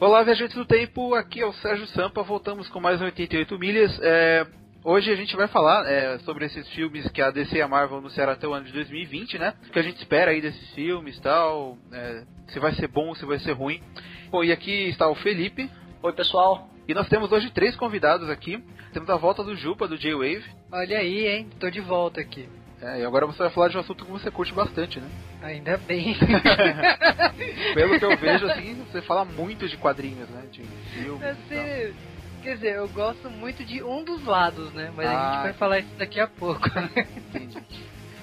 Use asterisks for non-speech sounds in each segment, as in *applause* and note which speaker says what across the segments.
Speaker 1: Olá, viajantes do tempo, aqui é o Sérgio Sampa, voltamos com mais um 88 milhas. É, hoje a gente vai falar é, sobre esses filmes que a DC e a Marvel anunciaram até o ano de 2020, né? O que a gente espera aí desses filmes e tal, é, se vai ser bom ou se vai ser ruim. Bom, e aqui está o Felipe.
Speaker 2: Oi, pessoal.
Speaker 1: E nós temos hoje três convidados aqui. Temos a volta do Jupa, do J-Wave.
Speaker 3: Olha aí, hein? Tô de volta aqui.
Speaker 1: É, e agora você vai falar de um assunto que você curte bastante, né?
Speaker 3: Ainda bem. *laughs*
Speaker 1: Pelo que eu vejo, assim, você fala muito de quadrinhos, né? De filmes.
Speaker 3: Assim, quer dizer, eu gosto muito de um dos lados, né? Mas
Speaker 1: Ah.
Speaker 3: a gente vai falar isso daqui a pouco. *laughs*
Speaker 1: Entendi.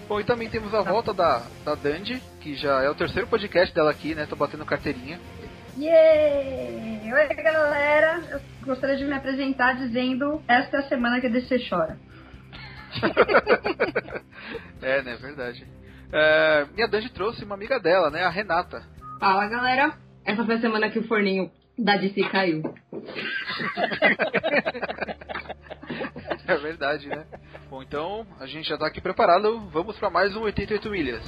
Speaker 1: Bom, e também temos a volta da, da Dandy, que já é o terceiro podcast dela aqui, né? Tô batendo carteirinha.
Speaker 4: Yay! Oi, galera! Eu gostaria de me apresentar dizendo esta é a semana que a DC chora. *laughs*
Speaker 1: é, né? Verdade. É, e a trouxe uma amiga dela, né? A Renata.
Speaker 5: Fala galera, essa foi a semana que o forninho da DC caiu. *laughs*
Speaker 1: É verdade, né? Bom, então a gente já tá aqui preparado. Vamos para mais um 88 milhas.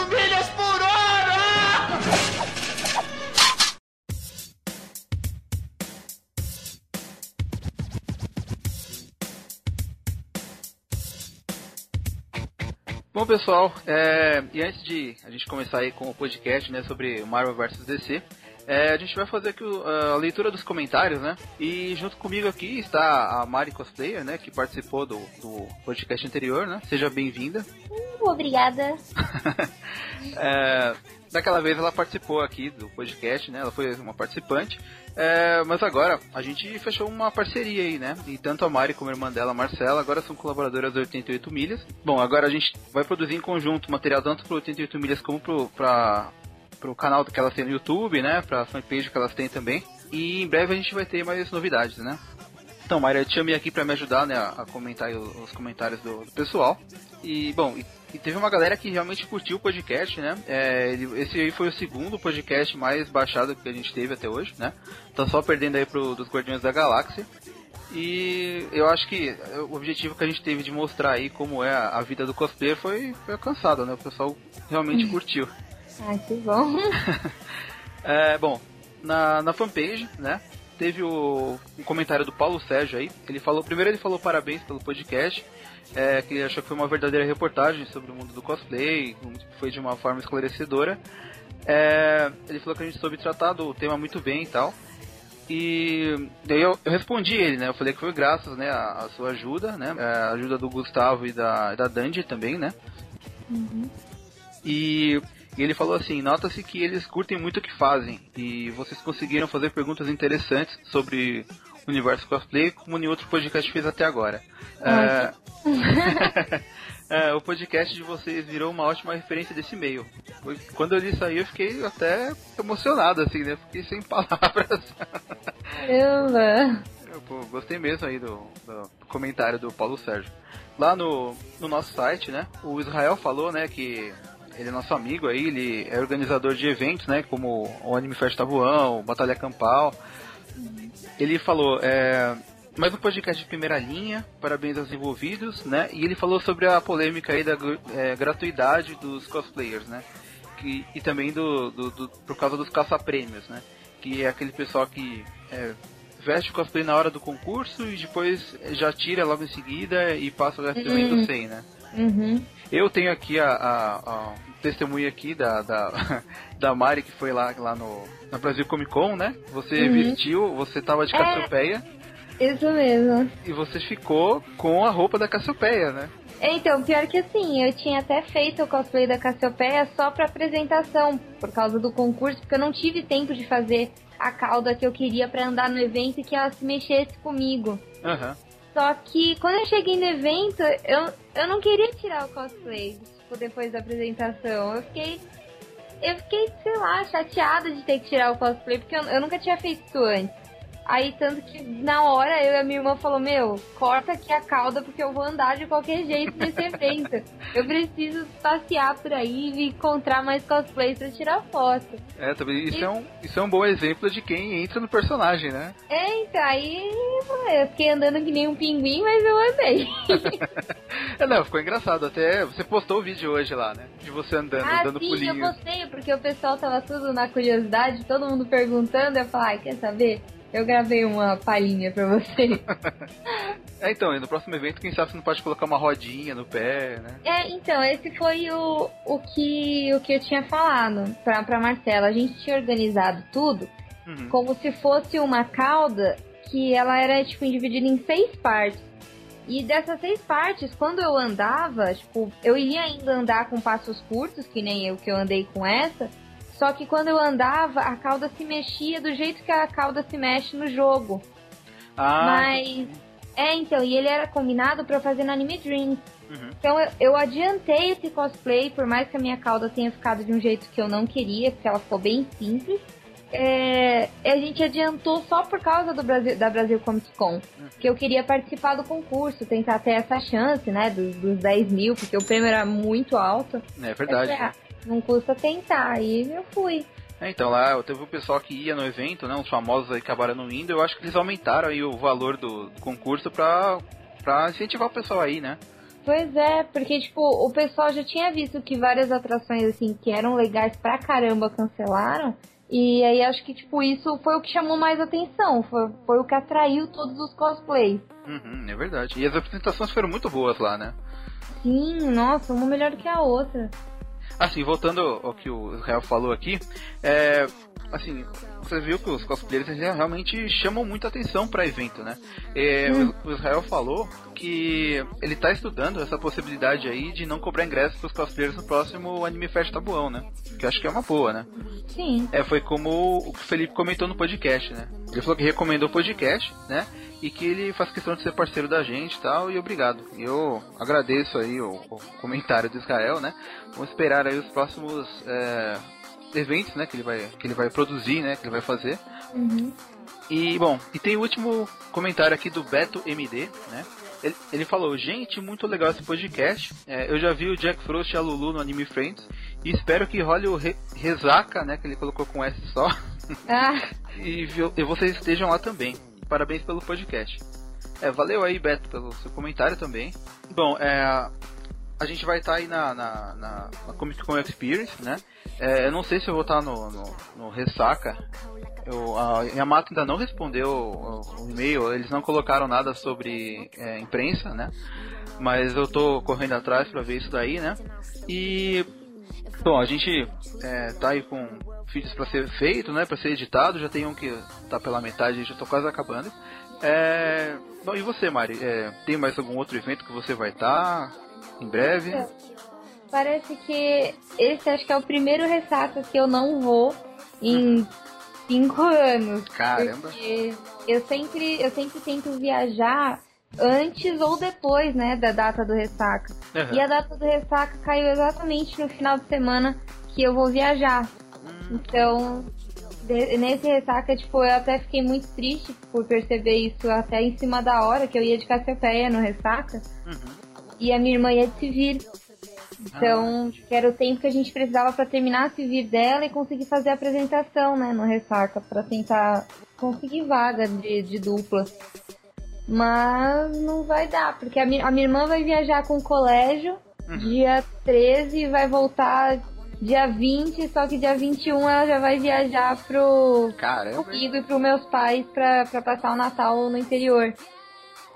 Speaker 2: Milhas por hora!
Speaker 1: Bom, pessoal, é, e antes de a gente começar aí com o podcast, né, sobre Marvel vs DC, é, a gente vai fazer aqui a leitura dos comentários, né? E junto comigo aqui está a Mari Cosplayer, né, que participou do, do podcast anterior, né? Seja bem-vinda.
Speaker 6: Obrigada. *laughs*
Speaker 1: É, daquela vez ela participou aqui do podcast, né? Ela foi uma participante. É, mas agora a gente fechou uma parceria aí, né? E tanto a Mari como a irmã dela, a Marcela, agora são colaboradoras do 88 Milhas. Bom, agora a gente vai produzir em conjunto material tanto pro 88 Milhas como pro, pra, pro canal que elas têm no YouTube, né? Pra fanpage que elas têm também. E em breve a gente vai ter mais novidades, né? Então, Mayra, eu te chamei aqui pra me ajudar, né, a comentar os, os comentários do, do pessoal. E, bom, e, e teve uma galera que realmente curtiu o podcast, né? É, esse aí foi o segundo podcast mais baixado que a gente teve até hoje, né? Tá só perdendo aí pro dos Guardiões da Galáxia. E eu acho que o objetivo que a gente teve de mostrar aí como é a, a vida do cosplayer foi, foi alcançado, né? O pessoal realmente curtiu.
Speaker 6: Ai, que bom. *laughs*
Speaker 1: É, bom, na, na fanpage, né? Teve o, um comentário do Paulo Sérgio aí. Ele falou, primeiro ele falou parabéns pelo podcast, é, que ele achou que foi uma verdadeira reportagem sobre o mundo do cosplay, foi de uma forma esclarecedora. É, ele falou que a gente soube tratar do tema muito bem e tal. E daí eu, eu respondi ele, né? Eu falei que foi graças né, à, à sua ajuda, né? é, A ajuda do Gustavo e da, da Dandy também, né? E, e ele falou assim: nota-se que eles curtem muito o que fazem e vocês conseguiram fazer perguntas interessantes sobre o universo cosplay, como nenhum outro podcast fez até agora. É, *laughs* é, o podcast de vocês virou uma ótima referência desse meio. Quando eu li isso aí, eu fiquei até emocionado, assim, né? Fiquei sem *laughs* palavras.
Speaker 6: Caramba.
Speaker 1: Eu pô, gostei mesmo aí do, do comentário do Paulo Sérgio. Lá no, no nosso site, né? O Israel falou, né, que ele é nosso amigo aí, ele é organizador de eventos, né? Como o Anime Fest Tabuão, o Batalha Campal. Ele falou, é, mais um podcast de primeira linha, parabéns aos envolvidos, né? E ele falou sobre a polêmica aí da é, gratuidade dos cosplayers, né? Que, e também do, do, do- por causa dos caça-prêmios, né? Que é aquele pessoal que é, veste o cosplay na hora do concurso e depois já tira logo em seguida e passa o
Speaker 6: Uhum.
Speaker 1: sem, né?
Speaker 6: Uhum.
Speaker 1: Eu tenho aqui a, a, a testemunho aqui da, da, *laughs* da Mari que foi lá, lá no na Brasil Comic Con, né? Você
Speaker 6: Uhum.
Speaker 1: vestiu, você tava de
Speaker 6: É.
Speaker 1: Cassiopeia
Speaker 6: Isso mesmo.
Speaker 1: e você ficou com a roupa da Cassiopeia, né?
Speaker 6: Então, pior que assim, eu tinha até feito o cosplay da Cassiopeia só pra apresentação, por causa do concurso, porque eu não tive tempo de fazer a cauda que eu queria pra andar no evento e que ela se mexesse comigo.
Speaker 1: Aham.
Speaker 6: Só que quando eu cheguei no evento, eu, eu não queria tirar o cosplay, depois da apresentação. Eu fiquei. Eu fiquei, sei lá, chateada de ter que tirar o cosplay, porque eu, eu nunca tinha feito isso antes. Aí tanto que na hora eu e a minha irmã falou, meu, corta aqui a cauda porque eu vou andar de qualquer jeito nesse *laughs* evento. Eu preciso passear por aí e encontrar mais cosplays pra tirar foto.
Speaker 1: É, também isso,
Speaker 6: E-
Speaker 1: é um, isso é um bom exemplo de quem entra no personagem, né?
Speaker 6: É, então, aí eu fiquei andando que nem um pinguim, mas eu andei. *laughs*
Speaker 1: É, não, ficou engraçado. Até você postou o vídeo hoje lá, né? De você andando,
Speaker 6: ah,
Speaker 1: dando
Speaker 6: sim,
Speaker 1: pulinhos.
Speaker 6: eu postei, porque o pessoal tava tudo na curiosidade, todo mundo perguntando, eu falei, ah, quer saber? Eu gravei uma palhinha pra você. *laughs*
Speaker 1: É, então, e no próximo evento, quem sabe você não pode colocar uma rodinha no pé, né?
Speaker 6: É, então, esse foi o, o, que, o que eu tinha falado pra, pra Marcela. A gente tinha organizado tudo
Speaker 1: Uhum.
Speaker 6: como se fosse uma cauda que ela era, tipo, dividida em seis partes. E dessas seis partes, quando eu andava, tipo, eu iria ainda andar com passos curtos, que nem eu que eu andei com essa. Só que quando eu andava, a cauda se mexia do jeito que a cauda se mexe no jogo.
Speaker 1: Ah,
Speaker 6: Mas. É, então, e ele era combinado pra fazer no Anime Dreams.
Speaker 1: Uhum.
Speaker 6: Então eu, eu adiantei esse cosplay, por mais que a minha cauda tenha ficado de um jeito que eu não queria, porque ela ficou bem simples. É, a gente adiantou só por causa do Brasil, da Brasil Comic Con. Que eu queria participar do concurso, tentar ter essa chance, né? Dos, dos 10 mil, porque o prêmio era muito alto.
Speaker 1: é verdade.
Speaker 6: Não custa tentar. Aí eu fui.
Speaker 1: É, então lá teve o pessoal que ia no evento, né? Os famosos aí acabaram não indo. Eu acho que eles aumentaram aí o valor do, do concurso pra, pra incentivar o pessoal aí, né?
Speaker 6: Pois é, porque, tipo, o pessoal já tinha visto que várias atrações, assim, que eram legais pra caramba, cancelaram. E aí acho que, tipo, isso foi o que chamou mais atenção. Foi, foi o que atraiu todos os cosplays.
Speaker 1: Uhum, é verdade. E as apresentações foram muito boas lá, né?
Speaker 6: Sim, nossa, uma melhor que a outra.
Speaker 1: Assim, voltando ao que o Israel falou aqui, é, assim, você viu que os cosplayers realmente chamam muita atenção para evento, né? É,
Speaker 6: Hum.
Speaker 1: o- Israel falou que ele tá estudando essa possibilidade aí de não cobrar ingresso pros cosplayers no próximo Anime Fest Tabuão, né? Que eu acho que é uma boa, né?
Speaker 6: Sim.
Speaker 1: É, foi como o Felipe comentou no podcast, né? Ele falou que recomendou o podcast, né? E que ele faz questão de ser parceiro da gente e tal, e obrigado. Eu agradeço aí o, o comentário do Israel, né? Vamos esperar aí os próximos é, eventos, né? Que ele, vai, que ele vai produzir, né? Que ele vai fazer.
Speaker 6: Uhum.
Speaker 1: E, bom, e tem o último comentário aqui do Beto MD, né? Ele, ele falou, gente, muito legal esse podcast. É, eu já vi o Jack Frost e a Lulu no Anime Friends. E espero que role o Re Resaca, né? Que ele colocou com S só.
Speaker 6: Ah, *laughs*
Speaker 1: e, e vocês estejam lá também. Parabéns pelo podcast. É, valeu aí, Beto, pelo seu comentário também. Bom, é, a gente vai estar aí na, na, na, na Comic Con Experience, né? É, eu não sei se eu vou estar no, no, no Ressaca. Eu, a Yamato ainda não respondeu o, o e-mail, eles não colocaram nada sobre é, imprensa, né? Mas eu tô correndo atrás pra ver isso daí, né? E Bom, a gente é, tá aí com vídeos pra ser feito, né? Pra ser editado. Já tem um que tá pela metade, já tô quase acabando. É... Bom, e você, Mari? É, tem mais algum outro evento que você vai estar em breve?
Speaker 6: É. parece que esse acho que é o primeiro ressaca que eu não vou em cinco anos.
Speaker 1: Caramba.
Speaker 6: Eu sempre, eu sempre tento viajar antes ou depois, né, da data do ressaca.
Speaker 1: Aham.
Speaker 6: E a data do ressaca caiu exatamente no final de semana que eu vou viajar. Então, nesse ressaca, tipo, eu até fiquei muito triste por perceber isso até em cima da hora, que eu ia de Cassiopeia no ressaca,
Speaker 1: uhum.
Speaker 6: e a minha irmã ia de civil. Então, que era o tempo que a gente precisava pra terminar a civil dela e conseguir fazer a apresentação, né, no ressaca, pra tentar conseguir vaga de, de dupla. Mas não vai dar, porque a, mi- a minha irmã vai viajar com o colégio
Speaker 1: Uhum.
Speaker 6: dia 13 e vai voltar dia 20, só que dia 21 ela já vai viajar pro
Speaker 1: Caramba.
Speaker 6: comigo e pros meus pais pra, pra passar o Natal no interior.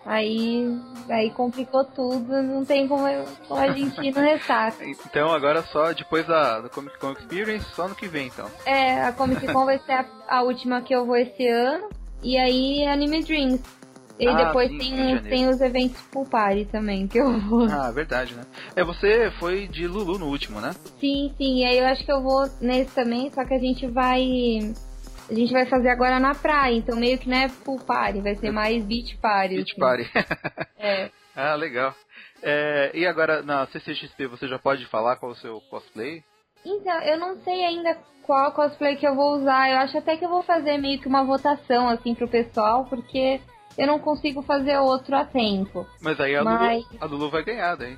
Speaker 6: Aí, aí complicou tudo, não tem como, eu- como a gente ir no ressaca. *laughs*
Speaker 1: Então agora só depois da, da Comic Con Experience, só no que vem então.
Speaker 6: É, a Comic Con vai ser a, a última que eu vou esse ano. E aí Anime Dreams. E
Speaker 1: Ah,
Speaker 6: depois
Speaker 1: sim,
Speaker 6: tem,
Speaker 1: de
Speaker 6: tem os eventos Pool Party também, que eu vou.
Speaker 1: Ah, verdade, né? É, você foi de Lulu no último, né?
Speaker 6: Sim, sim. E aí eu acho que eu vou nesse também, só que a gente vai. A gente vai fazer agora na praia, então meio que não é pool party, vai ser mais beach party.
Speaker 1: Beach
Speaker 6: assim.
Speaker 1: Party. *laughs*
Speaker 6: É. *laughs*
Speaker 1: ah, legal. É, e agora na CCXP você já pode falar qual é o seu cosplay?
Speaker 6: Então, eu não sei ainda qual cosplay que eu vou usar. Eu acho até que eu vou fazer meio que uma votação, assim, pro pessoal, porque eu não consigo fazer outro a tempo.
Speaker 1: Mas aí a,
Speaker 6: Mas-
Speaker 1: Lulu, a Lulu vai ganhar daí.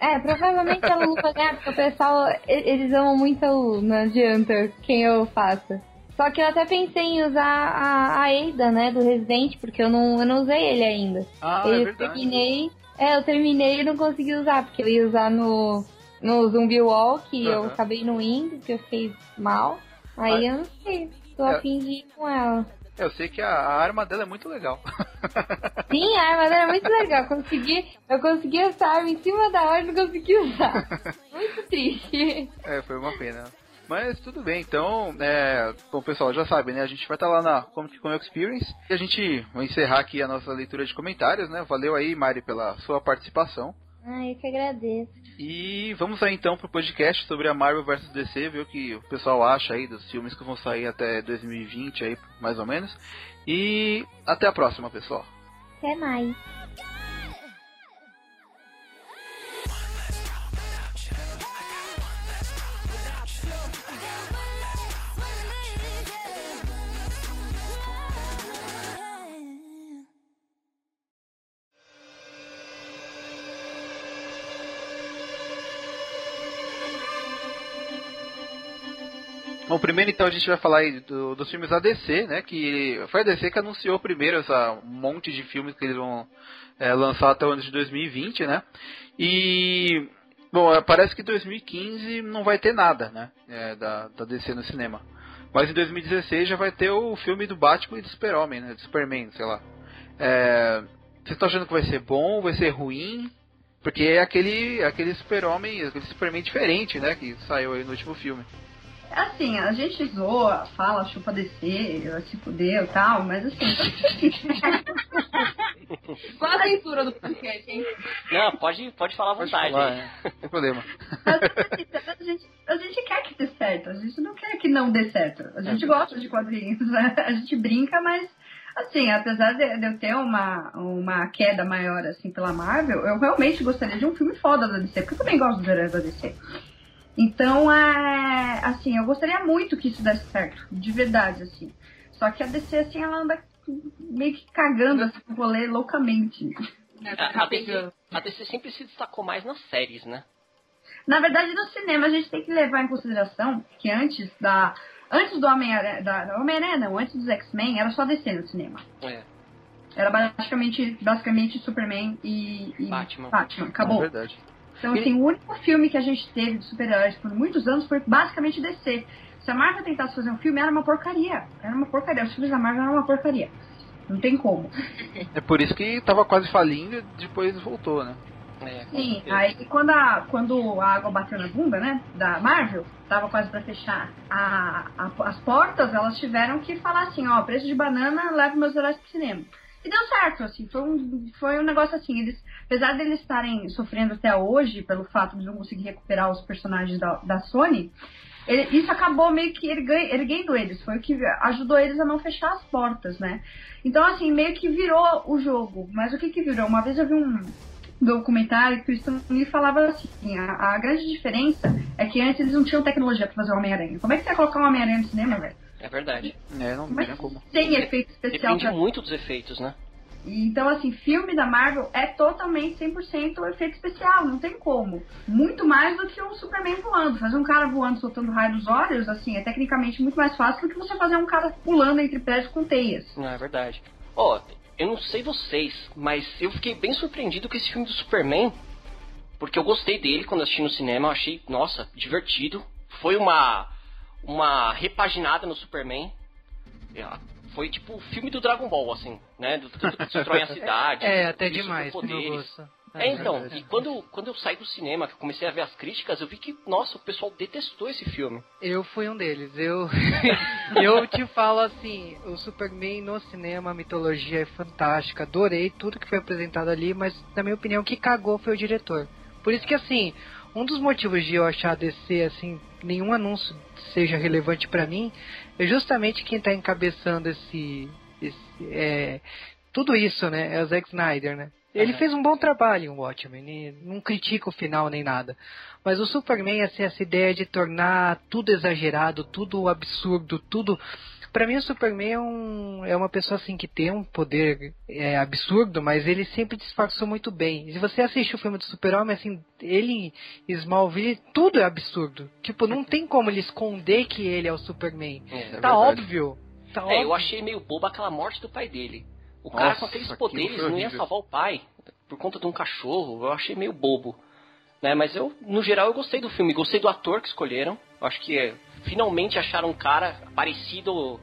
Speaker 6: É, provavelmente a Lulu vai ganhar, porque o pessoal, e- eles amam muito a Lulu, não adianta quem eu faça. Só que eu até pensei em usar a, a Ada, né, do Resident, porque eu não, eu não usei ele ainda.
Speaker 1: Ah, é
Speaker 6: eu
Speaker 1: verdade.
Speaker 6: terminei, é, eu terminei e não consegui usar, porque eu ia usar no, no Zumbi Wall, que eu
Speaker 1: Aham.
Speaker 6: acabei não indo, porque eu fiquei mal. Aí eu não sei, tô
Speaker 1: É.
Speaker 6: afim de ir com ela.
Speaker 1: Eu sei que a, a arma dela é muito legal. *laughs*
Speaker 6: Sim, a arma dela é muito legal. Consegui, eu consegui essa arma em cima da hora e não consegui usar. Muito triste.
Speaker 1: É, foi uma pena. Mas tudo bem, então, é, bom pessoal, já sabe, né? A gente vai estar lá na Comic Con Experience e a gente vai encerrar aqui a nossa leitura de comentários, né? Valeu aí, Mari, pela sua participação.
Speaker 6: Ai, eu que agradeço.
Speaker 1: E vamos aí então pro podcast sobre a Marvel vs DC, ver o que o pessoal acha aí dos filmes que vão sair até 2020 aí, mais ou menos. E até a próxima, pessoal.
Speaker 6: Até mais.
Speaker 1: Bom, primeiro então a gente vai falar aí do- dos filmes da DC, né? Que foi a DC que anunciou primeiro essa monte de filmes que eles vão é, lançar até o ano de 2020, né? E bom, é, parece que 2015 não vai ter nada, né? é, da, da DC no cinema. Mas em 2016 já vai ter o filme do Batman e do Super-Homem, né? Do Superman, sei lá. É, vocês achando que vai ser bom, vai ser ruim? Porque é aquele, aquele Super-Homem, aquele Superman diferente, né? Que saiu aí no último filme.
Speaker 4: Assim, a gente zoa, fala, chupa descer, se fudeu e tal, mas assim. *laughs*
Speaker 5: Qual a censura do podcast, hein?
Speaker 7: Não, pode, pode falar à
Speaker 1: Pode
Speaker 7: vontade.
Speaker 1: falar, é. Não tem problema.
Speaker 4: Mas, assim, a, gente, a gente quer que dê certo, a gente não quer que não dê certo. A gente
Speaker 1: É.
Speaker 4: gosta de quadrinhos, né? a gente brinca, mas assim, apesar de, de eu ter uma, uma queda maior assim pela Marvel, eu realmente gostaria de um filme foda da DC, porque eu também gosto dos heróis da DC. Então, é, assim, eu gostaria muito que isso desse certo, de verdade, assim. Só que a DC, assim, ela anda meio que cagando assim, o rolê loucamente.
Speaker 7: A, a DC, a DC sempre se destacou mais nas séries, né?
Speaker 4: Na verdade, no cinema a gente tem que levar em consideração que antes da. Antes do Homem-Aranha. Da, Homem-Aranha não, antes dos X-Men, era só DC no cinema.
Speaker 7: É.
Speaker 4: Era basicamente, basicamente Superman e, e
Speaker 7: Batman.
Speaker 4: Batman.
Speaker 1: É
Speaker 4: Acabou.
Speaker 1: verdade.
Speaker 4: Então, assim, o único filme que a gente teve de super-heróis por muitos anos foi basicamente DC. Se a Marvel tentasse fazer um filme, era uma porcaria. Era uma porcaria. Os filmes da Marvel eram uma porcaria. Não tem como. *laughs*
Speaker 1: É por isso que tava quase falindo e depois voltou, né?
Speaker 7: É,
Speaker 4: Sim, aí quando a, quando a água bateu na bunda, né, da Marvel, tava quase pra fechar a, a- as portas, elas tiveram que falar assim, ó, preço de banana, leve meus heróis pro cinema. E deu certo, assim, foi um, foi um negócio assim, eles, apesar de eles estarem sofrendo até hoje pelo fato de não conseguir recuperar os personagens da, da Sony, ele- isso acabou meio que ergue- erguendo eles, foi o que ajudou eles a não fechar as portas, né? Então, assim, meio que virou o jogo. Mas o que que virou? Uma vez eu vi um documentário que o Stan Lee falava assim, a, a grande diferença é que antes eles não tinham tecnologia pra fazer o Homem-Aranha. Como é que você ia colocar um Homem-Aranha no cinema, velho?
Speaker 7: É verdade.
Speaker 1: É, não
Speaker 4: é que
Speaker 1: como.
Speaker 4: tem efeito especial
Speaker 7: Depende
Speaker 4: pra...
Speaker 7: muito dos efeitos, né?
Speaker 4: Então, assim, filme da Marvel é totalmente 100% efeito especial, não tem como. Muito mais do que um Superman voando. Fazer um cara voando soltando raio dos olhos, assim, é tecnicamente muito mais fácil do que você fazer um cara pulando entre prédios com teias.
Speaker 7: Não, é verdade. Ó, eu não sei vocês, mas eu fiquei bem surpreendido com esse filme do Superman. Porque eu gostei dele quando assisti no cinema, eu achei, nossa, divertido. Foi uma uma repaginada no Superman. É, Foi tipo o filme do Dragon Ball, assim, né? Do que destrói a *laughs* cidade.
Speaker 8: É, até demais,
Speaker 7: superpoderes.
Speaker 8: gosto.
Speaker 7: É, então,
Speaker 8: verdade.
Speaker 7: e quando, quando eu saí do cinema, que eu comecei a ver as críticas, eu vi que, nossa, o pessoal detestou esse filme.
Speaker 8: Eu fui um deles. Eu, *laughs* eu te falo assim, o Superman no cinema, a mitologia é fantástica, adorei tudo que foi apresentado ali, mas na minha opinião, o que cagou foi o diretor. Por isso que assim, um dos motivos de eu achar a DC assim, nenhum anúncio seja relevante pra mim, é justamente quem tá encabeçando esse, esse é, tudo isso, né? É o Zack Snyder, né? Ele
Speaker 7: Aham.
Speaker 8: fez um bom trabalho em Watchmen, e não critica o final nem nada. Mas o Superman, assim, essa ideia de tornar tudo exagerado, tudo absurdo, tudo. Pra mim, o Superman é, um, é uma pessoa assim que tem um poder é, absurdo, mas ele sempre disfarçou muito bem. Se você assiste o filme do Super-Homem, assim, ele em Smallville, tudo é absurdo. Tipo, não tem como ele esconder que ele é o Superman.
Speaker 7: É,
Speaker 8: tá
Speaker 1: verdade.
Speaker 8: óbvio. Tá
Speaker 7: É,
Speaker 8: óbvio.
Speaker 7: eu achei meio boba aquela morte do pai dele. O cara
Speaker 1: Nossa,
Speaker 7: com aqueles poderes não ia salvar o pai por conta de um cachorro. Eu achei meio bobo. Né? Mas eu, no geral, eu gostei do filme. Gostei do ator que escolheram. Eu acho que é, finalmente acharam um cara parecido. O,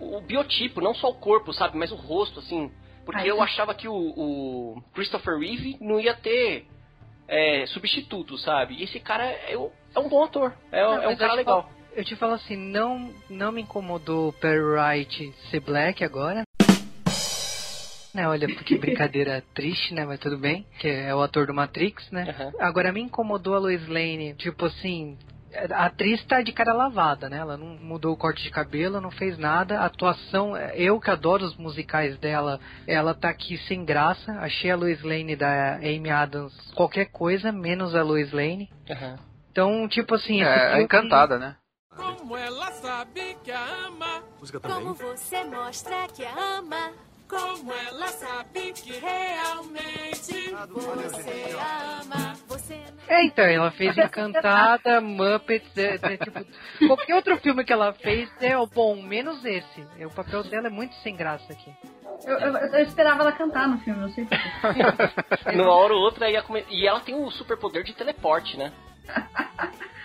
Speaker 7: o- o biotipo, não só o corpo, sabe? Mas o rosto, assim. Porque
Speaker 4: Ai,
Speaker 7: eu achava que o, o Christopher Reeve não ia ter é, substituto, sabe? E esse cara é, é um bom ator. É,
Speaker 8: Não,
Speaker 7: é um cara legal.
Speaker 8: falo- Eu te falo assim, não, não me incomodou o Perry Wright ser black agora. Né, olha, porque *laughs* brincadeira triste, né? Mas tudo bem. Que é o ator do Matrix, né?
Speaker 7: Aham.
Speaker 8: Agora me incomodou a Lois Lane, tipo assim. A atriz tá de cara lavada, né? Ela não mudou o corte de cabelo, não fez nada. A atuação, eu que adoro os musicais dela, ela tá aqui sem graça. Achei a Lois Lane da Amy Adams qualquer coisa, menos a Lois Lane.
Speaker 7: Aham.
Speaker 8: Então, tipo assim,
Speaker 1: É, é encantada, né?
Speaker 9: Como ela sabe que a ama.
Speaker 10: Música
Speaker 11: Como você mostra que a ama,
Speaker 9: Como ela sabe que realmente
Speaker 11: você a ama, você não...
Speaker 8: É, então, ela fez Encantada, Muppets, é, é, tipo, qualquer outro filme que ela fez é o bom, menos esse. É, O papel dela é muito sem graça aqui.
Speaker 4: Eu, eu, eu esperava ela cantar no filme, não sei porquê. *laughs*
Speaker 7: Numa hora ou outra ia come... E ela tem o superpoder de teleporte, né?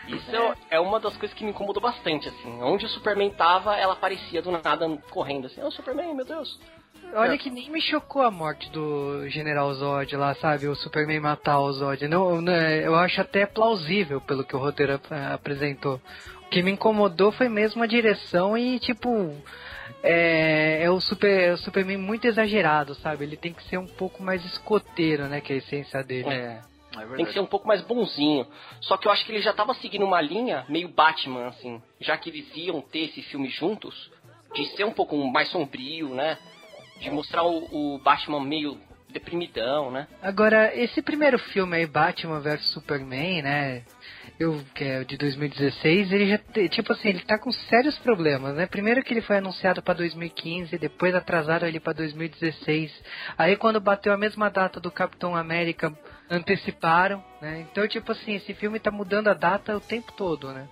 Speaker 7: Isso é. é uma das coisas que me incomodou bastante, assim. Onde o Superman tava, ela aparecia do nada correndo assim. Ô, Superman, meu Deus.
Speaker 8: Olha que nem me chocou a morte do General Zod lá, sabe? O Superman matar o Zod. Não, não, eu acho até plausível pelo que o roteiro ap- apresentou. O que me incomodou foi mesmo a direção e, tipo, é, é o, super, é o Superman muito exagerado, sabe? Ele tem que ser um pouco mais escoteiro, né? Que é a essência dele.
Speaker 7: É.
Speaker 1: É
Speaker 7: Tem que ser um pouco mais bonzinho. Só que eu acho que ele já tava seguindo uma linha meio Batman, assim. Já que eles iam ter esse filme juntos, de ser um pouco mais sombrio, né? De mostrar o, o Batman meio deprimidão, né?
Speaker 8: Agora, esse primeiro filme aí, Batman vs Superman, né? Eu, que é de 2016, ele já, tipo assim, ele tá com sérios problemas, né? Primeiro que ele foi anunciado pra 2015, depois atrasaram ele pra 2016. Aí quando bateu a mesma data do Capitão América, anteciparam, né? Então, tipo assim, esse filme tá mudando a data o tempo todo, né?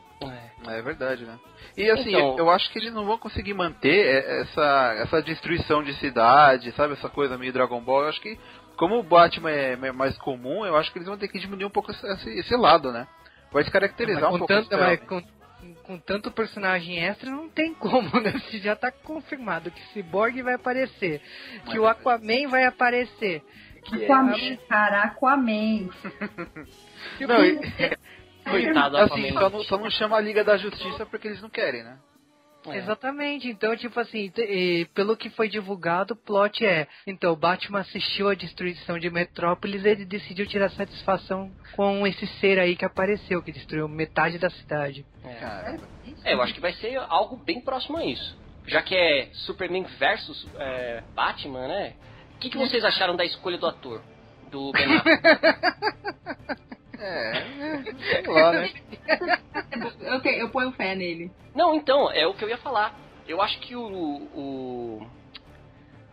Speaker 1: É verdade, né? E assim,
Speaker 7: Então-
Speaker 1: eu acho que eles não vão conseguir manter é, essa, essa destruição de cidade, sabe? Essa coisa meio Dragon Ball. Eu acho que, como o Batman é mais comum, eu acho que eles vão ter que diminuir um pouco esse, esse- lado, né? Vai descaracterizar
Speaker 8: Mas
Speaker 1: um
Speaker 8: com,
Speaker 1: pouco
Speaker 8: tanto,
Speaker 1: o
Speaker 8: mas com, com tanto personagem extra, não tem *laughs* como, né? Se Já tá confirmado que Cyborg vai aparecer, que o Aquaman vai aparecer. Que
Speaker 4: Aquaman, cara, Aquaman. *laughs*
Speaker 1: Não, e-
Speaker 7: Coitado do
Speaker 1: assim,
Speaker 7: Aquaman.
Speaker 1: só não, só não chama a Liga da Justiça porque eles não querem, né?
Speaker 7: É.
Speaker 8: Exatamente, então, tipo assim, e pelo que foi divulgado, o plot é: então, o Batman assistiu a destruição de Metrópolis e ele decidiu tirar satisfação com esse ser aí que apareceu, que destruiu metade da cidade.
Speaker 1: Cara,
Speaker 7: É, eu acho que vai ser algo bem próximo a isso. Já que é Superman versus é, Batman, né? O que, que vocês acharam da escolha do ator? Do Ben Affleck? *laughs*
Speaker 1: é, é, *laughs* sei lá, né? *laughs*
Speaker 5: Eu, eu ponho fé nele.
Speaker 7: Não, então, é o que eu ia falar. Eu acho que o. O,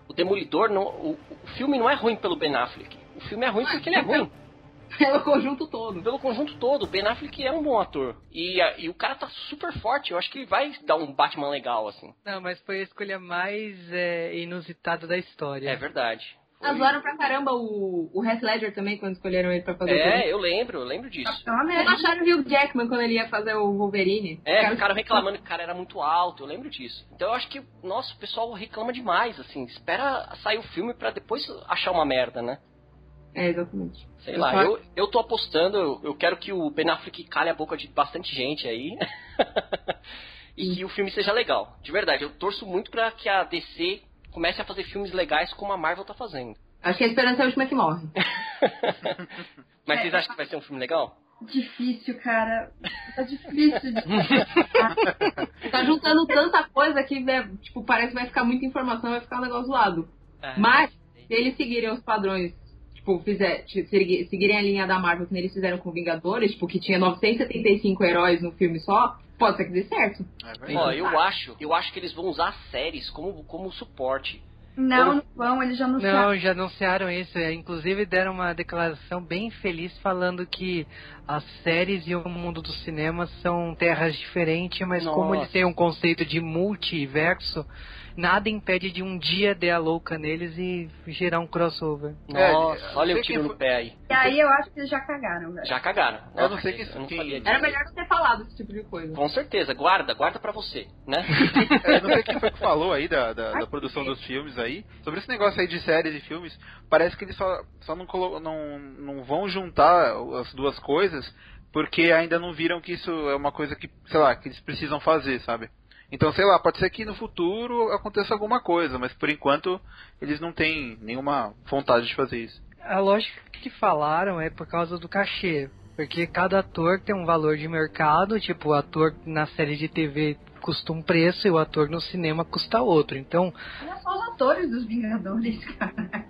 Speaker 7: o Demolidor, não, o, o filme não é ruim pelo Ben Affleck. O filme é ruim porque ele é ruim. *laughs*
Speaker 5: Pelo conjunto todo.
Speaker 7: Pelo conjunto todo, o Ben Affleck é um bom ator. E, e o cara tá super forte. Eu acho que ele vai dar um Batman legal, assim.
Speaker 8: Não, mas foi a escolha mais é, inusitada da história.
Speaker 7: É verdade.
Speaker 5: Zoaram pra caramba o, o Heath Ledger também quando escolheram ele pra fazer o
Speaker 7: É, eu lembro, eu lembro disso.
Speaker 4: É merda.
Speaker 5: acharam o Hugh Jackman quando ele ia fazer o Wolverine.
Speaker 7: É,
Speaker 5: Cara,
Speaker 7: ficaram reclamando que o cara era muito alto, eu lembro disso. Então eu acho que, nossa, o pessoal reclama demais, assim. Espera sair o filme pra depois achar uma merda, né?
Speaker 5: É, exatamente.
Speaker 7: Sei
Speaker 8: Eu
Speaker 7: lá,
Speaker 8: só-
Speaker 7: eu, eu tô apostando, eu, eu quero que o Ben Affleck calhe a boca de bastante gente aí. *laughs* e que o filme seja legal. De verdade, eu torço muito pra que a DC comece a fazer filmes legais como a Marvel tá fazendo.
Speaker 5: Acho que a esperança é a última que morre. *laughs*
Speaker 7: Mas
Speaker 4: É.
Speaker 7: vocês acham que vai ser um filme legal?
Speaker 4: Difícil, cara. Tá difícil de. *laughs*
Speaker 5: Tá juntando tanta coisa que, né, tipo, parece que vai ficar muita informação, vai ficar um negócio zoado.
Speaker 7: É.
Speaker 5: Mas, se eles seguirem os padrões tipo, fizer, segui- seguirem a linha da Marvel que eles fizeram com Vingadores, tipo, que tinha 975 heróis no filme só, pode ser que dê certo.
Speaker 1: É
Speaker 7: Ó, eu acho, eu acho que eles vão usar as séries como, como suporte.
Speaker 4: Não, não vão, eles já anunciaram.
Speaker 8: Não, já anunciaram isso. é, Inclusive deram uma declaração bem feliz falando que as séries e o mundo do cinema são terras diferentes, mas como eles
Speaker 7: Nossa.
Speaker 8: têm um conceito de multiverso, nada impede de um dia der a louca neles e gerar um crossover.
Speaker 1: É,
Speaker 7: Nossa,
Speaker 1: eu
Speaker 7: olha
Speaker 1: sei
Speaker 7: o tiro no pé aí.
Speaker 4: E aí eu acho que eles já cagaram, velho.
Speaker 7: Já cagaram.
Speaker 1: Eu não
Speaker 7: Nossa,
Speaker 1: sei
Speaker 7: eu não
Speaker 1: quem-
Speaker 7: sabia disso.
Speaker 5: Era melhor não ter falado esse tipo de coisa.
Speaker 7: Com certeza, guarda, guarda pra você, né? *laughs*
Speaker 1: É, não sei quem foi que falou aí da, da, da produção dos filmes aí. Sobre esse negócio aí de séries e filmes, parece que eles só, só não, colo- não, não vão juntar as duas coisas porque ainda não viram que isso é uma coisa que, sei lá, que eles precisam fazer, sabe? Então, sei lá, pode ser que no futuro aconteça alguma coisa, mas por enquanto eles não têm nenhuma vontade de fazer isso.
Speaker 8: A lógica que falaram é por causa do cachê. Porque cada ator tem um valor de mercado, tipo, o ator na série de TV custa um preço e o ator no cinema custa outro. Então,
Speaker 4: Olha só os atores dos Vingadores, cara.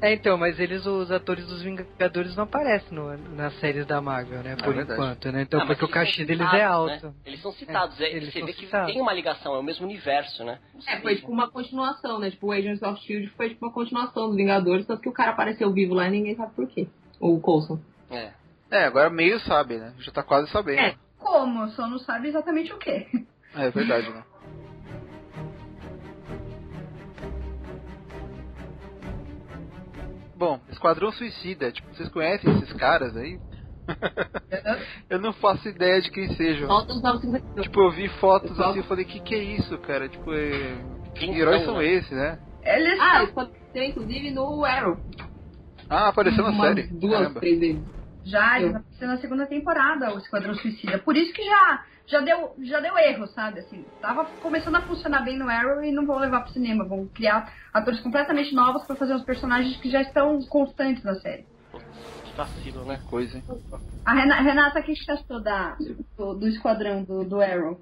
Speaker 8: É então, mas eles, os atores dos Vingadores não aparecem no, nas séries da Marvel, né? Por
Speaker 1: verdade.
Speaker 8: enquanto, né? Então,
Speaker 7: Ah,
Speaker 8: porque o cachê deles é alto.
Speaker 7: né? Eles são citados,
Speaker 8: É,
Speaker 7: é,
Speaker 8: eles
Speaker 7: você
Speaker 8: são
Speaker 7: vê que
Speaker 8: citados.
Speaker 7: tem uma ligação, é o mesmo universo, né?
Speaker 5: É, foi tipo uma continuação, né? Tipo, o Agents of S.H.I.E.L.D. foi tipo uma continuação dos Vingadores, tanto que o cara apareceu vivo lá e ninguém sabe por quê. O Coulson.
Speaker 7: É.
Speaker 1: É, agora meio sabe, né? Já tá quase sabendo.
Speaker 5: É.
Speaker 4: Como? Só não sabe exatamente o quê.
Speaker 1: É, verdade, né? *laughs* Bom, Esquadrão Suicida, tipo, vocês conhecem esses caras aí? *laughs* eu não faço ideia de quem sejam.
Speaker 5: Falta os 952.
Speaker 1: Tipo, eu vi fotos assim e falei, que que é isso, cara? Tipo, é... que heróis
Speaker 7: são,
Speaker 1: são esses, né?
Speaker 4: Eles
Speaker 5: Ah, pode ser inclusive no Arrow.
Speaker 1: Ah, apareceu na série.
Speaker 5: Duas, três vezes.
Speaker 4: já, eles apareceram na segunda temporada, o Esquadrão Suicida. Por isso que já, já, deu, já deu erro, sabe? Assim, tava começando a funcionar bem no Arrow e não vão levar pro cinema. Vão criar atores completamente novos pra fazer os personagens que já estão constantes na série.
Speaker 7: Que vacilo, né?
Speaker 1: Coisa, hein?
Speaker 4: A Rena- Renata, o que você achou da, do, do Esquadrão, do, do Arrow?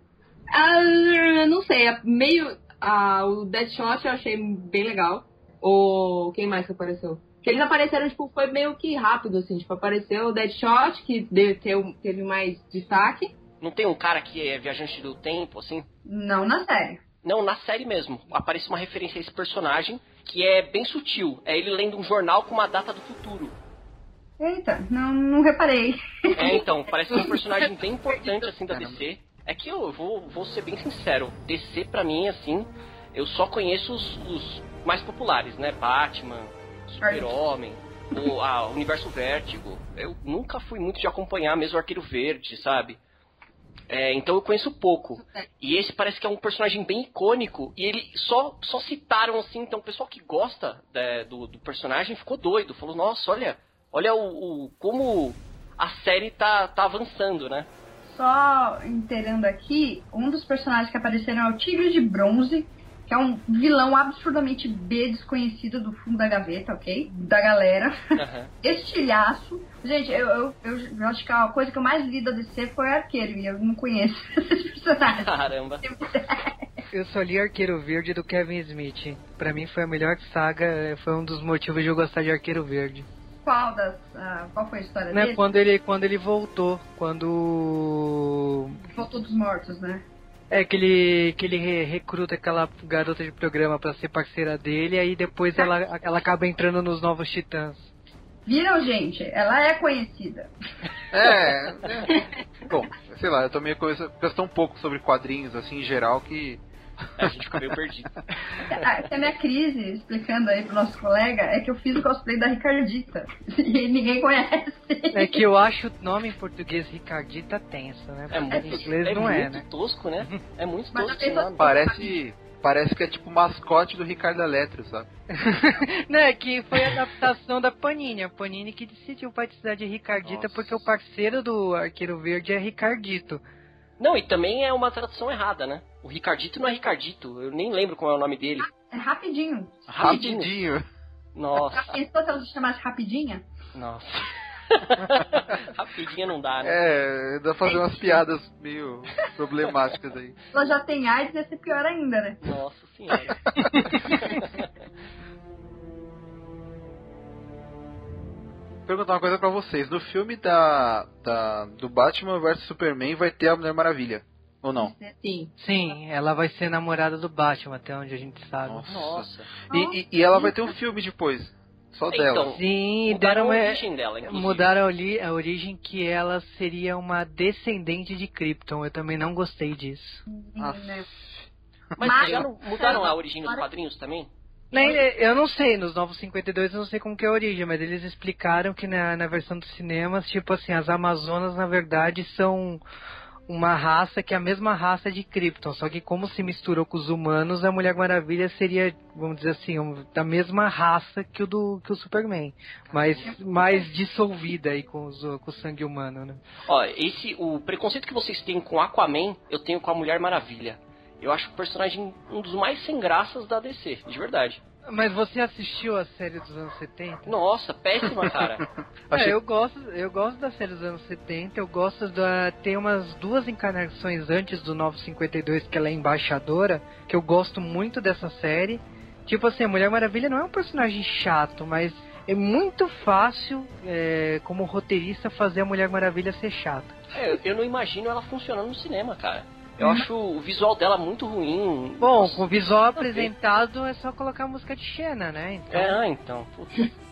Speaker 5: Ah, não sei, é meio. Ah, o Deadshot eu achei bem legal. O. Quem mais que apareceu? Que eles apareceram, tipo, foi meio que rápido, assim. Tipo, apareceu o Deadshot, que ter, teve mais destaque.
Speaker 7: Não tem um cara que é viajante do tempo, assim?
Speaker 4: Não na série.
Speaker 7: Não, na série mesmo. Aparece uma referência a esse personagem que é bem sutil. É ele lendo um jornal com uma data do futuro.
Speaker 4: Eita, não, não reparei.
Speaker 7: É, então, parece que é um *laughs* personagem bem importante, assim, da DC. É que eu vou, vou ser bem sincero. DC, pra mim, assim, eu só conheço os, os mais populares, né? Batman, Super-Homem, o a, Universo Vértigo. Eu nunca fui muito de acompanhar mesmo o Arqueiro Verde, sabe? É, então eu conheço pouco. E esse parece que é um personagem bem icônico. E ele só, só citaram assim. Então o pessoal que gosta é, do, do personagem ficou doido. Falou, nossa, olha, olha o, o- como a série tá, tá avançando, né?
Speaker 4: Só inteirando aqui, um dos personagens que apareceram é o Tigre de Bronze, que é um vilão absurdamente B desconhecido do fundo da gaveta, ok? Da galera.
Speaker 7: Aham. *laughs*
Speaker 4: Estilhaço. Gente, eu, eu, eu acho que a coisa que eu mais li da DC foi Arqueiro, e eu não conheço *laughs* esses personagens.
Speaker 7: Caramba.
Speaker 8: Eu só li Arqueiro Verde do Kevin Smith. Pra mim foi a melhor saga, foi um dos motivos de eu gostar de Arqueiro Verde.
Speaker 4: Qual das. ah, qual foi a história
Speaker 8: Né,
Speaker 4: dele?
Speaker 8: quando ele quando ele voltou, quando
Speaker 4: Voltou dos mortos, né?
Speaker 8: é que ele que ele re- recruta aquela garota de programa pra ser parceira dele, aí depois ela ela acaba entrando nos novos Titãs.
Speaker 4: Viram, gente? Ela é conhecida.
Speaker 1: É, é. Bom, sei lá, eu tô meio coisa. Um pouco sobre quadrinhos, assim, em geral, que.
Speaker 7: A gente ficou meio perdido.
Speaker 4: A, a minha crise, explicando aí pro nosso colega, é que eu fiz o cosplay da Ricardita. *laughs* E ninguém conhece.
Speaker 8: É que eu acho o nome em português Ricardita tenso, né?
Speaker 7: É muito,
Speaker 8: em inglês
Speaker 7: é
Speaker 8: não é,
Speaker 7: muito
Speaker 8: né?
Speaker 7: tosco, né? É muito
Speaker 4: Mas
Speaker 7: tosco
Speaker 4: já
Speaker 7: esse
Speaker 4: pensou-
Speaker 7: nome.
Speaker 1: Parece. Parece que é tipo o mascote do Ricardo Eletro, sabe? *laughs*
Speaker 8: Não, é que foi a adaptação da Panini. A Panini que decidiu batizar de Ricardita
Speaker 7: Nossa.
Speaker 8: porque o parceiro do Arqueiro Verde é Ricardito.
Speaker 7: Não, e também é uma tradução errada, né? O Ricardito não é Ricardito, eu nem lembro qual é o nome dele.
Speaker 4: É rapidinho.
Speaker 7: Rapidinho.
Speaker 1: Rapidinho.
Speaker 7: Nossa,
Speaker 4: Já pensou se ela se chamasse Rapidinha?
Speaker 7: nossa. *laughs* Rapidinho não dá, né?
Speaker 1: É, dá pra fazer umas piadas meio problemáticas aí. *laughs*
Speaker 4: Ela já tem AIDS, ia ser pior ainda, né?
Speaker 7: Nossa *laughs* senhora.
Speaker 1: perguntar uma coisa pra vocês. No filme da, da, do Batman vs Superman vai ter a Mulher Maravilha. Ou não?
Speaker 5: Sim.
Speaker 8: Sim, ela vai ser namorada do Batman, até onde a gente sabe.
Speaker 7: Nossa.
Speaker 1: E, e, e ela vai ter um filme depois. Só
Speaker 7: Então,
Speaker 1: dela.
Speaker 8: Sim,
Speaker 7: Mudaram
Speaker 8: deram
Speaker 7: a
Speaker 8: uma,
Speaker 7: origem dela, inclusive.
Speaker 8: mudaram a, origem que ela seria uma descendente de Krypton. Eu também não gostei disso.
Speaker 1: Ah,
Speaker 7: Mas,
Speaker 4: Mas-
Speaker 7: já não mudaram a origem dos quadrinhos também?
Speaker 8: Nem, eu não sei, nos Novos 52 eu não sei como que é a origem, mas eles explicaram que na, na versão dos cinemas, tipo assim, as Amazonas na verdade são uma raça que é a mesma raça de Krypton, só que como se misturou com os humanos, a Mulher Maravilha seria, vamos dizer assim, um- da mesma raça que o do que o Superman, mas mais dissolvida aí com, os, com o sangue humano, né?
Speaker 7: Ó, esse, o preconceito que vocês têm com Aquaman, eu tenho com a Mulher Maravilha. Eu acho o personagem um dos mais sem graças da DC, de verdade.
Speaker 8: Mas você assistiu a série dos anos 70?
Speaker 7: Nossa, péssima, *laughs* cara. *laughs*
Speaker 1: Achei-
Speaker 8: É, eu gosto, eu gosto da série dos anos 70, eu gosto da. Tem umas duas encarnações antes do 952 que ela é embaixadora, que eu gosto muito dessa série. Tipo assim, a Mulher Maravilha não é um personagem chato, mas é muito fácil, é, como roteirista, fazer a Mulher Maravilha ser chata.
Speaker 7: É, eu- eu não imagino ela funcionando no cinema, cara. Eu acho o visual dela muito ruim.
Speaker 8: Bom, com o visual apresentado é só colocar a música de Xena, né? Então,
Speaker 7: É, então.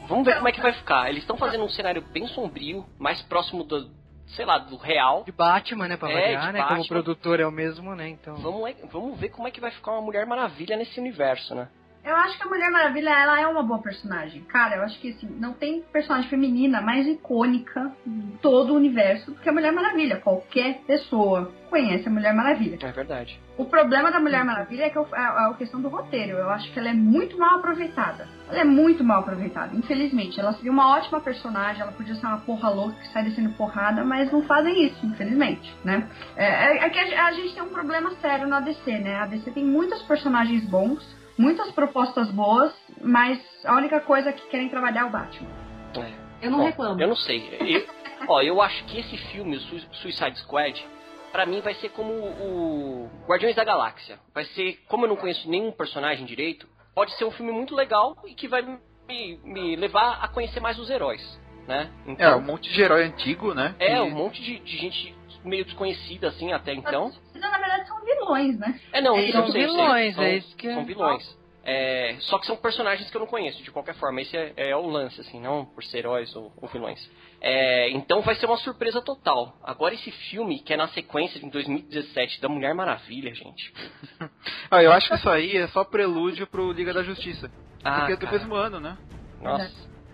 Speaker 7: Vamos ver como é que vai ficar. Eles estão fazendo um cenário bem sombrio, mais próximo do, sei lá, do real.
Speaker 8: De Batman, né, pra
Speaker 7: É,
Speaker 8: variar, né? Como
Speaker 7: Batman.
Speaker 8: o produtor é o mesmo, né? Então.
Speaker 7: Vamos, é- vamos ver como é que vai ficar uma Mulher Maravilha nesse universo, né?
Speaker 4: Eu acho que a Mulher Maravilha, ela é uma boa personagem. Cara, eu acho que assim, não tem personagem feminina mais icônica em todo o universo do que a Mulher Maravilha. Qualquer pessoa conhece a Mulher Maravilha.
Speaker 7: É verdade.
Speaker 4: O problema da Mulher Maravilha é que é a, a questão do roteiro. Eu acho que ela é muito mal aproveitada. Ela é muito mal aproveitada, infelizmente. Ela seria uma ótima personagem, ela podia ser uma porra louca que sai descendo porrada, mas não fazem isso, infelizmente, né? É, é- é que a, a gente tem um problema sério na DC, né? A DC tem muitos personagens bons, muitas propostas boas, mas a única coisa que querem trabalhar é o Batman.
Speaker 7: É.
Speaker 5: Eu não
Speaker 7: Bom,
Speaker 5: reclamo.
Speaker 7: Eu não sei. Eu- ó, eu acho que esse filme, o Sui- Suicide Squad, pra mim vai ser como o Guardiões da Galáxia. Vai ser, como eu não conheço nenhum personagem direito, pode ser um filme muito legal e que vai me, me levar a conhecer mais os heróis, né?
Speaker 1: É,
Speaker 7: Então,
Speaker 1: um monte de herói antigo, né?
Speaker 7: é,
Speaker 1: que-
Speaker 7: um monte de, de gente meio desconhecida assim até então.
Speaker 4: Na verdade, são vilões, né?
Speaker 7: É, não,
Speaker 4: É,
Speaker 8: são
Speaker 7: sei, sei.
Speaker 8: vilões,
Speaker 7: são,
Speaker 8: é isso que é-
Speaker 7: São vilões. É, só que são personagens que eu não conheço, de qualquer forma. Esse é, é o lance, assim, não por ser heróis ou, ou vilões. É, então vai ser uma surpresa total. Agora esse filme, que é na sequência em 2017 da Mulher Maravilha, gente. *laughs*
Speaker 1: Ah, eu acho que isso aí é só prelúdio pro Liga da Justiça.
Speaker 7: Ah,
Speaker 1: porque é do mesmo ano, né?
Speaker 7: Nossa.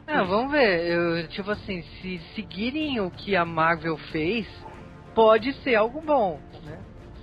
Speaker 8: É, vamos ver. Eu, tipo assim, se seguirem o que a Marvel fez, pode ser algo bom, né?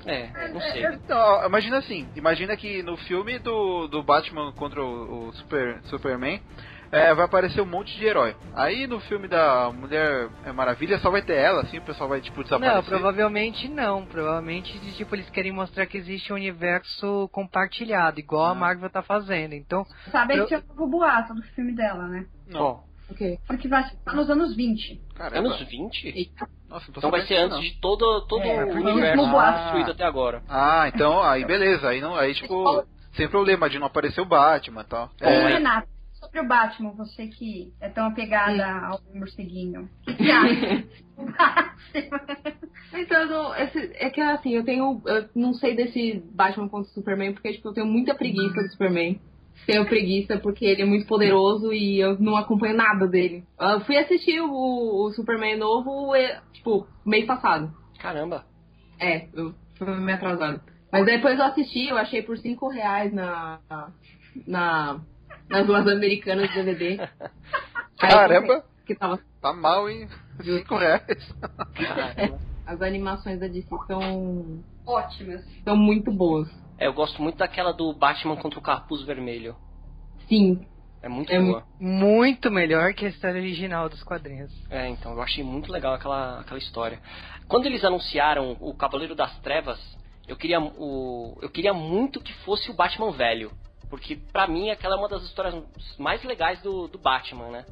Speaker 7: É, não sei.
Speaker 1: Então, ó, imagina assim, imagina que no filme do, do Batman contra o, o Super, Superman é, vai aparecer um monte de herói. Aí no filme da Mulher Maravilha só vai ter ela, assim, o pessoal vai tipo
Speaker 8: Não,
Speaker 1: desaparecer.
Speaker 8: provavelmente não. Provavelmente, de, tipo, eles querem mostrar que existe um universo compartilhado, igual a
Speaker 1: Ah.
Speaker 8: Marvel tá fazendo. Então,
Speaker 4: Sabe
Speaker 8: Eu-
Speaker 4: que tinha um novo boato do filme dela, né?
Speaker 1: Não,
Speaker 5: Ok.
Speaker 4: Porque vai ser nos anos 20.
Speaker 1: caramba.
Speaker 7: Anos 20?
Speaker 1: Nossa, não tô
Speaker 7: Então vai ser antes
Speaker 1: não.
Speaker 7: de todo, todo
Speaker 4: É,
Speaker 7: o
Speaker 4: foi
Speaker 7: universo construído até agora.
Speaker 1: Ah, então, aí beleza, aí não, aí tipo, sem problema de não aparecer o Batman e tal.
Speaker 4: Ô,
Speaker 1: É,
Speaker 4: Renato, sobre o Batman, você que é tão apegada ao morceguinho, o que, que acha? *laughs*
Speaker 5: Então, eu não- esse- é que assim, eu tenho. Eu não sei desse Batman contra o Superman, porque tipo, eu tenho muita preguiça do Superman. Tenho preguiça porque ele é muito poderoso e eu não acompanho nada dele. Eu fui assistir o, o Superman novo, é, tipo, mês passado.
Speaker 7: Caramba.
Speaker 5: É, eu fui meio atrasado. Mas depois eu assisti, eu achei por 5 reais na, na, nas lojas americanas do DVD. *laughs*
Speaker 1: Caramba,
Speaker 5: Que tava,
Speaker 1: tá mal, hein? 5 reais.
Speaker 7: Caramba. *laughs*
Speaker 5: as animações da DC são,
Speaker 4: Ótimas.
Speaker 5: são muito boas.
Speaker 7: É, eu gosto muito daquela do Batman contra o Capuz Vermelho.
Speaker 5: Sim,
Speaker 7: É muito
Speaker 5: É
Speaker 7: boa.
Speaker 8: muito melhor que a história original dos quadrinhos.
Speaker 7: É, então, eu achei muito legal aquela, aquela história. Quando eles anunciaram o Cavaleiro das Trevas, eu queria, o, eu queria muito que fosse o Batman velho. Porque pra mim aquela é uma das histórias mais legais do, do Batman, né?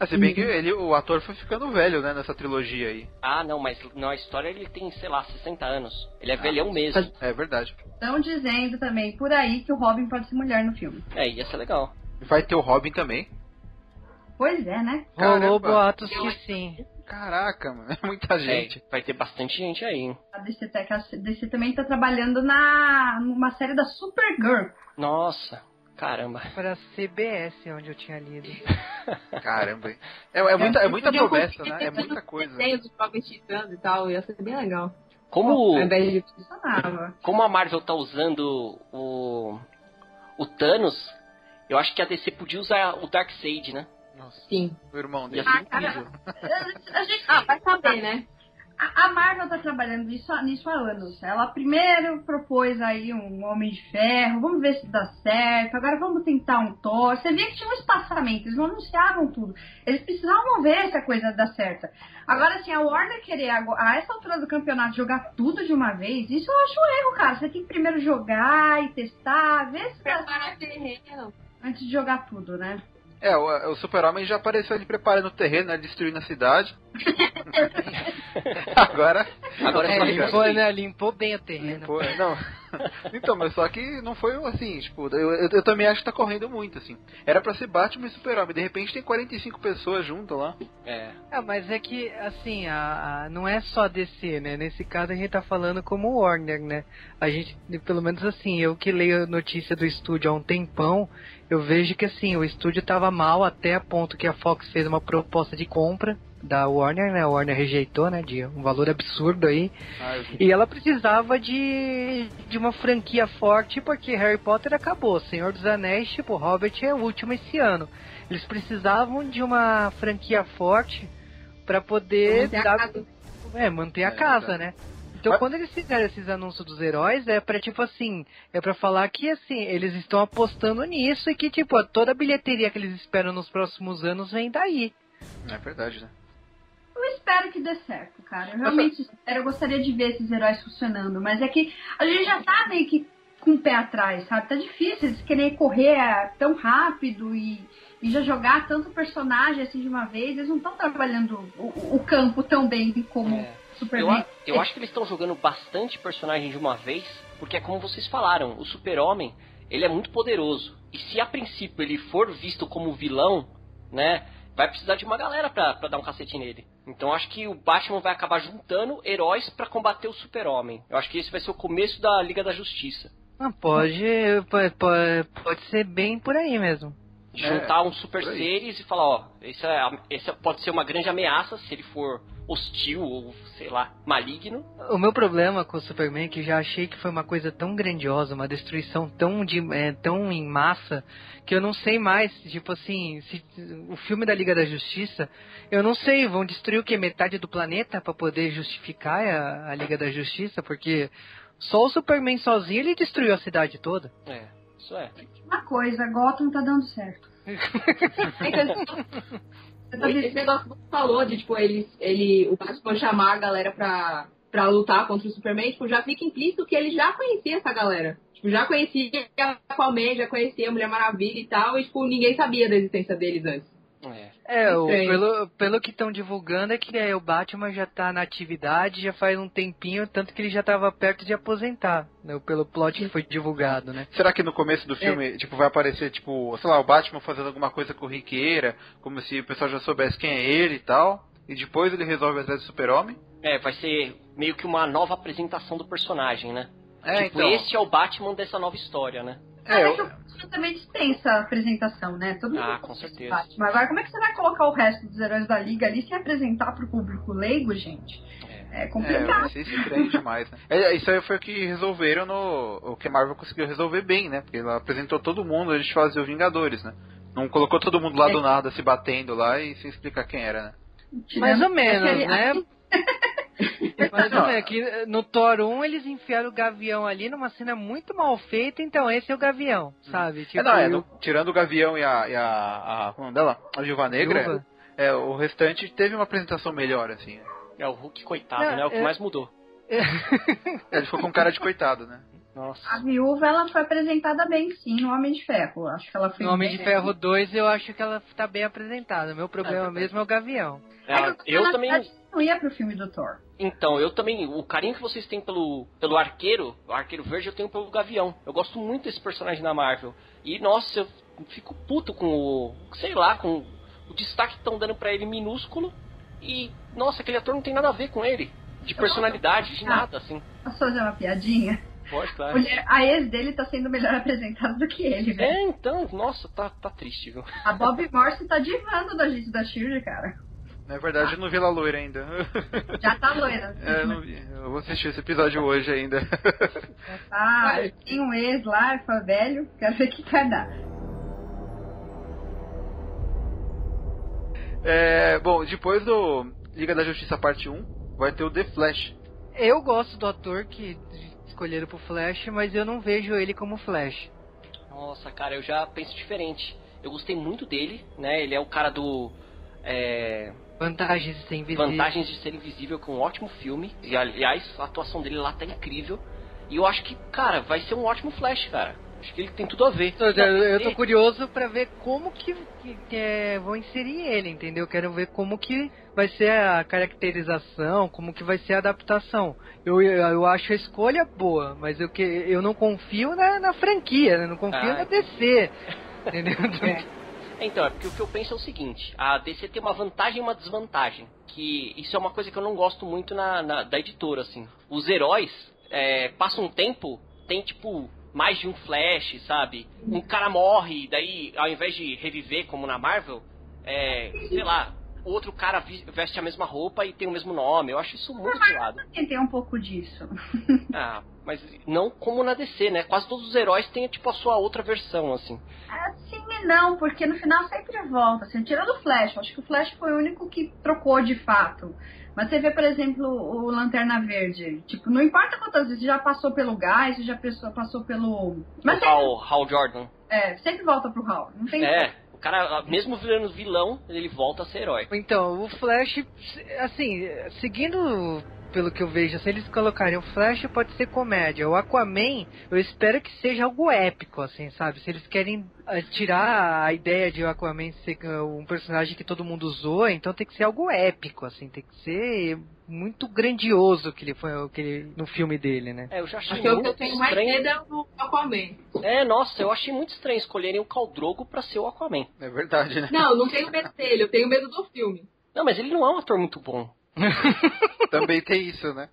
Speaker 1: Ah, se bem que ele, o ator foi ficando velho, né, nessa trilogia aí.
Speaker 7: Ah, não, mas na história ele tem, sei lá, 60 anos. Ele é velhão mesmo.
Speaker 1: É verdade.
Speaker 4: Estão dizendo também por aí que o Robin pode ser mulher no filme.
Speaker 7: É, ia ser legal.
Speaker 1: Vai ter o Robin também.
Speaker 4: Pois é, né?
Speaker 8: Rolou boatos que sim.
Speaker 1: Caraca, mano, *laughs* é muita gente.
Speaker 7: É, vai ter bastante gente aí, hein?
Speaker 4: A DC, a DC também tá trabalhando na numa série da Supergirl.
Speaker 7: Nossa, caramba.
Speaker 8: Pra CBS, onde eu tinha lido. *laughs*
Speaker 1: Caramba. É, é muita, é muita promessa, né? É muita coisa.
Speaker 5: Desenhos dos jovens titãs e tal, ia ser bem legal.
Speaker 7: Como, como a Marvel tá usando o, o Thanos, eu acho que a DC podia usar o Darkseid, né?
Speaker 1: Nossa,
Speaker 5: Sim.
Speaker 1: o irmão dele.
Speaker 7: ser
Speaker 4: Ah, cara. A gente
Speaker 5: Ah, vai saber, né?
Speaker 4: A Marvel tá trabalhando isso, nisso há anos. Ela primeiro propôs aí um Homem de Ferro, vamos ver se dá certo. Agora vamos tentar um Thor. Você via que tinha um espaçamento, eles não anunciavam tudo. Eles precisavam ver se a coisa dá certa. Agora, assim, a Warner querer, a essa altura do campeonato, jogar tudo de uma vez, isso eu acho um erro, cara. Você tem que primeiro jogar e testar, ver se dá
Speaker 5: Preparar
Speaker 4: certo
Speaker 5: terreno.
Speaker 4: antes de jogar tudo, né?
Speaker 1: É, o, o Super-Homem já apareceu ali preparando o terreno, né? Destruindo a cidade. *laughs* Agora.
Speaker 7: Agora
Speaker 8: É,
Speaker 1: limpou,
Speaker 8: né? Limpou bem o terreno.
Speaker 1: Limpou, não. *laughs* Então, mas só que não foi assim, tipo, eu, eu, eu também acho que tá correndo muito, assim. Era pra ser Batman e Super-Homem, de repente tem 45 pessoas junto lá.
Speaker 7: É.
Speaker 8: Ah, mas é que, assim, a, a- não é só DC, né? Nesse caso a gente tá falando como Warner, né? A gente, pelo menos assim, eu que leio a notícia do estúdio há um tempão, eu vejo que, assim, o estúdio tava mal até a ponto que a Fox fez uma proposta de compra da Warner, né? A Warner rejeitou, né? De um valor absurdo aí.
Speaker 1: Ah.
Speaker 8: E ela precisava de, de uma franquia forte, porque Harry Potter acabou. Senhor dos Anéis, tipo, Hobbit é o último esse ano. Eles precisavam de uma franquia forte pra poder
Speaker 5: Manter a
Speaker 8: dar-
Speaker 5: casa.
Speaker 8: é, manter a
Speaker 1: É,
Speaker 8: casa,
Speaker 1: verdade.
Speaker 8: né? Então
Speaker 1: Mas-
Speaker 8: quando eles fizeram esses anúncios dos heróis, é pra tipo assim, é pra falar que assim, eles estão apostando nisso e que tipo, toda a bilheteria que eles esperam nos próximos anos vem daí.
Speaker 1: É verdade, né?
Speaker 4: Eu espero que dê certo, cara. Eu realmente espero. Eu gostaria de ver esses heróis funcionando. Mas é que a gente já tá meio que com o pé atrás, sabe? Tá difícil eles querem correr é, tão rápido e, e já jogar tanto personagem assim de uma vez. Eles não estão trabalhando o, o campo tão bem como
Speaker 7: É. Eu,
Speaker 4: Superman.
Speaker 7: a- eu acho que eles estão jogando bastante personagem de uma vez, porque é como vocês falaram, o super-homem, ele é muito poderoso. E se a princípio ele for visto como vilão, né, vai precisar de uma galera pra, pra dar um cacete nele. Então acho que o Batman vai acabar juntando heróis pra combater o super-homem. Eu acho que esse vai ser o começo da Liga da Justiça.
Speaker 8: Ah, pode, pode, pode, pode ser bem por aí mesmo.
Speaker 7: De
Speaker 1: É,
Speaker 7: juntar uns super seres e falar, ó, esse, é, esse pode ser uma grande ameaça se ele for hostil ou, sei lá, maligno.
Speaker 8: O meu problema com o Superman é que já achei que foi uma coisa tão grandiosa, uma destruição tão, de, é, tão em massa, que eu não sei mais, tipo assim, se, o filme da Liga da Justiça, eu não sei, vão destruir o que? Metade do planeta pra poder justificar a, a Liga da Justiça? Porque só o Superman sozinho ele destruiu a cidade toda.
Speaker 7: É, isso é.
Speaker 4: Uma coisa, Gotham tá dando certo. *laughs*
Speaker 5: Então, esse negócio que você falou de, tipo, ele, ele, o Batman chamar a galera pra, pra lutar contra o Superman, tipo, já fica implícito que ele já conhecia essa galera. Tipo, já conhecia a Aquaman, já conhecia a Mulher Maravilha e tal, e, tipo, ninguém sabia da existência deles antes.
Speaker 7: É.
Speaker 8: É, o- pelo, pelo que estão divulgando é que é, o Batman já tá na atividade já faz um tempinho, tanto que ele já tava perto de aposentar, né, pelo plot que foi divulgado, né?
Speaker 1: Será que no começo do filme, tipo, vai aparecer, tipo, sei lá, o Batman fazendo alguma coisa corriqueira, como se o pessoal já soubesse quem é ele e tal, e depois ele resolve atrás do super-homem?
Speaker 7: É, vai ser meio que uma nova apresentação do personagem, né?
Speaker 1: É,
Speaker 7: tipo,
Speaker 1: então.
Speaker 7: esse é o Batman dessa nova história, né?
Speaker 1: É,
Speaker 4: Mas
Speaker 1: eu-
Speaker 4: é também dispensa a apresentação, né? Todo mundo
Speaker 7: Ah, com
Speaker 4: o
Speaker 7: certeza.
Speaker 4: Batman. Agora, como é que você vai colocar o resto dos heróis da Liga ali sem apresentar pro público leigo, gente? É
Speaker 1: É,
Speaker 4: complicado.
Speaker 1: vai ser estranho demais, né? É, isso aí foi o que resolveram no. O que a Marvel conseguiu resolver bem, né? Porque ela apresentou todo mundo antes de fazer o Vingadores, né? Não colocou todo mundo lá do nada se batendo lá e sem explicar quem era, né?
Speaker 8: Mais ou menos,
Speaker 4: aquele-
Speaker 8: né? *laughs* Menos. Que eh, no Thor 1 eles enfiaram o Gavião ali numa cena muito mal feita, então esse é o Gavião, sabe? Tipo,
Speaker 1: é, não, é,
Speaker 8: e
Speaker 1: no- tirando o Gavião e a. E a, a como é dela? A Viúva Negra,
Speaker 8: Viúva.
Speaker 1: é, o restante teve uma apresentação melhor, assim.
Speaker 7: É o Hulk coitado,
Speaker 8: Não,
Speaker 7: né? É o que
Speaker 8: é-
Speaker 7: mais mudou.
Speaker 1: Ele ficou com cara de coitado, né?
Speaker 7: Nossa.
Speaker 4: A viúva, ela foi apresentada bem, sim, no Homem de Ferro. Acho que ela foi
Speaker 8: No Homem de Ferro 2 eu acho que ela tá bem apresentada. Meu problema
Speaker 1: verdade.
Speaker 8: mesmo é o Gavião.
Speaker 7: É,
Speaker 4: É que
Speaker 7: eu
Speaker 4: na
Speaker 7: também.
Speaker 4: verdade, não ia pro filme do Thor.
Speaker 7: Então, eu também. O carinho que vocês têm pelo, pelo arqueiro, o arqueiro verde, eu tenho pelo Gavião. Eu gosto muito desse personagem da Marvel. E, nossa, eu fico puto com o. Sei lá, com, o destaque que estão dando pra ele minúsculo e, nossa, aquele ator não tem nada a ver com ele. De personalidade, de nada, assim.
Speaker 4: Posso fazer uma piadinha?
Speaker 7: Pode, claro.
Speaker 4: Mulher- A ex dele tá sendo melhor apresentada do que ele, velho.
Speaker 7: É, então, nossa, tá, tá triste, viu?
Speaker 4: A Bob Morse tá divando da gente da Shield, cara.
Speaker 1: Na verdade, eu não vi ela loira ainda. *laughs*
Speaker 4: Já tá loira.
Speaker 1: É, eu não vi. Eu vou assistir esse episódio hoje ainda.
Speaker 4: Ah, tem um ex lá, foi velho, quero ver o que vai dar.
Speaker 1: É, bom, depois do Liga da Justiça parte 1, vai ter o The Flash.
Speaker 8: Eu gosto do ator que escolheram pro Flash, mas eu não vejo ele como Flash.
Speaker 7: Nossa, cara, eu já penso diferente. Eu gostei muito dele, né? Ele é o cara do. É,
Speaker 8: Vantagens de ser invisível.
Speaker 7: Vantagens de Ser Invisível, que é um ótimo filme. E aliás, a atuação dele lá tá incrível. E eu acho que, cara, vai ser um ótimo Flash, cara. Acho que ele tem tudo a ver.
Speaker 8: Eu, eu- tô curioso pra ver como que, que- que é, vão inserir ele, entendeu? Quero ver como que vai ser a caracterização, como que vai ser a adaptação. Eu, eu, eu acho a escolha boa, mas eu, que, eu não confio na, na franquia, né? Não confio
Speaker 7: Ah,
Speaker 8: na DC. Entendeu? *laughs*
Speaker 7: Então, é porque o que eu penso é o seguinte: a DC tem uma vantagem e uma desvantagem. Que isso é uma coisa que eu não gosto muito na, na- da editora, assim. Os heróis é, passam um tempo, tem tipo mais de um flash, sabe? Um cara morre, daí ao invés de reviver como na Marvel, é, sei lá, outro cara veste a mesma roupa e tem o mesmo nome. Eu acho isso muito zoado.
Speaker 4: Tem um pouco disso. *laughs*
Speaker 7: Ah, mas não como na DC, né? Quase todos os heróis têm tipo a sua outra versão, assim.
Speaker 4: Sim e não, porque no final sempre volta. Assim, tirando o Flash, acho que o Flash foi o único que trocou de fato. Mas você vê, por exemplo, o Lanterna Verde. Tipo, não importa quantas vezes já passou pelo gás, já passou, pelo. Mas
Speaker 7: o
Speaker 4: sempre,
Speaker 7: Hal, Hal Jordan.
Speaker 4: é, sempre volta pro Hal. Não tem
Speaker 7: É, o cara, mesmo virando vilão, ele volta a ser herói.
Speaker 8: Então, o Flash, assim, seguindo pelo que eu vejo, se eles colocarem o Flash, pode ser comédia. O Aquaman, eu espero que seja algo épico, assim, sabe? Se eles querem eh, tirar a ideia de o Aquaman ser eh, um personagem que todo mundo usou, então tem que ser algo épico, assim, tem que ser muito grandioso que ele foi que ele- no filme dele, né?
Speaker 7: É, eu já achei
Speaker 5: Acho que o que
Speaker 7: muito
Speaker 5: eu tenho mais
Speaker 7: estranho.
Speaker 5: medo é o Aquaman.
Speaker 7: É, nossa, eu achei muito estranho escolherem o Caldrogo pra ser o Aquaman.
Speaker 1: É verdade, né?
Speaker 5: Não, não tenho medo dele, eu tenho medo do filme.
Speaker 7: Não, mas ele não é um ator muito bom. *laughs*
Speaker 1: Também tem isso, né?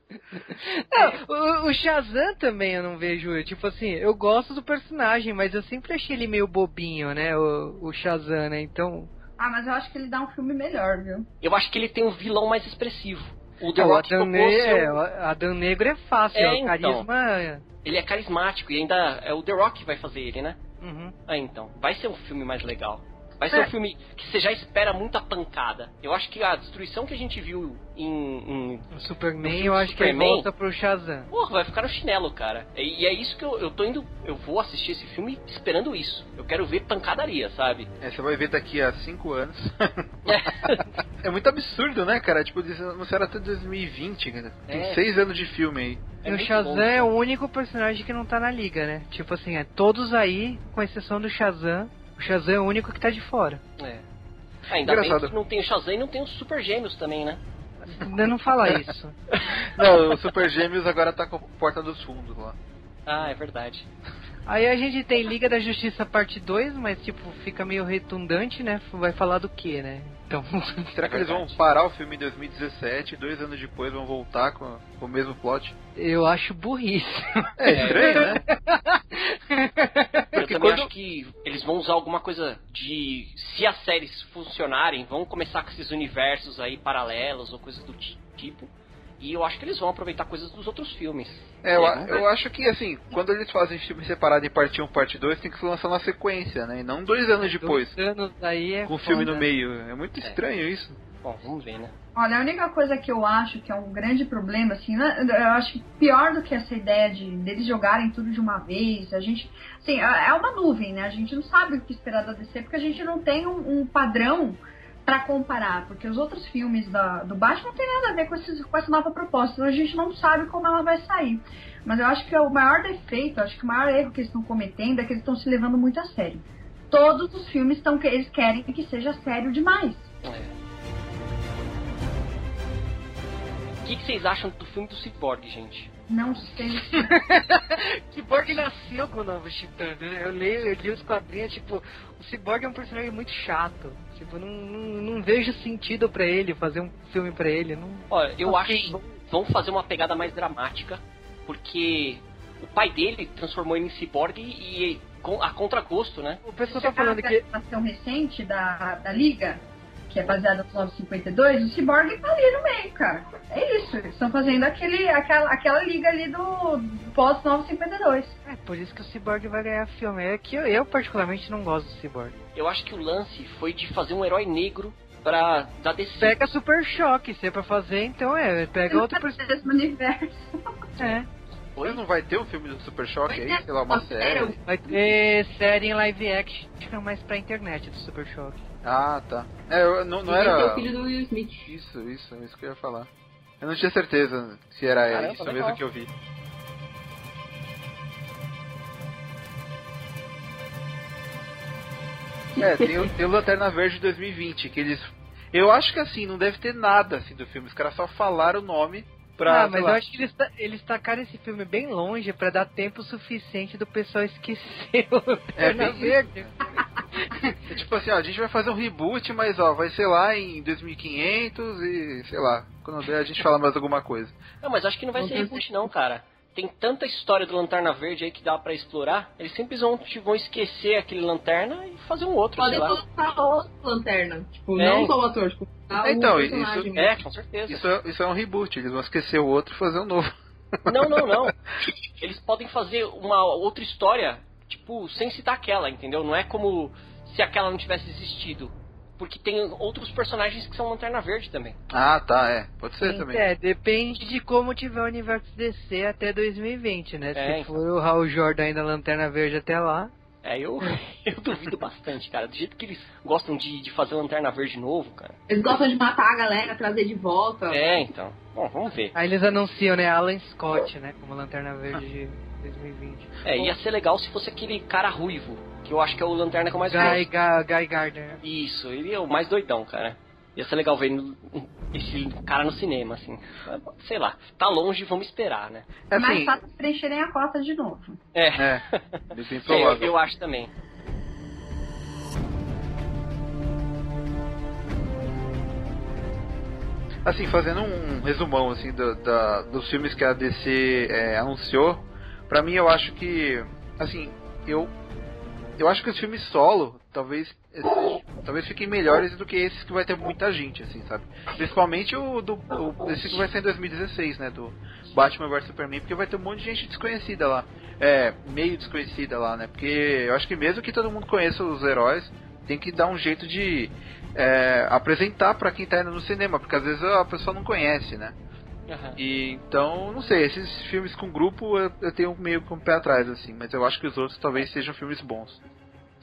Speaker 8: Não, o, o Shazam também eu não vejo, tipo assim, eu gosto do personagem, mas eu sempre achei ele meio bobinho, né, o, o Shazam, né, então...
Speaker 4: Ah, mas eu acho que ele dá um filme melhor, viu?
Speaker 7: Eu acho que ele tem um vilão mais expressivo. O The
Speaker 8: É, o
Speaker 7: Rock tocou
Speaker 8: Ne
Speaker 7: seu-
Speaker 8: é, o Adão Negro é fácil,
Speaker 7: É,
Speaker 8: é, o
Speaker 7: então.
Speaker 8: carisma...
Speaker 7: Ele é carismático e ainda é o The Rock que vai fazer ele, né?
Speaker 8: Uhum.
Speaker 7: Ah, então. Vai ser um filme mais legal. Vai ser
Speaker 8: É.
Speaker 7: um filme que você já espera muita pancada. Eu acho que a destruição que a gente viu em. em
Speaker 8: O Superman, eu acho que ele
Speaker 7: Superman-
Speaker 8: volta pro Shazam.
Speaker 7: Porra, vai ficar no chinelo, cara. E, e é isso que eu, eu tô indo. Eu vou assistir esse filme esperando isso. Eu quero ver pancadaria, sabe?
Speaker 1: É, você vai ver daqui a 5 anos. *laughs* é muito absurdo, né, cara? Tipo, eles anunciaram até 2020, cara. Tem
Speaker 7: É.
Speaker 1: 6 anos de filme aí.
Speaker 7: É
Speaker 8: e o Shazam
Speaker 7: bom.
Speaker 8: é o único personagem que não tá na liga, né? Tipo assim, é todos aí, com exceção do Shazam. O Shazam é o único que tá de fora.
Speaker 7: É. Ainda
Speaker 1: Engraçado.
Speaker 7: bem que não tem o Shazam e não tem os Super Gêmeos também, né?
Speaker 8: Ainda não fala isso. *laughs*
Speaker 1: Não, o Super Gêmeos agora tá com a porta dos fundos lá.
Speaker 7: Ah, é verdade.
Speaker 8: Aí a gente tem Liga da Justiça parte 2, mas tipo, fica meio redundante, né? Vai falar do que, né? Então, *laughs*
Speaker 1: Será que eles vão parar o filme em 2017 e dois anos depois vão voltar com, com o mesmo plot?
Speaker 8: eu acho burrice.
Speaker 1: É estranho, né? *laughs*
Speaker 7: Eu também
Speaker 1: quando-
Speaker 7: acho que eles vão usar alguma coisa de. Se as séries funcionarem, vão começar com esses universos aí paralelos ou coisas do ti- tipo. E eu acho que eles vão aproveitar coisas dos outros filmes.
Speaker 1: É, eu,
Speaker 7: vamos ver.
Speaker 1: eu acho que assim, quando eles fazem filme separado em parte 1 parte 2, tem que se lançar na sequência, né? E não dois anos depois.
Speaker 8: Dois anos aí é
Speaker 1: Com o filme no meio. É muito estranho isso.
Speaker 7: Bom, vamos ver, né?
Speaker 4: Olha, a única coisa que eu acho que é um grande problema, assim, né, eu acho que pior do que essa ideia de deles jogarem tudo de uma vez, a gente, assim, é é uma nuvem, né? A gente não sabe o que esperar da DC porque a gente não tem um, um padrão pra comparar, porque os outros filmes da, do Batman não tem nada a ver com, esses, com essa nova proposta, então a gente não sabe como ela vai sair. Mas eu acho que é o maior defeito, acho que o maior erro que eles estão cometendo é que eles estão se levando muito a sério. Todos os filmes estão que eles querem que seja sério demais.
Speaker 7: O que, que vocês acham do filme do Cyborg, gente?
Speaker 4: Não sei. *laughs*
Speaker 8: Cyborg nasceu com o novo Titã, né? Eu leio, eu li os quadrinhos, tipo, o Cyborg é um personagem muito chato. Tipo, não, não, não vejo sentido pra ele fazer um filme pra ele. Não...
Speaker 7: Olha, eu
Speaker 8: Ok.
Speaker 7: acho que vão fazer uma pegada mais dramática, porque o pai dele transformou ele em ciborgue e a contragosto, né?
Speaker 8: O pessoal tá falando
Speaker 4: a
Speaker 8: que.
Speaker 4: animação recente da, da Liga, que é baseada no 952, o Cyborg tá ali no meio, cara. É isso, eles estão fazendo aquele, aquela, aquela liga ali do, do pós-952.
Speaker 8: É por isso que o Cyborg vai ganhar filme. É que eu, eu particularmente não gosto do Cyborg.
Speaker 7: Eu acho que o lance foi de fazer um herói negro pra da DC.
Speaker 8: Pega Super Choque, se é pra fazer, então é. Pega outro personagem.
Speaker 4: mesmo universo. *laughs*
Speaker 8: É.
Speaker 1: Mas não vai ter um filme do Super Choque aí? Sei lá, uma série?
Speaker 8: Vai ter série em live action, mas pra internet do Super Choque.
Speaker 1: Ah, tá. É, eu, não, não
Speaker 5: Ele é
Speaker 1: era...
Speaker 5: o filho do Will Smith.
Speaker 1: Isso, isso, isso que eu ia falar. Eu não tinha certeza se era
Speaker 7: Caramba,
Speaker 1: isso mesmo que eu vi. É, tem, o- tem o Lanterna Verde 2020, que eles... Eu acho que assim, não deve ter nada assim do filme. Os caras só falaram o nome pra...
Speaker 8: ah, mas
Speaker 1: lá.
Speaker 8: eu acho que eles, eles tacaram esse filme bem longe pra dar tempo suficiente do pessoal esquecer o
Speaker 1: É, bem
Speaker 8: Verde. *laughs*
Speaker 1: É tipo assim, ó, a gente vai fazer um reboot, mas ó, vai ser lá em 2500 e sei lá. Quando der a gente fala mais alguma coisa.
Speaker 7: Não, mas acho que não vai
Speaker 5: Não
Speaker 7: ser reboot não, cara. Tem tanta história do Lanterna Verde aí que dá pra explorar. Eles simplesmente vão esquecer aquele Lanterna e fazer um outro,
Speaker 5: Podem
Speaker 7: sei lá.
Speaker 5: colocar outro lanterna. Tipo,
Speaker 7: É.
Speaker 5: não só o ator, tipo, colocar
Speaker 1: Então, isso-.
Speaker 7: É, com certeza.
Speaker 1: Isso é, isso é um reboot, eles vão esquecer o outro e fazer um novo.
Speaker 7: Não, não, não. *laughs* Eles podem fazer uma outra história, tipo, sem citar aquela, entendeu? Não é como se aquela não tivesse existido. Porque tem outros personagens que são Lanterna Verde também.
Speaker 1: Ah, tá, é. Pode ser também.
Speaker 8: É, depende de como tiver o universo DC até 2020, né?
Speaker 7: É,
Speaker 8: Se
Speaker 7: então.
Speaker 8: for o Hal Jordan ainda Lanterna Verde até lá.
Speaker 7: É, eu, *laughs* eu duvido bastante, cara. Do jeito que eles gostam de, de fazer Lanterna Verde novo, cara.
Speaker 5: Eles gostam de matar a galera, trazer de volta.
Speaker 7: É, então. Bom, vamos ver.
Speaker 8: Aí eles anunciam, né, Alan Scott, né, como Lanterna Verde de 2020.
Speaker 7: É, ia ser legal se fosse aquele cara ruivo, que eu acho que é o Lanterna que eu mais
Speaker 8: Guy,
Speaker 7: gosto.
Speaker 8: Ga, Guy Gardner.
Speaker 7: Isso, ele é o mais doidão, cara. Ia ser legal ver esse cara no cinema, assim. Sei lá, tá longe, vamos esperar, né?
Speaker 1: É
Speaker 4: mais
Speaker 1: assim,
Speaker 4: fácil preencherem a cota de novo.
Speaker 7: É,
Speaker 1: é, *laughs*
Speaker 7: É, eu, eu acho também.
Speaker 1: Assim, fazendo um resumão assim do- da- dos filmes que a DC é, anunciou, pra mim eu acho que, assim, eu eu acho que os filmes solo talvez talvez fiquem melhores do que esses que vai ter muita gente, assim, sabe? Principalmente o do o, esse que vai ser em 2016, né, do Batman vs Superman, porque vai ter um monte de gente desconhecida lá, é meio desconhecida lá, né? Porque eu acho que mesmo que todo mundo conheça os heróis, tem que dar um jeito de é, apresentar pra quem tá indo no cinema, porque às vezes a pessoa não conhece, né?
Speaker 7: Aham.
Speaker 1: E então, não sei, esses filmes com grupo eu, eu tenho meio com o pé atrás, assim, mas eu acho que os outros talvez sejam filmes bons.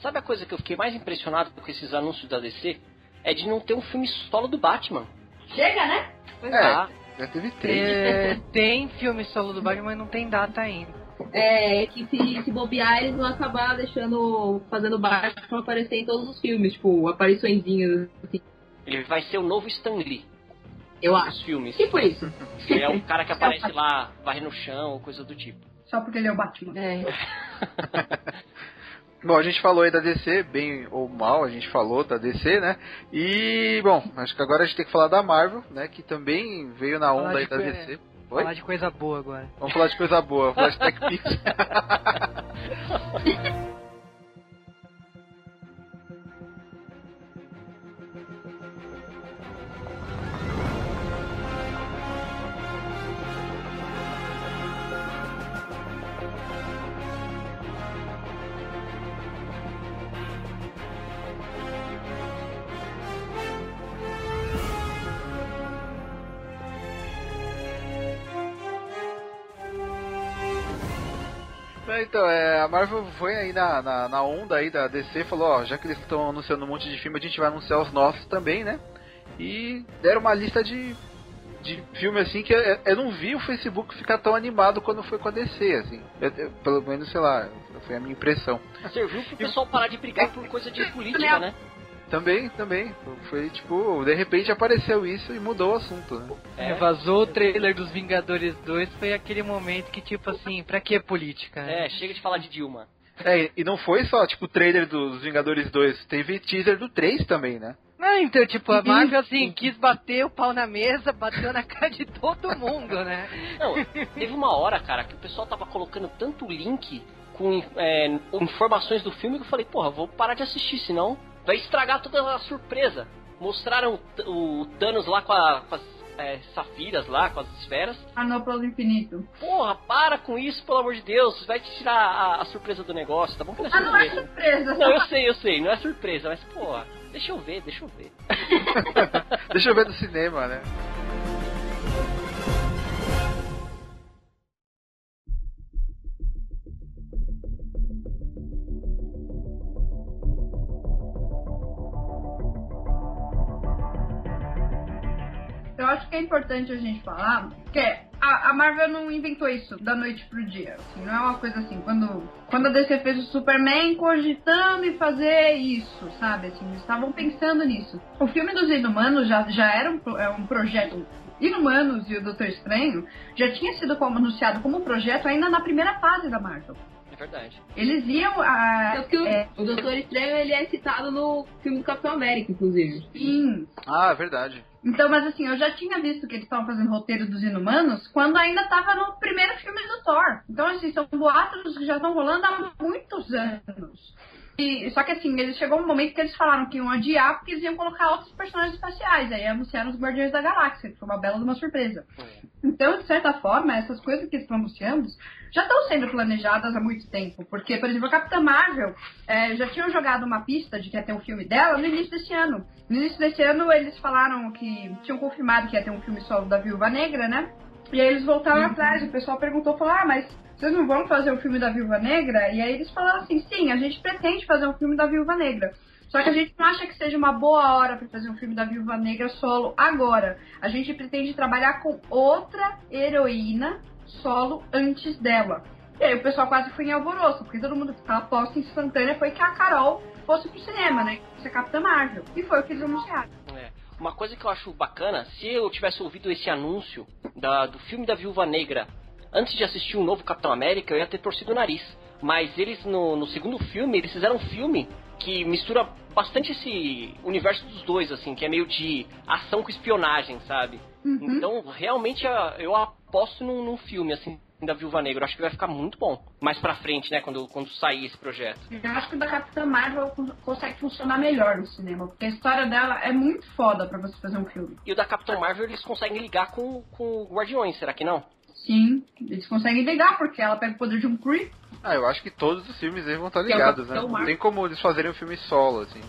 Speaker 7: Sabe a coisa que eu fiquei mais impressionado com esses anúncios da DC? É de não ter um filme solo do Batman.
Speaker 4: Chega, né?
Speaker 5: Pois
Speaker 1: É.
Speaker 7: Ah,
Speaker 1: Já teve três.
Speaker 8: É, *laughs* tem filme solo do Batman, mas não tem data ainda.
Speaker 5: É que se, se bobear, eles vão acabar deixando. fazendo Batman aparecer em todos os filmes, tipo, apariçõezinhas, assim,
Speaker 7: ele vai ser o novo Stan Lee
Speaker 5: eu acho.
Speaker 7: filmes.
Speaker 5: Tipo isso.
Speaker 7: Ele é um cara que *laughs* aparece lá, varre no chão, coisa do tipo.
Speaker 4: Só porque ele é o Batman.
Speaker 5: É. *laughs*
Speaker 1: Bom, a gente falou aí da DC, bem ou mal, a gente falou da DC, né? E, bom, acho que agora a gente tem que falar da Marvel, né? Que também veio na onda aí da
Speaker 8: coi-
Speaker 1: DC. Oi?
Speaker 8: Falar de coisa boa agora.
Speaker 1: Vamos falar de coisa boa, falar de Tech Pix. A Marvel foi aí na, na, na onda aí da DC e falou, ó, já que eles estão anunciando um monte de filme, a gente vai anunciar os nossos também, né? E deram uma lista de, de filme assim que eu, eu não vi o Facebook ficar tão animado quando foi com a DC, assim. Eu- eu- pelo menos, sei lá, foi a minha impressão.
Speaker 7: Serviu pro pessoal parar de brigar por coisa de política, né?
Speaker 1: Também, também. Foi tipo, de repente apareceu isso e mudou o assunto, né?
Speaker 8: É, vazou o trailer dos Vingadores 2, foi aquele momento que, tipo assim, pra que política? Né?
Speaker 7: É, chega de falar de Dilma.
Speaker 1: É, e não foi só, tipo, o trailer dos Vingadores 2, teve teaser do 3 também, né?
Speaker 8: Não, então, tipo, a Marvel, assim, quis bater o pau na mesa, bateu na *laughs* cara de todo mundo, né?
Speaker 7: Não, teve uma hora, cara, que o pessoal tava colocando tanto link com é, informações do filme que eu falei, porra, vou parar de assistir, senão vai estragar toda a surpresa. Mostraram o, o Thanos lá com, a, com as é, safiras lá, com as esferas.
Speaker 4: Manopla do infinito.
Speaker 7: Porra, para com isso, pelo amor de Deus. Vai te tirar a, a surpresa do negócio, tá bom? Que não é
Speaker 4: Ah, não é
Speaker 7: surpresa.
Speaker 4: surpresa.
Speaker 7: Não, eu sei, eu sei, não é surpresa, mas porra, deixa eu ver, deixa eu ver. *laughs* *laughs*
Speaker 1: Deixa eu ver no cinema, né?
Speaker 4: Que é importante a gente falar que a, a Marvel não inventou isso da noite pro dia. assim, não é uma coisa assim, quando, quando a DC fez o Superman cogitando em fazer isso, sabe? Assim, eles estavam pensando nisso. O filme dos Inumanos já, já era um, é um projeto. Inumanos e o Doutor Estranho já tinha sido como, anunciado como projeto ainda na primeira fase da Marvel.
Speaker 7: É verdade.
Speaker 4: Eles iam. A,
Speaker 5: Tanto que o,
Speaker 4: é,
Speaker 5: o Doutor Estranho ele é citado no filme do Capitão América, inclusive.
Speaker 4: sim,
Speaker 1: Ah, é verdade.
Speaker 4: Então, mas assim, eu já tinha visto que eles estavam fazendo roteiro dos Inumanos quando ainda tava no primeiro filme do Thor. Então, assim, são boatos que já estão rolando há muitos anos. E, só que assim, eles chegou um momento que eles falaram que iam adiar porque eles iam colocar outros personagens espaciais. Aí anunciaram os Guardiões da Galáxia, que foi uma bela de uma surpresa. Então, de certa forma, essas coisas que eles estão anunciando já estão sendo planejadas há muito tempo. Porque, por exemplo, a Capitã Marvel é, já tinham jogado uma pista de que ia ter um filme dela no início desse ano. No início desse ano, eles falaram que tinham confirmado que ia ter um filme solo da Viúva Negra, né? E aí eles voltaram atrás. O pessoal perguntou, falou, ah, mas vocês não vão fazer o filme da Viúva Negra? E aí eles falaram assim, sim, a gente pretende fazer um filme da Viúva Negra. Só que a gente não acha que seja uma boa hora para fazer um filme da Viúva Negra solo agora. A gente pretende trabalhar com outra heroína solo antes dela. E aí o pessoal quase foi em alvoroço, porque todo mundo a aposta instantânea foi que a Carol fosse pro cinema, né? Que fosse a Capitã Marvel. E foi o que eles anunciaram.
Speaker 7: É. Uma coisa que eu acho bacana, se eu tivesse ouvido esse anúncio da- do filme da Viúva Negra antes de assistir o novo Capitão América, eu ia ter torcido o nariz. Mas eles, no, no segundo filme, eles fizeram um filme que mistura bastante esse universo dos dois, assim, que é meio de ação com espionagem, sabe?
Speaker 4: Uhum.
Speaker 7: Então, realmente, a- eu aposto num, num filme, assim, da Viúva Negra. Eu acho que vai ficar muito bom. Mais pra frente, né, quando, quando sair esse projeto.
Speaker 4: Eu acho que o da Capitã Marvel con- consegue funcionar melhor no cinema, porque a história dela é muito foda pra você fazer um filme.
Speaker 7: E o da Capitão Marvel, eles conseguem ligar com, com o Guardiões, será que não?
Speaker 4: Sim, eles conseguem ligar, porque ela pega o poder de um Kree.
Speaker 1: Ah, eu acho que todos os filmes eles vão estar
Speaker 4: é
Speaker 1: ligados, né? Não tem como eles fazerem um filme solo, assim.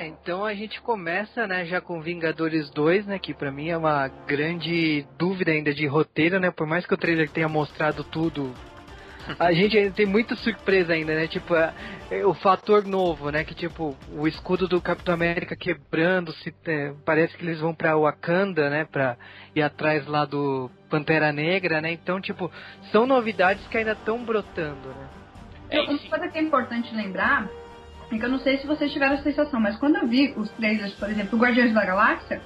Speaker 8: É, então a gente começa, né, já com Vingadores 2, né, que pra mim é uma grande dúvida ainda de roteiro, né, por mais que o trailer tenha mostrado tudo, a *laughs* gente ainda tem muita surpresa ainda, né, tipo, é, é o fator novo, né, que tipo, o escudo do Capitão América quebrando, se, é, parece que eles vão pra Wakanda, né, pra ir atrás lá do Pantera Negra, né, então, tipo, são novidades que ainda estão brotando, né.
Speaker 7: É,
Speaker 4: Uma coisa que é importante lembrar é que eu não sei se vocês tiveram a sensação, mas quando eu vi os trailers, por exemplo, do Guardiões da Galáxia,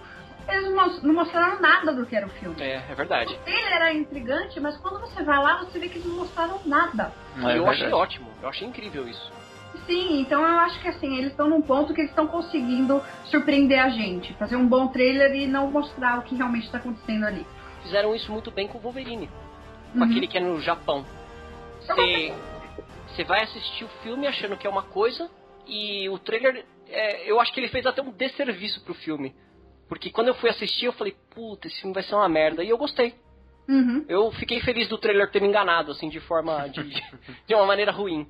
Speaker 4: eles não mos- não mostraram nada do que era o filme.
Speaker 7: É, é verdade.
Speaker 4: O trailer era intrigante, mas quando você vai lá, você vê que eles não mostraram nada.
Speaker 1: É
Speaker 7: eu achei ótimo, eu achei incrível isso.
Speaker 4: Sim, então eu acho que assim, eles estão num ponto que eles estão conseguindo surpreender a gente, fazer um bom trailer e não mostrar o que realmente está acontecendo ali.
Speaker 7: Fizeram isso muito bem com o Wolverine, com
Speaker 4: Uhum.
Speaker 7: aquele que é no Japão. Você vai assistir o filme achando que é uma coisa e o trailer, é, eu acho que ele fez até um desserviço pro filme. Porque quando eu fui assistir, eu falei, puta, esse filme vai ser uma merda. E eu gostei.
Speaker 4: Uhum.
Speaker 7: Eu fiquei feliz do trailer ter me enganado, assim, de forma. de, *laughs* de uma maneira ruim.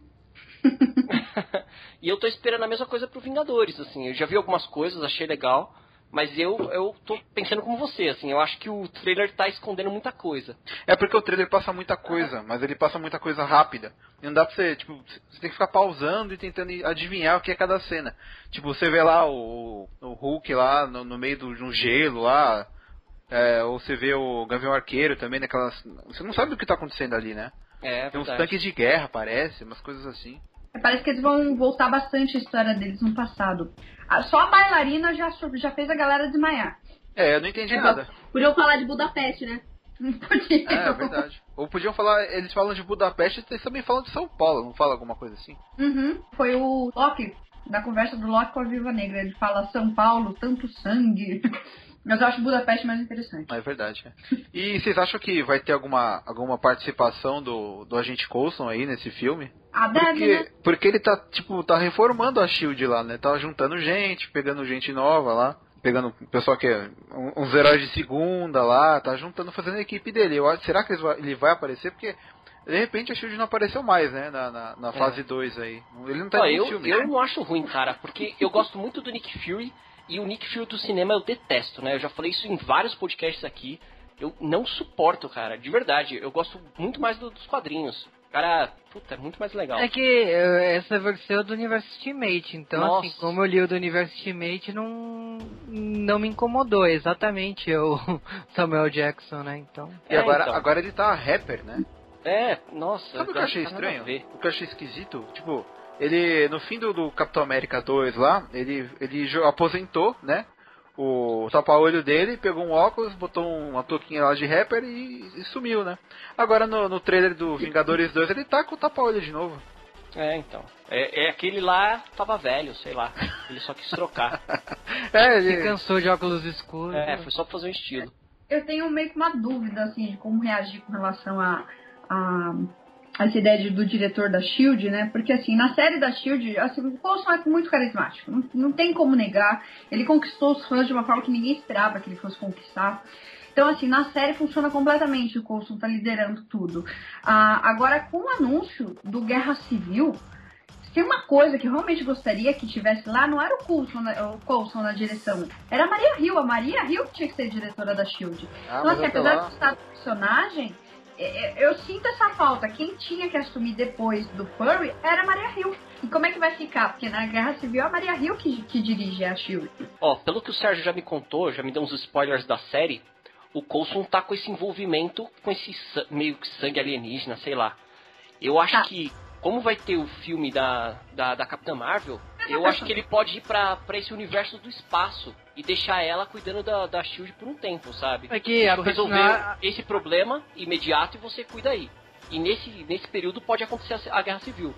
Speaker 7: *laughs* e eu tô esperando a mesma coisa pro Vingadores, assim. Eu já vi algumas coisas, achei legal. Mas eu, eu tô pensando como você, assim, eu acho que o trailer tá escondendo muita coisa.
Speaker 1: É porque o trailer passa muita coisa, mas ele passa muita coisa rápida. E não dá pra você, tipo, você tem que ficar pausando e tentando adivinhar o que é cada cena. Tipo, você vê lá o, o Hulk lá no, no meio do, de um gelo lá, é, ou você vê o Gavião Arqueiro também naquelas. Você não sabe o que tá acontecendo ali, né?
Speaker 7: É,
Speaker 1: Tem uns tanques de guerra, parece, umas coisas assim.
Speaker 4: Parece que eles vão voltar bastante a história deles no passado. Ah, Só a bailarina já, já fez a galera desmaiar.
Speaker 1: É, eu não entendi
Speaker 5: É,
Speaker 1: nada.
Speaker 5: Podiam falar de Budapeste, né?
Speaker 4: Não podia.
Speaker 1: É, é verdade. Ou podiam falar, eles falam de Budapeste, eles também falam de São Paulo, não fala alguma coisa assim?
Speaker 4: Uhum. Foi o Loki, da conversa do Loki com a Viva Negra. Ele fala São Paulo, tanto sangue. Mas eu acho Budapeste mais interessante.
Speaker 1: É verdade. é. E vocês acham que vai ter alguma, alguma participação do, do agente Coulson aí nesse filme?
Speaker 4: Ah, deve,
Speaker 1: Porque,
Speaker 4: né?
Speaker 1: porque ele tá, tipo, tá reformando a Shield lá, né? Tá juntando gente, pegando gente nova lá. Pegando o pessoal que é um- uns heróis de segunda lá, tá juntando, fazendo a equipe dele. Eu acho, será que ele vai aparecer? Porque de repente a Shield não apareceu mais, né? Na, na, na fase 2 aí. Ele não tá
Speaker 7: Ó,
Speaker 1: em nenhum
Speaker 7: eu,
Speaker 1: filme.
Speaker 7: eu não acho ruim, cara, porque eu gosto muito do Nick Fury e o Nick Fury do cinema eu detesto, né? Eu já falei isso em vários podcasts aqui. Eu não suporto, cara, de verdade. Eu gosto muito mais do- dos quadrinhos. Cara, puta, é muito mais legal.
Speaker 8: É que eh, essa versão é do Universo Ultimate, então
Speaker 7: Nossa.
Speaker 8: assim, como eu li o do Universo Ultimate, não, não me incomodou, exatamente o *laughs* Samuel Jackson, né, então...
Speaker 1: E
Speaker 7: É,
Speaker 1: agora,
Speaker 7: então.
Speaker 1: agora ele tá rapper, né?
Speaker 7: É, nossa.
Speaker 1: Sabe o que eu achei
Speaker 7: a
Speaker 1: estranho?
Speaker 7: ver.
Speaker 1: O que eu achei esquisito? Tipo, ele, no fim do, do Capitão América 2 lá, ele, ele aposentou, né? O tapa-olho dele, pegou um óculos, botou uma touquinha lá de rapper e, e sumiu, né? Agora no, no trailer do Vingadores 2 ele tá com o tapa-olho de novo.
Speaker 7: É, então. É, é aquele lá tava velho, sei lá. Ele só quis trocar. *laughs*
Speaker 1: É,
Speaker 8: Se
Speaker 1: ele,
Speaker 8: cansou de óculos escuros.
Speaker 7: é, foi só pra fazer um estilo.
Speaker 4: Eu tenho meio que uma dúvida, assim, de como reagir com relação a, a essa ideia de- do diretor da SHIELD, né? Porque, assim, na série da SHIELD, assim, o Coulson é muito carismático. Não, não tem como negar. Ele conquistou os fãs de uma forma que ninguém esperava que ele fosse conquistar. Então, assim, na série funciona completamente. O Coulson tá liderando tudo. Ah, agora, com o anúncio do Guerra Civil, se uma coisa que eu realmente gostaria que tivesse lá, não era o Coulson, na- o Coulson na direção, era a Maria Hill. A Maria Hill que tinha que ser diretora da SHIELD.
Speaker 1: Ah,
Speaker 4: então, assim, apesar
Speaker 1: lá-
Speaker 4: de gostar do personagem, eu sinto essa falta. Quem tinha que assumir depois do Furry era a Maria Hill. E como é que vai ficar? Porque na Guerra Civil é a Maria Hill que, que dirige a SHIELD.
Speaker 7: Ó, pelo que o Sérgio já me contou, já me deu uns spoilers da série, o Coulson tá com esse envolvimento com esse meio que sangue alienígena, sei lá. Eu acho
Speaker 4: Tá.
Speaker 7: que, como vai ter o filme da, da, da Capitã Marvel, eu acho que ele pode ir pra, pra esse universo do espaço e deixar ela cuidando da, da Shield por um tempo, sabe?
Speaker 8: É que a
Speaker 7: Tipo, resolver
Speaker 8: personagem-
Speaker 7: esse problema imediato e você cuida aí. E nesse, nesse período pode acontecer a, a guerra civil.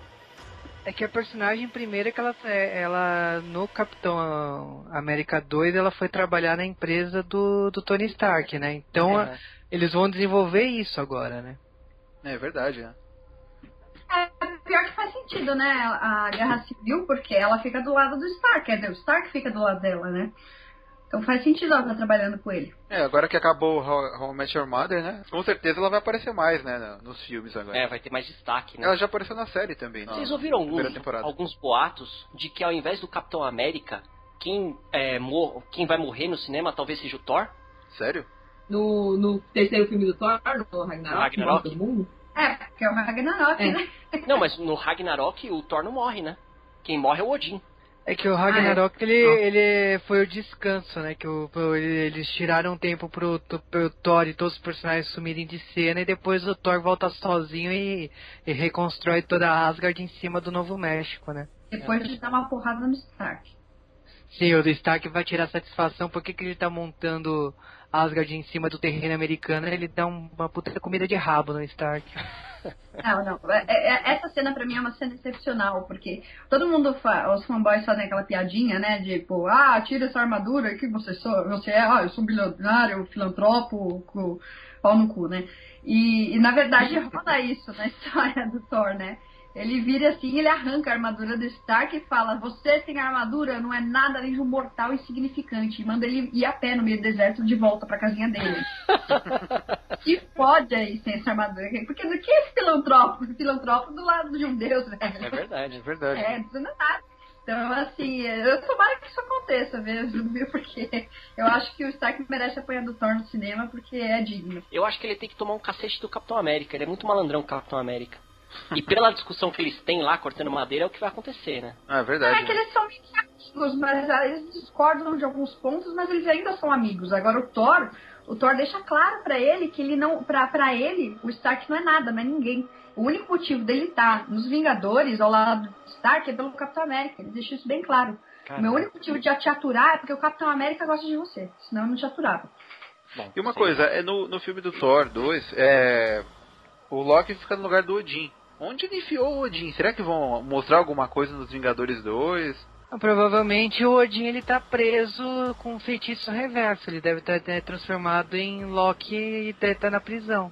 Speaker 8: É que a personagem primeira que ela, é, ela no Capitão América 2 ela foi trabalhar na empresa do, do Tony Stark, né? Então
Speaker 7: É.
Speaker 8: eles vão desenvolver isso agora, né?
Speaker 1: É verdade, né?
Speaker 4: É, pior que faz sentido, né? A Guerra Civil, porque ela fica do lado do Stark. Quer dizer, o Stark fica do lado dela, né? Então faz sentido ela estar trabalhando com ele.
Speaker 1: É, agora que acabou o How, How I Met Your Mother, né? Com certeza ela vai aparecer mais, né? no- Nos filmes agora.
Speaker 7: É, vai ter mais destaque, né?
Speaker 1: Ela já apareceu na série também. na
Speaker 7: Vocês ouviram alguns,
Speaker 1: temporada.
Speaker 7: alguns boatos de que ao invés do Capitão América, quem, é, mor quem vai morrer no cinema talvez seja o Thor?
Speaker 1: Sério?
Speaker 5: No, no terceiro filme do Thor, no Ragnarok,
Speaker 7: Ragnarok?
Speaker 5: todo mundo.
Speaker 4: É, porque é o Ragnarok,
Speaker 5: É.
Speaker 4: né?
Speaker 7: Não, mas no Ragnarok o Thor não morre, né? Quem morre é o Odin.
Speaker 8: É que o Ragnarok ele, ele foi o descanso, né? Que o, eles tiraram um tempo pro, pro Thor e todos os personagens sumirem de cena e depois o Thor volta sozinho e, e reconstrói toda a Asgard em cima do Novo México, né?
Speaker 4: Depois de dar uma porrada no Stark.
Speaker 8: Sim, o Stark vai tirar satisfação porque que ele tá montando Asgard em cima do terreno americano, ele dá um- uma puta comida de rabo no Stark. *laughs*
Speaker 4: Não, não. É- é- essa cena pra mim é uma cena excepcional, porque todo mundo, fa- os fanboys fazem aquela piadinha, né? De, tipo, ah, tira essa armadura, que você, você é? Ah, eu sou um bilionário, filantropo, com pau no cu, né? E, e, na verdade *laughs* rola isso na história do Thor, né? Ele vira assim, ele arranca a armadura do Stark e fala: Você sem armadura não é nada além de um mortal insignificante. E manda ele ir a pé no meio do deserto de volta pra casinha dele. *laughs* que pode aí sem essa armadura? Porque do que é esse filantropo? Filantropo do lado de um deus,
Speaker 7: É
Speaker 4: velho.
Speaker 7: verdade.
Speaker 1: É verdade.
Speaker 4: É, não precisa nada. Então, assim, eu tomara que isso aconteça mesmo, viu? Porque eu acho que o Stark merece apoiar do Thor no cinema porque é digno.
Speaker 7: Eu acho que ele tem que tomar um cacete do Capitão América. Ele é muito malandrão o Capitão América. E pela discussão que eles têm lá, cortando madeira, é o que vai acontecer, né?
Speaker 1: Ah, é verdade.
Speaker 4: É que eles são meio que amigos, mas ah, eles discordam de alguns pontos, mas eles ainda são amigos. Agora o Thor, o Thor deixa claro pra ele que ele não, pra, pra ele, o Stark não é nada, não é ninguém. O único motivo dele estar nos Vingadores, ao lado do Stark, é pelo Capitão América. Ele deixou isso bem claro. O meu único motivo de te aturar é porque o Capitão América gosta de você. Senão eu não te aturava.
Speaker 7: Bom,
Speaker 1: E uma coisa, é no, no filme do Thor 2, é, o Loki fica no lugar do Odin. Onde ele enfiou o Odin? Será que vão mostrar alguma coisa nos Vingadores 2?
Speaker 8: Ah, Provavelmente o Odin ele tá preso com um feitiço reverso. Ele deve estar né, transformado em Loki e deve estar na prisão.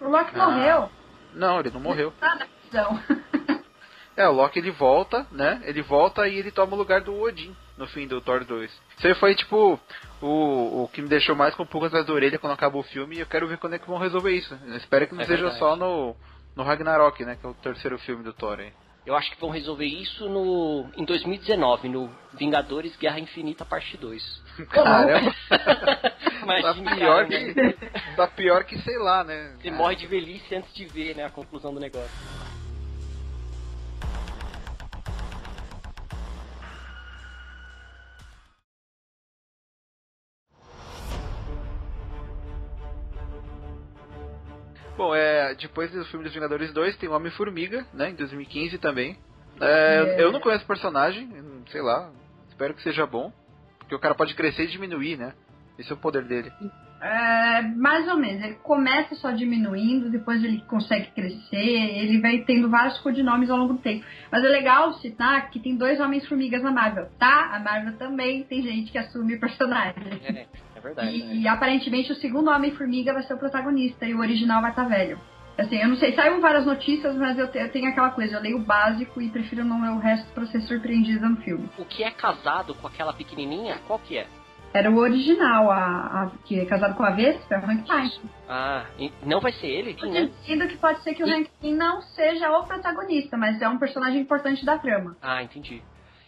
Speaker 4: O Loki
Speaker 1: Ah.
Speaker 4: morreu.
Speaker 1: Não, ele não morreu.
Speaker 4: Tá na prisão. *laughs*
Speaker 1: É, o Loki ele volta, né? Ele volta e ele toma o lugar do Odin no fim do Thor 2. Isso aí foi tipo o, o que me deixou mais com um pouco atrás da orelha quando acabou o filme e eu quero ver quando é que vão resolver isso. Eu espero que não
Speaker 7: É
Speaker 1: seja
Speaker 7: verdade.
Speaker 1: só no, no Ragnarok, né? Que é o terceiro filme do Thor aí.
Speaker 7: Eu acho que vão resolver isso no em 2019, no Vingadores Guerra Infinita Parte 2. *laughs*
Speaker 1: Caramba, *laughs* tá
Speaker 7: Imagina,
Speaker 1: pior
Speaker 7: cara,
Speaker 1: que. Tá pior que sei lá, né?
Speaker 7: Você morre de velhice antes de ver né, a conclusão do negócio.
Speaker 1: Bom, é, depois do filme dos Vingadores 2 tem o Homem-Formiga, né, em 2015 também. É, eu-
Speaker 4: É.
Speaker 1: Eu não conheço o personagem, sei lá, espero que seja bom. Porque o cara pode crescer e diminuir, né? Esse é o poder dele.
Speaker 4: É, mais ou menos. Ele começa só diminuindo, depois ele consegue crescer, ele vai tendo vários codinomes ao longo do tempo. Mas é legal citar que tem dois Homens-Formigas na Marvel, tá? A Marvel também tem gente que assume o personagem.
Speaker 7: Verdade. né?
Speaker 4: E, e aparentemente o segundo Homem-Formiga vai ser o protagonista e o original vai estar velho. Assim, eu não sei, saíram várias notícias, mas eu, te- eu tenho aquela coisa, eu leio o básico e prefiro não ler o resto pra ser surpreendida no filme.
Speaker 7: O que é casado com aquela pequenininha, qual que é?
Speaker 4: Era o original, a, a- que é casado com a Vespa, é o Hank Pym.
Speaker 7: Ah, e- não vai ser ele?
Speaker 4: Tô
Speaker 7: né?
Speaker 4: dizendo que pode ser que o
Speaker 7: E-
Speaker 4: Hank Pym não seja o protagonista, mas é um personagem importante da trama.
Speaker 7: Ah, entendi.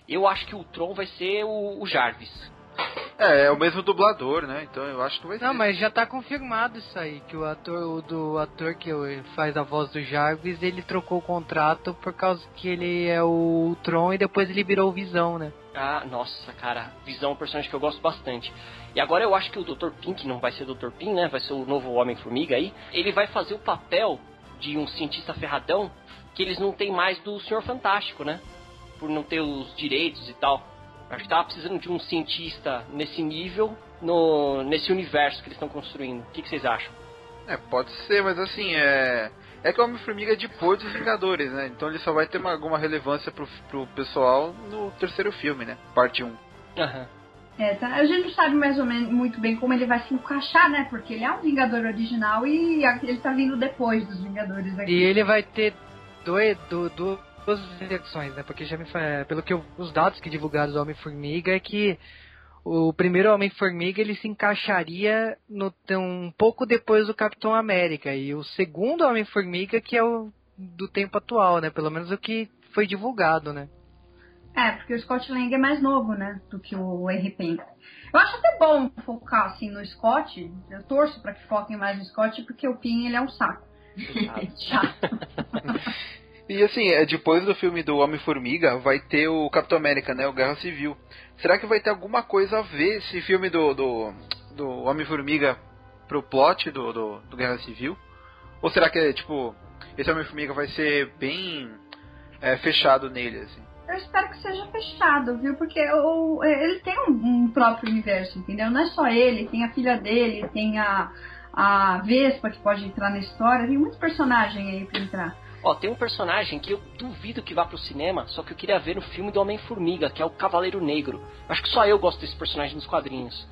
Speaker 7: Eu acho que o Tron vai ser o, o Jarvis.
Speaker 1: É, é o mesmo dublador, né? Então eu acho que vai ser.
Speaker 8: Não, mas já tá confirmado isso aí, que o ator, o do ator que faz a voz do Jarvis, ele trocou o contrato por causa que ele é o Tron e depois ele virou o Visão, né?
Speaker 7: Ah, nossa, cara, Visão é um personagem que eu gosto bastante. E agora eu acho que o Dr. Pink não vai ser o Dr. Pink, né? Vai ser o novo Homem-Formiga aí. Ele vai fazer o papel de um cientista ferradão que eles não têm mais do Senhor Fantástico, né? Por não ter os direitos e tal. Acho que tava precisando de um cientista nesse nível, no, nesse universo que eles estão construindo. O que, que vocês acham?
Speaker 1: É, pode ser, mas assim, é. É que o Homem-Formiga é depois dos Vingadores, né? Então ele só vai ter uma- alguma relevância pro, pro pessoal no terceiro filme, né? Parte 1.
Speaker 7: Aham.
Speaker 4: É, tá, a gente não sabe mais ou menos muito bem como ele vai se encaixar, né? Porque ele é um Vingador original e ele tá vindo depois dos Vingadores aqui.
Speaker 8: E ele vai ter dois, do, do, duas versões, né? Porque já me fa- pelo que eu- os dados que divulgaram do Homem-Formiga é que o primeiro Homem-Formiga ele se encaixaria no, um pouco depois do Capitão América e o segundo Homem-Formiga que é o do tempo atual, né? Pelo menos o que foi divulgado, né?
Speaker 4: É, porque o Scott Lang é mais novo, né? Do que o Henry Pym. Eu acho até bom focar assim no Scott. Eu torço pra que foquem mais no Scott, porque o Pym ele é um saco. *laughs* Chato. *laughs*
Speaker 1: E assim, é, depois do filme do Homem-Formiga, vai ter o Capitão América, né? O Guerra Civil. Será que vai ter alguma coisa a ver esse filme do, do, do Homem-Formiga pro plot do, do, do Guerra Civil? Ou será que, tipo, esse Homem-Formiga vai ser bem é, fechado nele, assim?
Speaker 4: Eu espero que seja fechado, viu? Porque o, ele tem um, um próprio universo, entendeu? Não é só ele, tem a filha dele, tem a, a Vespa que pode entrar na história, tem muitos personagens aí pra entrar.
Speaker 7: Ó, tem um personagem que eu duvido que vá pro cinema, só que eu queria ver no filme do Homem-Formiga, que é o Cavaleiro Negro. Acho que só eu gosto desse personagem nos quadrinhos.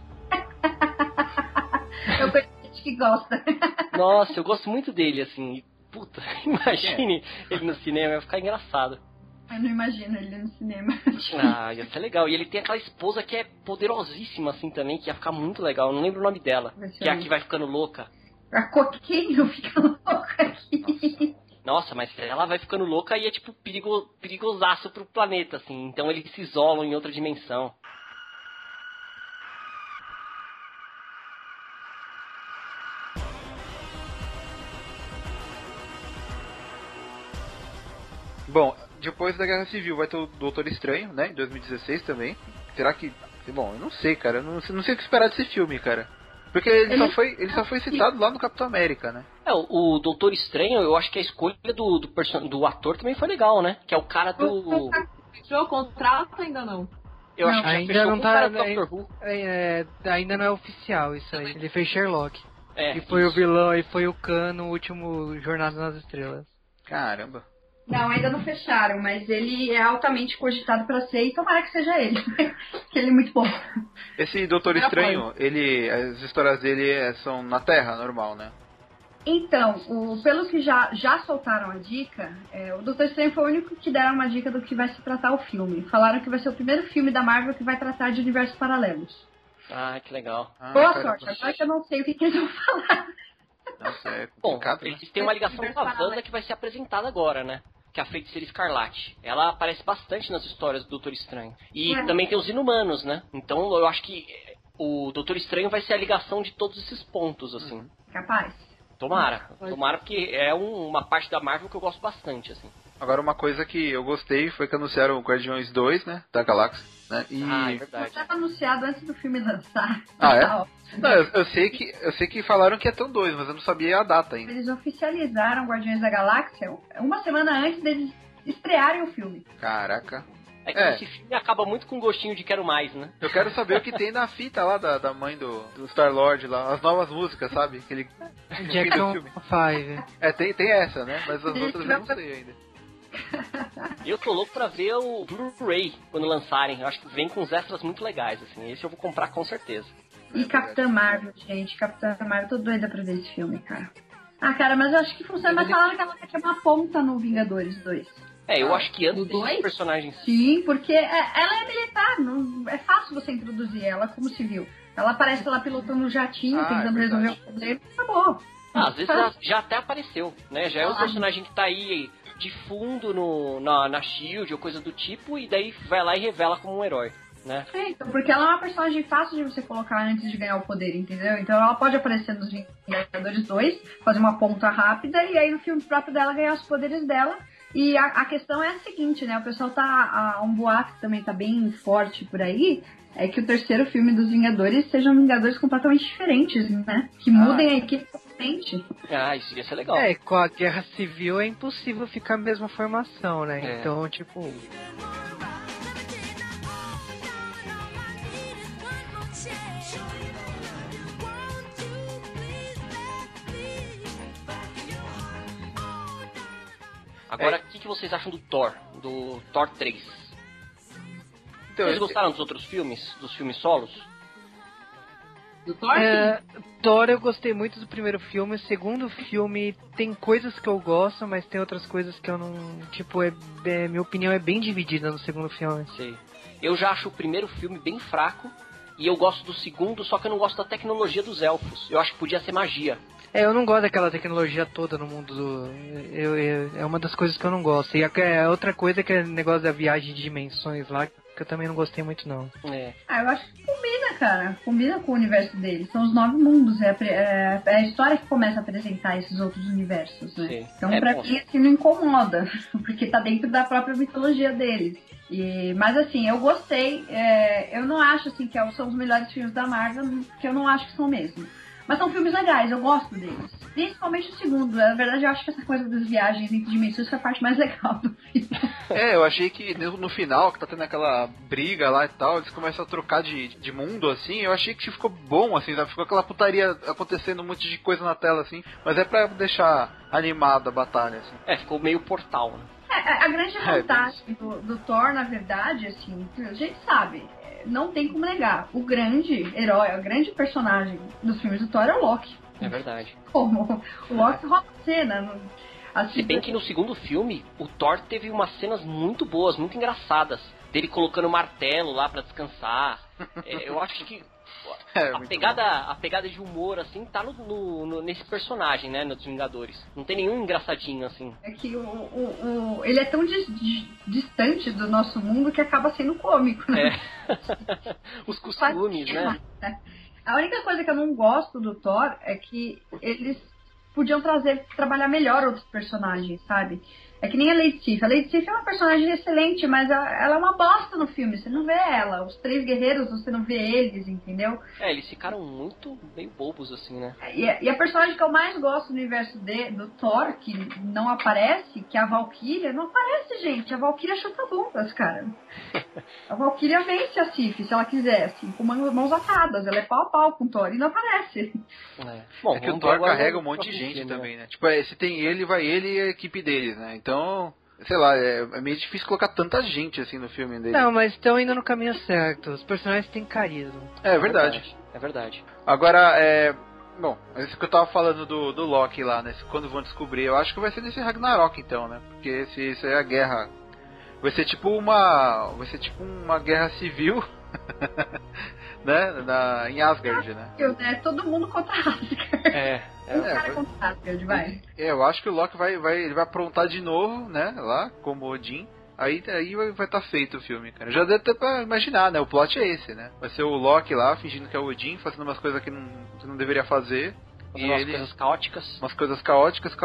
Speaker 4: Eu conheço gente que gosta.
Speaker 7: Nossa, eu gosto muito dele, assim. Puta, *laughs* imagine ele no cinema, ia ficar engraçado.
Speaker 4: Eu não imagino ele no cinema.
Speaker 7: Ah, ia ser legal. E ele tem aquela esposa que é poderosíssima, assim, também, que ia ficar muito legal. Eu não lembro o nome dela. Que é a que vai ficando louca.
Speaker 4: A coquinho fica louca aqui.
Speaker 7: Nossa, mas ela vai ficando louca e é tipo perigo, perigosaço pro planeta, assim. Então eles se isolam em outra dimensão.
Speaker 1: Bom, depois da Guerra Civil vai ter o Doutor Estranho, né? Em 2016 também. Será que. Bom, eu não sei, cara. Eu não, não sei o que esperar desse filme, cara. Porque ele,
Speaker 4: Ele-
Speaker 1: só foi, ele só foi citado lá no Capitão América, né?
Speaker 7: É, o, o Doutor Estranho, eu acho que a escolha do, do, person- do ator também foi legal, né? Que é o cara do.
Speaker 5: Fechou o contrato ainda não?
Speaker 7: Eu acho
Speaker 8: Não,
Speaker 7: que já
Speaker 8: ainda
Speaker 7: fechou
Speaker 8: não
Speaker 7: o
Speaker 8: tá-
Speaker 7: cara do
Speaker 8: ainda-
Speaker 7: Doctor Who.
Speaker 8: É, é, ainda não é oficial isso aí. Ele fez Sherlock.
Speaker 7: É,
Speaker 8: e foi o
Speaker 7: isso.
Speaker 8: vilão, e foi o Khan no último Jornada nas Estrelas.
Speaker 1: Caramba.
Speaker 4: Não, ainda não fecharam, mas ele é altamente cogitado pra ser e tomara que seja ele. *laughs* que ele é muito bom.
Speaker 1: Esse Doutor Estranho, ele. As histórias dele é- são na Terra, normal, né?
Speaker 4: Então, o, pelo que já, já soltaram a dica, é, o Doutor Estranho foi o único que deram uma dica do que vai se tratar o filme. Falaram que vai ser o primeiro filme da Marvel que vai tratar de universos paralelos.
Speaker 7: Ah, que legal.
Speaker 1: Ah,
Speaker 4: Boa
Speaker 1: caramba.
Speaker 4: sorte, agora que eu não sei o que, que eles vão falar.
Speaker 1: Nossa, é
Speaker 7: Bom,
Speaker 1: complicado. né?
Speaker 7: eles têm uma ligação com a Wanda que vai ser apresentada agora, né? Que é a Feiticeira Escarlate. Ela aparece bastante nas histórias do Doutor Estranho. E
Speaker 4: É.
Speaker 7: também tem os Inumanos, né? Então eu acho que o Doutor Estranho vai ser a ligação de todos esses pontos, assim.
Speaker 4: Capaz.
Speaker 7: Tomara. Tomara, porque é um- uma parte da Marvel que eu gosto bastante, assim.
Speaker 1: Agora uma coisa que eu gostei foi que anunciaram o Guardiões 2, né? Da Galáxia. Né? E...
Speaker 7: Ah, é
Speaker 4: Já
Speaker 7: verdade.
Speaker 4: estava anunciado antes do filme lançar.
Speaker 1: Ah, é? *laughs*
Speaker 4: Tá.
Speaker 1: Não, eu, eu sei que, eu sei que falaram que é tão dois, mas eu não sabia a data ainda.
Speaker 4: Eles oficializaram Guardiões da Galáxia uma semana antes deles estrearem o filme.
Speaker 1: Caraca.
Speaker 7: É que
Speaker 1: É.
Speaker 7: esse filme acaba muito com gostinho de quero mais, né?
Speaker 1: Eu quero saber o que tem na fita lá da, da mãe do, do Star-Lord lá, as novas músicas, sabe? Aquele
Speaker 8: Jackson
Speaker 1: filme.
Speaker 8: 5.
Speaker 1: É, tem, tem essa, né? Mas as outras eu não sei ainda.
Speaker 7: Eu tô louco pra ver o Blu-ray quando lançarem. Eu acho que vem com uns extras muito legais, assim. Esse eu vou comprar com certeza.
Speaker 4: E Capitã Marvel, gente. Capitã Marvel, tô doida pra ver esse filme, cara. Ah, cara, mas eu acho que funciona. Mas falaram que ela vai ter uma ponta no Vingadores 2.
Speaker 7: É, eu acho que antes
Speaker 5: Do dois?
Speaker 7: personagens.
Speaker 4: Sim, porque é- ela é militar. Não, é fácil você introduzir ela como civil. Ela aparece lá pilotando um jatinho,
Speaker 1: Ah,
Speaker 4: tentando
Speaker 1: é
Speaker 4: resolver o problema e acabou.
Speaker 7: Ah, às vezes ela já até apareceu, né? Já é um
Speaker 4: Ah.
Speaker 7: personagem que tá aí de fundo no, na, na Shield ou coisa do tipo, e daí vai lá e revela como um herói, né?
Speaker 4: É, então, porque ela é uma personagem fácil de você colocar antes de ganhar o poder, entendeu? Então ela pode aparecer nos Vingadores 2, fazer uma ponta rápida e aí no filme próprio dela ganhar os poderes dela. E a, a questão é a seguinte, né? O pessoal tá. A, um boato que também tá bem forte por aí. É que o terceiro filme dos Vingadores sejam Vingadores completamente diferentes, né? Que mudem a equipe
Speaker 7: Ah, isso ia ser legal.
Speaker 8: É, com a guerra civil é impossível ficar a mesma formação, né?
Speaker 7: É.
Speaker 8: Então, tipo.
Speaker 7: Agora,
Speaker 1: É.
Speaker 7: o que, que vocês acham do Thor? Do Thor 3?
Speaker 1: Então,
Speaker 7: vocês gostaram dos outros filmes? Dos filmes solos?
Speaker 5: Do Thor?
Speaker 8: É, Thor eu gostei muito do primeiro filme. O segundo filme tem coisas que eu gosto, mas tem outras coisas que eu não. Tipo, é, é- minha opinião é bem dividida no segundo filme.
Speaker 7: Sei. Eu já acho o primeiro filme bem fraco. E eu gosto do segundo, só que eu não gosto da tecnologia dos elfos. Eu acho que podia ser magia.
Speaker 8: É, eu não gosto daquela tecnologia toda no mundo do. Eu, eu- é uma das coisas que eu não gosto. E a, é outra coisa que é o negócio da viagem de dimensões lá, que eu também não gostei muito, não.
Speaker 7: É.
Speaker 4: Ah, eu acho que combina, cara. Combina com o universo deles. São os nove mundos. É a, é- é a história que começa a apresentar esses outros universos, né?
Speaker 7: Sim.
Speaker 4: Então,
Speaker 7: É
Speaker 4: pra
Speaker 7: bom.
Speaker 4: mim, assim, não incomoda. *laughs* Porque tá dentro da própria mitologia deles. E, mas, assim, eu gostei. é, eu não acho, assim, que é- são os melhores filmes da Marvel, porque eu não acho que são mesmo. Mas são filmes legais, eu gosto deles. Principalmente o segundo. Na verdade, eu acho que essa coisa das viagens entre dimensões foi a parte mais *laughs* legal do filme.
Speaker 1: É, eu achei que no, no final, que tá tendo aquela briga lá e tal, eles começam a trocar de, de mundo, assim, eu achei que ficou bom, assim, sabe? Ficou aquela putaria acontecendo, um monte de coisa na tela, assim, mas é pra deixar animada a batalha, assim.
Speaker 7: É, ficou meio portal, né?
Speaker 4: É, a a grande
Speaker 1: É,
Speaker 4: vantagem do, do Thor, na verdade, assim, a gente sabe, é, não tem como negar. O grande herói, o grande personagem dos filmes do Thor é o Loki.
Speaker 7: É verdade.
Speaker 4: Como o Loki rouba a cena. no- Assim,
Speaker 7: Se bem que no segundo filme, o Thor teve umas cenas muito boas, muito engraçadas. Dele colocando o martelo lá pra descansar. *laughs* É, eu acho que
Speaker 1: É,
Speaker 7: a pegada, a pegada de humor, assim, tá no, no- no- nesse personagem, né, nos Vingadores. Não tem nenhum engraçadinho, assim.
Speaker 4: É que o, o, o- ele é tão dis- dis- distante do nosso mundo que acaba sendo cômico, né?
Speaker 7: É. *laughs* Os costumes, né?
Speaker 4: A única coisa que eu não gosto do Thor é que eles podiam trazer, trabalhar melhor outros personagens, sabe? É que nem a Lady Sif. A Lady Sif é uma personagem excelente, mas a- ela é uma bosta no filme. Você não vê ela. Os três guerreiros, você não vê eles, entendeu?
Speaker 7: É, eles ficaram muito meio bobos, assim, né?
Speaker 4: E a, e a personagem que eu mais gosto no universo de, do Thor, que não aparece, que é a Valkyria, não aparece, gente. A Valkyria chuta bundas, cara. *laughs* A Valkyria vence a Sif, se ela quiser, assim, com mãos, atadas. Ela é pau a pau com o Thor e não aparece.
Speaker 7: É, Bom,
Speaker 1: É que o Thor carrega um monte de gente
Speaker 7: né?
Speaker 1: também, né? Tipo, é, se tem ele, vai ele e a equipe deles, né? Então, sei lá, é, é meio difícil colocar tanta gente assim no filme dele.
Speaker 8: Não, mas estão indo no caminho certo. Os personagens têm carisma.
Speaker 1: é verdade.
Speaker 7: É verdade.
Speaker 1: Agora, é. Bom, isso que eu tava falando do, do Loki lá, né? Quando vão descobrir, eu acho que vai ser nesse Ragnarok então, né? Porque se isso é a guerra. Vai ser tipo uma. Vai ser tipo uma guerra civil. *laughs* né? Na, em Asgard, né?
Speaker 4: Eu, né, todo mundo contra Asgard.
Speaker 7: É,
Speaker 4: Um
Speaker 1: é,
Speaker 4: cara
Speaker 1: vai-. É, eu acho que o Loki vai, vai, ele vai aprontar de novo, né? Lá, como Odin. Aí, aí vai estar feito o filme, cara. Já deve até pra imaginar, né? O plot é esse, né? Vai ser o Loki lá, fingindo que é o Odin, fazendo umas coisas que não, que não deveria fazer.
Speaker 7: fazendo
Speaker 1: E
Speaker 7: umas
Speaker 1: ele-
Speaker 7: coisas caóticas.
Speaker 1: Umas coisas caóticas.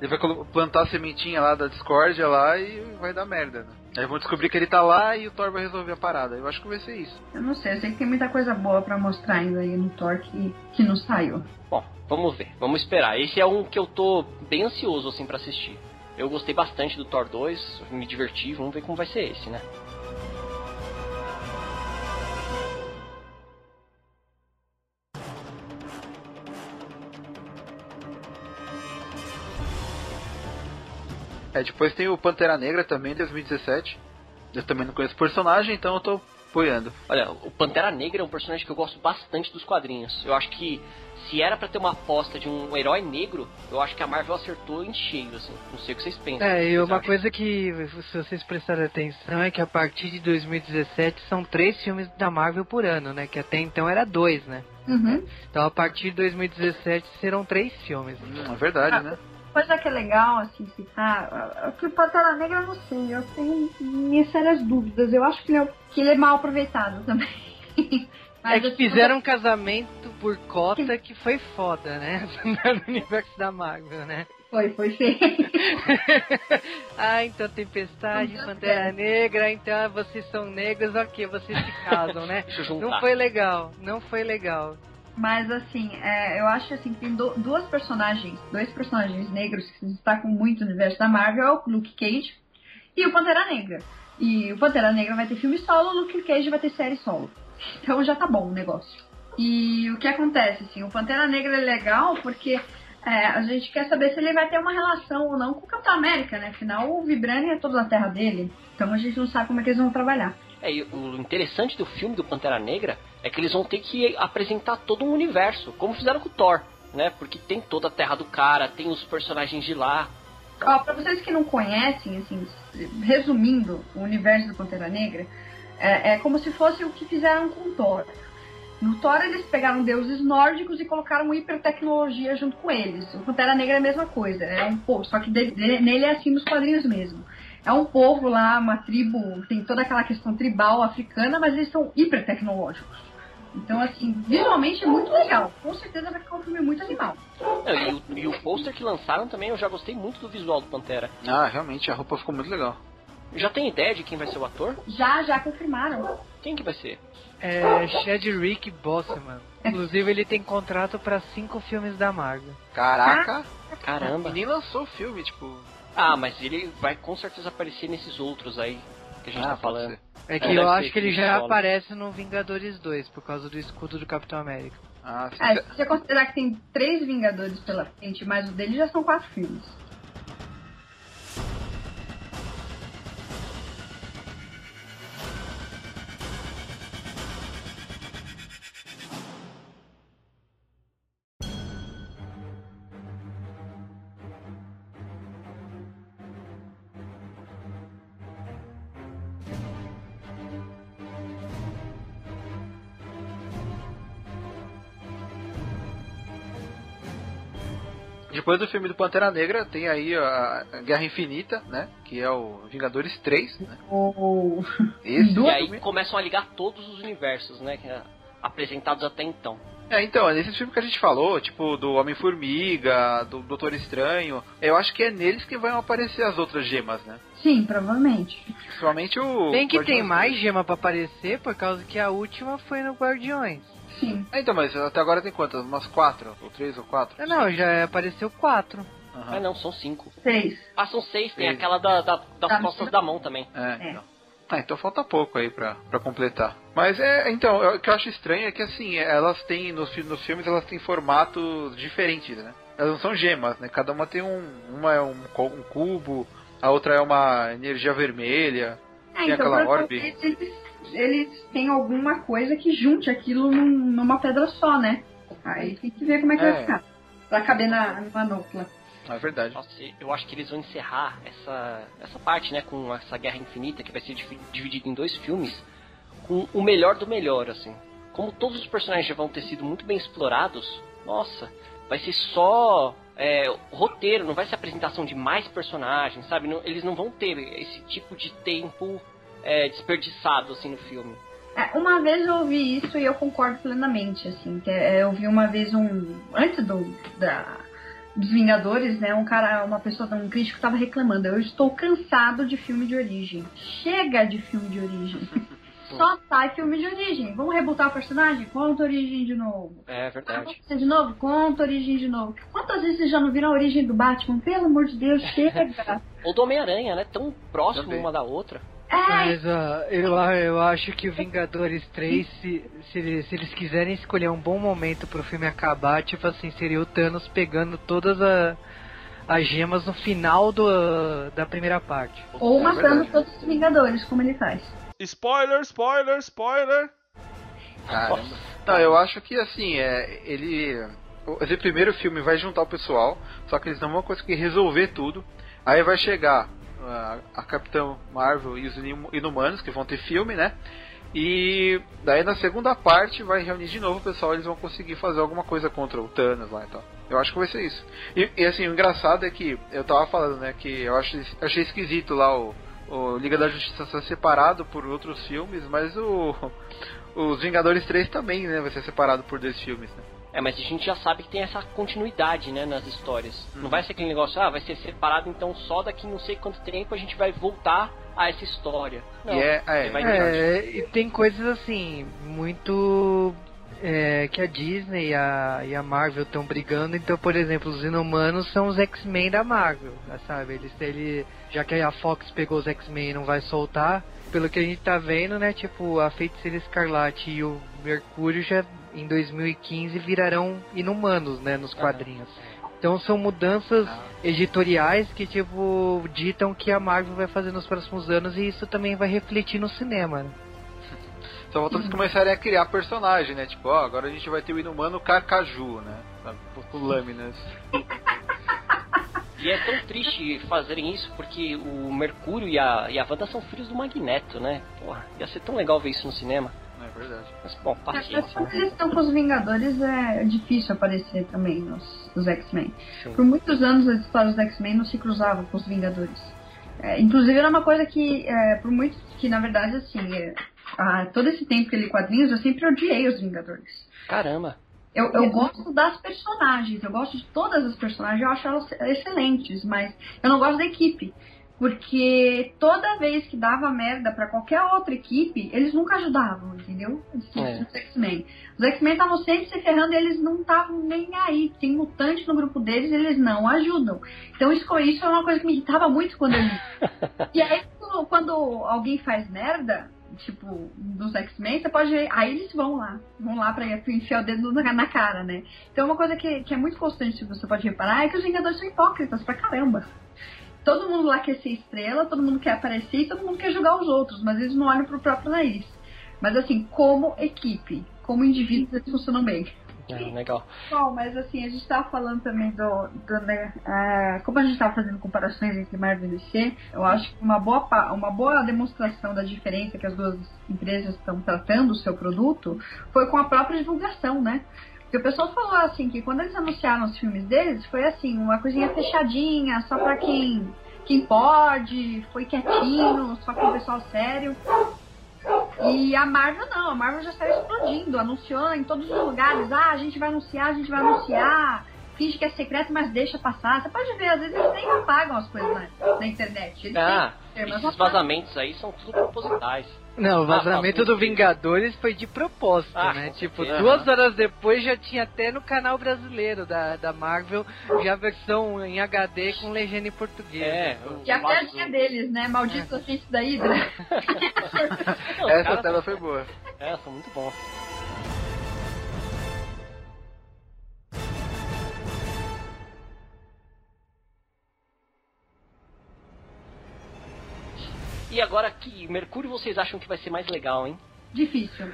Speaker 1: Ele vai plantar a sementinha lá da discórdia lá e vai dar merda, né? Aí vão descobrir que ele tá lá e o Thor vai resolver a parada. Eu acho que vai ser isso.
Speaker 4: Eu não sei, eu sei que tem muita coisa boa pra mostrar ainda aí no Thor que, que não saiu.
Speaker 7: Bom, vamos ver, vamos esperar. Esse é um que eu tô bem ansioso, assim, pra assistir. Eu gostei bastante do Thor 2, me diverti, vamos ver como vai ser esse, né?
Speaker 1: É, depois tem o Pantera Negra também, 2017. Eu também não conheço o personagem, então eu tô apoiando.
Speaker 7: Olha, o Pantera Negra é um personagem que eu gosto bastante dos quadrinhos. Eu acho que se era pra ter uma aposta de um herói negro, eu acho que a Marvel acertou em cheio, assim. Não sei o que vocês pensam.
Speaker 8: É, e uma
Speaker 7: acham?
Speaker 8: coisa que, se vocês prestarem atenção, é que a partir de 2017 são três filmes da Marvel por ano, né? Que até então era dois, né?
Speaker 4: Uhum.
Speaker 8: Então a partir de 2017 serão três filmes.
Speaker 1: Hum, é verdade, né?
Speaker 4: Coisa que é legal, assim, citar, é que o Pantera Negra, eu não sei, eu tenho minhas sérias dúvidas. Eu acho que ele é, que ele é mal aproveitado também. *laughs*
Speaker 8: é
Speaker 4: Mas,
Speaker 8: que
Speaker 4: assim,
Speaker 8: fizeram um casamento por cota que foi foda, né? *laughs* No universo da Marvel, né?
Speaker 4: Foi, foi feio. *laughs*
Speaker 8: ah, então Tempestade, Pantera Negra, então vocês são negros, ok, vocês se casam, né? Não foi legal, não foi legal.
Speaker 4: Mas assim, é, eu acho assim que tem do- duas personagens, dois personagens negros que se destacam muito no universo da Marvel, é o Luke Cage e o Pantera Negra. E o Pantera Negra vai ter filme solo, o Luke Cage vai ter série solo. *laughs* Então já tá bom o negócio. E o que acontece, assim, o Pantera Negra é legal porque é, a gente quer saber se ele vai ter uma relação ou não com o Capitão América, né? Afinal, o Vibranium é todo da terra dele. Então a gente não sabe como é que eles vão trabalhar.
Speaker 7: É, o interessante do filme do Pantera Negra é que eles vão ter que apresentar todo um universo, como fizeram com o Thor, né? Porque tem toda a terra do cara, tem os personagens de lá.
Speaker 4: Ó, pra vocês que não conhecem, assim, resumindo o universo do Pantera Negra, é, é como se fosse o que fizeram com o Thor. No Thor eles pegaram deuses nórdicos e colocaram hipertecnologia junto com eles. O Pantera Negra é a mesma coisa, é um povo, só que de- de- nele é assim nos quadrinhos mesmo. É um povo lá, uma tribo, tem toda aquela questão tribal africana, mas eles são hipertecnológicos. Então, assim, visualmente é muito legal. Com certeza vai ficar um filme muito animal.
Speaker 7: Não, e, o, e o pôster que lançaram também, eu já gostei muito do visual do Pantera.
Speaker 1: Ah, realmente, a roupa ficou muito legal.
Speaker 7: Já tem ideia de quem vai ser o ator?
Speaker 4: Já, já confirmaram.
Speaker 7: Quem que vai ser?
Speaker 8: É Chadwick Boseman. Inclusive ele tem contrato pra cinco filmes da Marvel.
Speaker 1: Caraca!
Speaker 7: Caramba.
Speaker 1: E nem lançou o filme, tipo.
Speaker 7: Ah, mas ele vai com certeza aparecer nesses outros aí que a gente
Speaker 1: Ah,
Speaker 7: tá falando.
Speaker 8: É que
Speaker 7: É,
Speaker 8: eu acho que ele já
Speaker 7: solo.
Speaker 8: aparece no Vingadores 2 por causa do escudo do Capitão América.
Speaker 1: Ah, sim.
Speaker 4: É, se você considerar que tem três Vingadores pela frente, mas o dele já são quatro filmes.
Speaker 1: Depois do filme do Pantera Negra, tem aí a Guerra Infinita, né? Que é o Vingadores 3, né?
Speaker 4: O...
Speaker 1: Esse
Speaker 7: E aí
Speaker 1: filme-
Speaker 7: começam a ligar todos os universos, né? que é apresentados até então.
Speaker 1: É, então, é nesse filme que a gente falou, tipo, do Homem-Formiga, do Doutor Estranho, eu acho que é neles que vão aparecer as outras gemas, né?
Speaker 4: Sim, provavelmente.
Speaker 1: Principalmente o.
Speaker 8: Bem que tem
Speaker 1: Guardiões
Speaker 8: mais gema pra aparecer, por causa que a última foi no Guardiões.
Speaker 4: Sim.
Speaker 1: É, então, mas até agora tem quantas? Umas quatro? Ou três ou quatro?
Speaker 8: Ah, Não, já apareceu quatro.
Speaker 1: Aham.
Speaker 7: Ah, não, são cinco.
Speaker 4: Seis.
Speaker 7: Ah, são seis. Tem
Speaker 1: Seis.
Speaker 7: aquela da, da- das
Speaker 4: Tá.
Speaker 7: costas da mão também.
Speaker 1: É,
Speaker 4: É.
Speaker 1: então. Ah, então falta pouco aí pra, pra completar. Mas é, então, eu- o que eu acho estranho é que assim, elas têm, nos, nos filmes elas têm formatos diferentes, né? Elas não são gemas, né? Cada uma tem um. Uma é um, co- um cubo, a outra é uma energia vermelha.
Speaker 4: É,
Speaker 1: Tem
Speaker 4: então
Speaker 1: aquela
Speaker 4: provavelmente eles, eles têm alguma coisa que junte aquilo num- numa pedra só, né? Aí tem que ver como é que
Speaker 1: É.
Speaker 4: vai ficar. Pra caber na, manopla.
Speaker 1: É verdade.
Speaker 7: Nossa, eu acho que eles vão encerrar essa, essa parte, né, com essa Guerra Infinita, que vai ser divi- dividida em dois filmes, com o melhor do melhor, assim. Como todos os personagens já vão ter sido muito bem explorados, nossa, vai ser só é, roteiro, não vai ser apresentação de mais personagens, sabe? Não- eles não vão ter esse tipo de tempo é, desperdiçado, assim, no filme.
Speaker 4: É, uma vez eu ouvi isso e eu concordo plenamente, assim. Que é, eu vi uma vez um. Antes do. Da, dos Vingadores, né? Um cara, uma pessoa, um crítico tava reclamando. Eu estou cansado de filme de origem. Chega de filme de origem. *laughs* Só sai filme de origem. Vamos rebutar o personagem? Conta a origem de novo.
Speaker 7: É verdade.
Speaker 4: de novo? Conta a origem de novo. Quantas vezes vocês já não viram a origem do Batman? Pelo amor de Deus, *laughs* chega.
Speaker 7: Ou do Homem-Aranha, né? Tão próximo
Speaker 1: Também.
Speaker 7: uma da outra.
Speaker 8: Mas ó, eu, eu acho que o Vingadores 3, se, se, eles, se eles quiserem escolher um bom momento pro filme acabar, tipo assim, seria o Thanos pegando todas a- as gemas no final do, da primeira parte.
Speaker 4: ou
Speaker 1: É
Speaker 4: matando
Speaker 1: verdade.
Speaker 4: todos os Vingadores, como ele faz.
Speaker 9: Spoiler, spoiler, spoiler.
Speaker 1: Caramba. Não, eu acho que assim, é, ele. Esse primeiro filme vai juntar o pessoal, só que eles não vão conseguir resolver tudo. Aí vai chegar a, a Capitã Marvel e os Inumanos, que vão ter filme, né? E daí na segunda parte vai reunir de novo o pessoal, eles vão conseguir fazer alguma coisa contra o Thanos lá e tal. Eu acho que vai ser isso. E, e, assim, o engraçado é que eu tava falando, né, que eu acho, eu achei esquisito lá o, o Liga da Justiça ser separado por outros filmes, mas o *laughs* os Vingadores 3 também, né, vai ser separado por dois filmes, né?
Speaker 7: É, mas a gente já sabe que tem essa continuidade, né, nas histórias. Não vai ser aquele negócio, ah, vai ser separado, então só daqui não sei quanto tempo a gente vai voltar a essa história. Não,
Speaker 1: E é- é,
Speaker 8: É, e tem coisas assim, muito. é, que a Disney e a, e a Marvel estão brigando. Então, por exemplo, os Inumanos são os X-Men da Marvel, né, sabe? Eles, ele, já que a Fox pegou os X-Men e não vai soltar, pelo que a gente tá vendo, né? Tipo, a Feiticeira Escarlate e o Mercúrio já em 2015 virarão Inumanos, né? Nos quadrinhos. Então são mudanças editoriais que, tipo, ditam que a Marvel vai fazer nos próximos anos e isso também vai refletir no cinema, né? *laughs*
Speaker 1: Só falta eles começarem a criar personagem, né? Tipo, ó, agora a gente vai ter o Inumano Carcaju, né? Com lâminas.
Speaker 7: E é tão triste fazerem isso porque o Mercúrio e a, e a Wanda são filhos do Magneto, né? Porra, ia ser tão legal ver isso no cinema.
Speaker 1: É verdade.
Speaker 7: Mas, bom,
Speaker 4: Mas
Speaker 7: paciência.
Speaker 4: quando
Speaker 7: né?
Speaker 4: eles estão com os Vingadores, é difícil aparecer também nos, nos X-Men. Por muitos anos as histórias dos X-Men não se cruzavam com os Vingadores. É, inclusive era uma coisa que, é, por muitos, que na verdade, assim, é, ah, todo esse tempo que eu li quadrinhos, eu sempre odiei os Vingadores.
Speaker 7: Caramba.
Speaker 4: Eu, eu gosto das personagens, eu gosto de todas as personagens, eu acho elas excelentes, mas eu não gosto da equipe. Porque toda vez que dava merda pra qualquer outra equipe, eles nunca ajudavam, entendeu? Os,
Speaker 7: É.
Speaker 4: os X-Men. Os X-Men estavam sempre se ferrando e eles não estavam nem aí. Tem mutante no grupo deles eles não ajudam. Então isso, isso é uma coisa que me irritava muito quando eu. *laughs* E aí, quando, alguém faz merda, tipo, dos X-Men, você pode ver. Aí eles vão lá. Vão lá pra enfiar o dedo na, cara, né? Então, uma coisa que, que é muito constante, que você pode reparar, é que os Vingadores são hipócritas pra caramba. Todo mundo lá quer ser estrela, todo mundo quer aparecer e todo mundo quer julgar os outros, mas eles não olham pro próprio nariz. Mas, assim, como equipe, como indivíduos, eles funcionam bem.
Speaker 7: É, legal.
Speaker 4: Bom, mas assim, a gente tava falando também do. do né, ah, como a gente tava fazendo comparações entre Marvel e DC, eu acho que uma boa, pa- uma boa demonstração da diferença que as duas empresas estão tratando o seu produto foi com a própria divulgação, né? Porque o pessoal falou assim que quando eles anunciaram os filmes deles, foi assim, uma coisinha fechadinha, só pra quem, quem pode, foi quietinho, só com o pessoal sério. E a Marvel não, a Marvel já saiu explodindo, anunciou em todos os lugares, ah, a gente vai anunciar, a gente vai anunciar, finge que é secreto, mas deixa passar. Você pode ver, às vezes eles nem apagam as coisas na, na internet. Eles
Speaker 7: Ah, esses vazamentos aí são tudo propositais.
Speaker 8: Não, o vazamento
Speaker 7: Ah,
Speaker 8: do Vingadores foi de propósito,
Speaker 7: Ah,
Speaker 8: né? Tipo,
Speaker 7: certeza.
Speaker 8: duas horas depois já tinha até no canal brasileiro da, da Marvel já a versão em HD com legenda em português.
Speaker 7: É,
Speaker 4: Que é a piadinha deles, né? Maldito agente da Hydra. *laughs*
Speaker 1: Essa
Speaker 7: caras-
Speaker 1: tela foi boa.
Speaker 7: É, são muito bons. E agora que Mercúrio vocês acham que vai ser mais legal, hein?
Speaker 4: Difícil.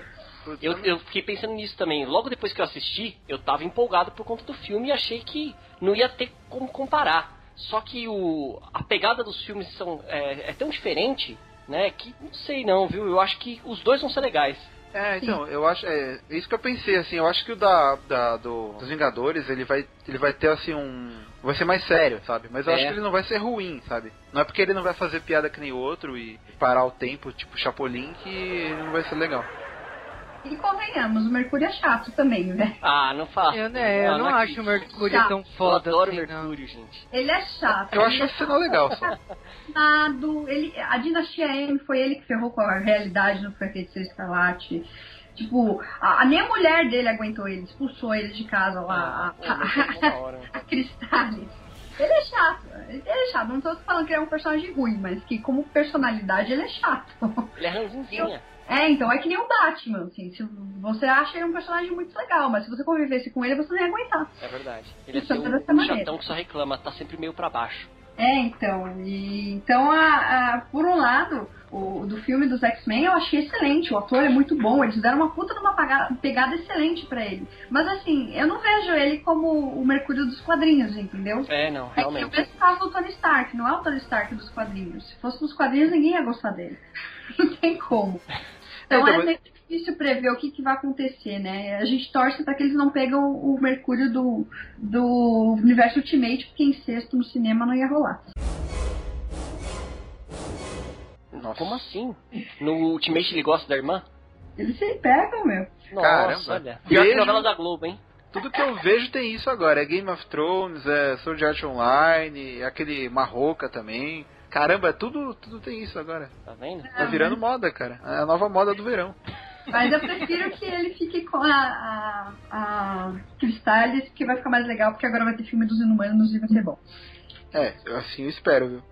Speaker 7: Eu, eu fiquei pensando nisso também. Logo depois que eu assisti, eu tava empolgado por conta do filme e achei que não ia ter como comparar. Só que o, a pegada dos filmes são, é, é tão diferente, né? Que não sei não, viu? Eu acho que os dois vão ser legais.
Speaker 1: É, então, eu acho. É, é isso que eu pensei, assim, eu acho que o da, da- do, dos Vingadores, ele vai. Ele vai ter assim um. Vai ser mais sério, sabe? Mas eu
Speaker 7: É.
Speaker 1: acho que ele não vai ser ruim, sabe? Não é porque ele não vai fazer piada que nem o outro e parar o tempo, tipo Chapolin, que ele não vai ser legal.
Speaker 4: E convenhamos, o Mercúrio é chato também, né?
Speaker 7: Ah, não faça.
Speaker 8: Eu, né, eu
Speaker 7: Ah,
Speaker 8: não acho o. Mercúrio tão
Speaker 7: Eu
Speaker 8: foda
Speaker 7: adoro
Speaker 8: assim,
Speaker 7: o
Speaker 8: não.
Speaker 7: Mercúrio, gente.
Speaker 4: Ele é chato.
Speaker 1: Eu acho vai ser legal só. *laughs*
Speaker 4: assassinado. Ele, a Dinastia M foi ele que ferrou com a realidade no Feiticeiro Escarlate. Tipo, a, a- nem a mulher dele aguentou ele, expulsou ele de casa lá.
Speaker 7: Ah, pô, mas é uma hora.
Speaker 4: a, a Cristales. Ele é chato, ele é chato. Não tô falando que ele é um personagem ruim, mas que como personalidade ele é chato.
Speaker 7: Ele é ranzinzinha. *laughs*
Speaker 4: É, então é que nem o Batman, assim. Se você acha ele um personagem muito legal, mas se você convivesse com ele, você não ia aguentar.
Speaker 7: É verdade. Ele é um
Speaker 4: maneira.
Speaker 7: chatão que só reclama, tá sempre meio pra baixo.
Speaker 4: É, então. E, então, a, a- por um lado, o do filme dos X-Men eu achei excelente. O ator é muito bom. Eles deram uma puta de uma paga- pegada excelente pra ele. Mas assim, eu não vejo ele como o Mercúrio dos quadrinhos, entendeu?
Speaker 7: É, não,
Speaker 4: É que o
Speaker 7: realmente.
Speaker 4: mesmo caso do Tony Stark, não é o Tony Stark dos quadrinhos. Se fosse nos quadrinhos, ninguém ia gostar dele. *laughs* Não tem como. Então
Speaker 1: Então,
Speaker 4: é
Speaker 1: mas-
Speaker 4: meio difícil prever o que, que vai acontecer, né? A gente torce pra que eles não pegam o Mercúrio do, do universo Ultimate, porque em sexto no cinema não ia rolar.
Speaker 1: Nossa.
Speaker 7: Como assim? No Ultimate ele gosta da irmã?
Speaker 4: Eles se pegam, meu.
Speaker 7: Nossa,
Speaker 1: Caramba.
Speaker 7: olha. Pior que novela da Globo, hein?
Speaker 1: Tudo que eu vejo tem isso agora. É Game of Thrones, é Sword Art Online, é aquele Marroca também. Caramba, tudo, tudo tem isso agora.
Speaker 7: Tá vendo?
Speaker 1: Tá virando moda, cara. É a nova moda do verão.
Speaker 4: Mas eu prefiro que ele fique com a, a, a Cristales, porque vai ficar mais legal, porque agora vai ter filme dos Inumanos e vai ser bom.
Speaker 1: É, assim eu espero, viu?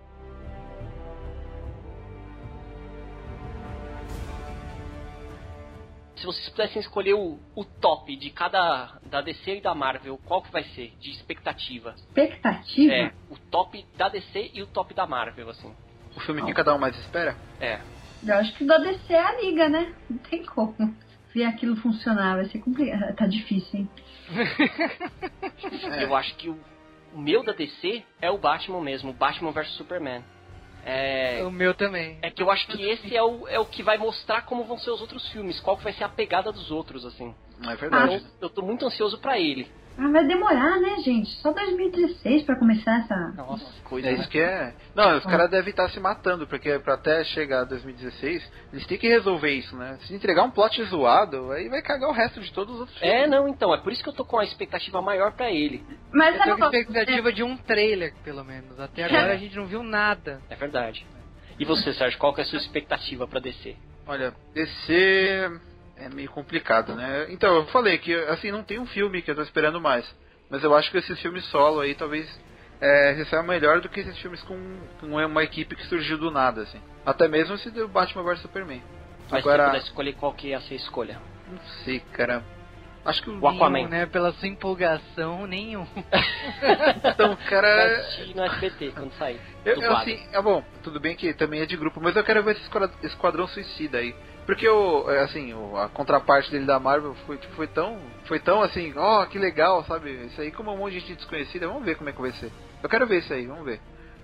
Speaker 7: Se vocês pudessem escolher o, o top de cada da DC e da Marvel, qual que vai ser de expectativa?
Speaker 4: Expectativa?
Speaker 7: É, o top da DC e o top da Marvel, assim.
Speaker 1: O filme que cada um mais espera?
Speaker 7: É.
Speaker 4: Eu acho que o da DC é a liga, né? Não tem como. Ver aquilo funcionar vai ser complicado. Tá difícil, hein?
Speaker 1: É.
Speaker 7: Eu acho que o, o meu da DC é o Batman mesmo, Batman vs Superman. É,
Speaker 8: O meu também.
Speaker 7: é que eu acho que esse é o, é o que vai mostrar como vão ser os outros filmes, qual que vai ser a pegada dos outros, assim.
Speaker 1: É verdade.
Speaker 7: Eu, eu tô muito ansioso pra ele.
Speaker 4: Ah, vai demorar, né, gente? Só 2016 pra começar essa.
Speaker 7: Nossa, coisa.
Speaker 1: É
Speaker 7: né?
Speaker 1: isso que é. Não, os caras devem estar se matando, porque pra até chegar a 2016, eles têm que resolver isso, né? Se entregar um plot zoado, aí vai cagar o resto de todos os outros
Speaker 7: É,
Speaker 1: filmes.
Speaker 7: não, então, é por isso que eu tô com a expectativa maior pra ele.
Speaker 4: Mas
Speaker 8: Eu
Speaker 4: sabe
Speaker 8: tenho
Speaker 4: qual-
Speaker 8: expectativa de um trailer, pelo menos. Até agora a gente não viu nada.
Speaker 7: É verdade. E você, Sérgio, qual que é a sua expectativa pra DC?
Speaker 1: Olha, DC é meio complicado, né? Então, eu falei que, assim, não tem um filme que eu tô esperando mais. Mas eu acho que esses filmes solo aí talvez é, saiam melhor do que esses filmes com, com uma equipe que surgiu do nada, assim. Até mesmo esse do Batman vs Superman.
Speaker 7: Mas se
Speaker 1: Agora,
Speaker 7: você pudesse escolher qual que ia ser a escolha.
Speaker 1: não sei, cara. Acho que o.
Speaker 7: O Aquaman.
Speaker 8: Nenhum, né? Pela sua empolgação, nenhum. *laughs*
Speaker 1: Então, cara.
Speaker 7: no SBT, quando sair.
Speaker 1: Eu, eu, assim, é bom, tudo bem que também é de grupo, mas eu quero ver esse esquadrão suicida aí. Porque o, é, assim, o- a contraparte dele da Marvel foi, tipo, foi tão. Foi tão assim, ó, que legal, sabe? Isso aí como um monte de gente desconhecida, vamos ver como é que vai ser. Eu quero ver isso aí, vamos ver.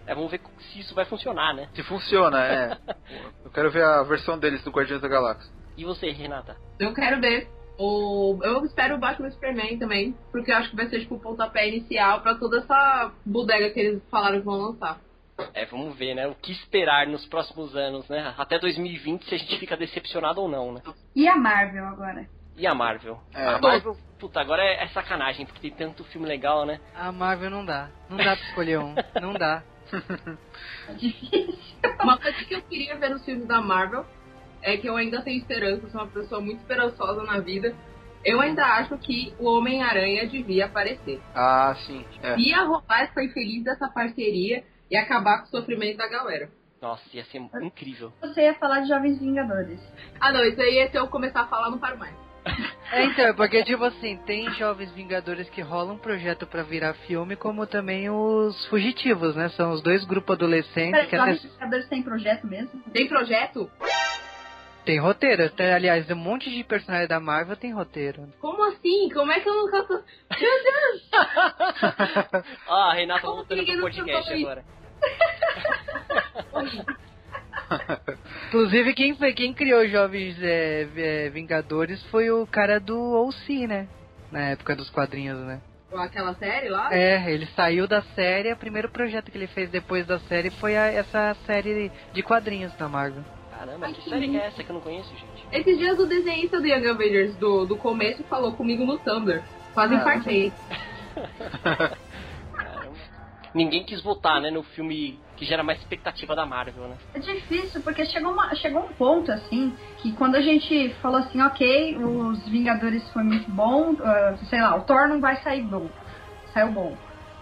Speaker 7: É, vamos ver se isso vai funcionar, né?
Speaker 1: Se funciona, é. *laughs* Eu quero ver a versão deles do Guardiões da Galáxia.
Speaker 7: E você, Renata?
Speaker 5: Eu quero ver. O, eu espero o Batman Superman também, porque eu acho que vai ser tipo o pontapé inicial pra toda essa bodega que eles falaram que vão lançar.
Speaker 7: É, vamos ver, né? O que esperar nos próximos anos, né? Até 2020, se a gente fica decepcionado ou não, né?
Speaker 4: E a Marvel agora?
Speaker 7: E a Marvel?
Speaker 1: É,
Speaker 7: a Marvel, puta, agora é, é sacanagem, porque tem tanto filme legal, né?
Speaker 8: A Marvel não dá. Não dá pra escolher um. Não dá.
Speaker 4: É *laughs* difícil.
Speaker 5: Uma coisa que eu queria ver nos filmes da Marvel é que eu ainda tenho esperança, sou uma pessoa muito esperançosa na vida. Eu ainda acho que o Homem-Aranha devia aparecer.
Speaker 1: Ah, sim. É.
Speaker 5: Ia rolar essa infeliz dessa parceria e acabar com o sofrimento da galera.
Speaker 7: Nossa, ia ser incrível.
Speaker 4: Você ia falar de Jovens Vingadores.
Speaker 5: Ah não, isso aí é se eu começar a falar, não paro mais.
Speaker 8: É, então, porque, tipo assim, tem Jovens Vingadores que rolam um projeto pra virar filme, como também os Fugitivos, né? São os dois grupos adolescentes
Speaker 4: Peraí,
Speaker 8: que até
Speaker 4: Jovens Vingadores tem projeto mesmo?
Speaker 5: Tem projeto?
Speaker 8: tem roteiro. Até, aliás, um monte de personagens da Marvel tem roteiro.
Speaker 5: Como assim? Como é que eu nunca. *laughs* Meu Deus! *laughs*
Speaker 7: Ah, a Renata
Speaker 5: Como
Speaker 7: voltando
Speaker 5: que
Speaker 7: pro
Speaker 5: não
Speaker 7: podcast agora. *laughs*
Speaker 8: Inclusive, quem, foi, quem criou Jovens é, é, Vingadores foi o cara do OC, né? Na época dos quadrinhos, né?
Speaker 5: Aquela série lá?
Speaker 8: É, ele saiu da série, o primeiro projeto que ele fez depois da série foi a- essa série de quadrinhos da Marvel.
Speaker 7: Caramba,
Speaker 5: Ai,
Speaker 7: que
Speaker 5: que
Speaker 7: série que é essa que eu não conheço, gente?
Speaker 5: Esses dias o desenhista do Young Avengers do, do começo falou comigo no Tumblr. Quase
Speaker 4: Ah.
Speaker 5: infartei. *laughs*
Speaker 7: Ninguém quis votar, né, no filme que gera mais expectativa da Marvel, né?
Speaker 4: É difícil, porque chegou, uma, chegou um ponto, assim, que quando a gente falou assim, ok, os Vingadores foi muito bom, ah, sei lá, o Thor não vai sair bom. Saiu bom.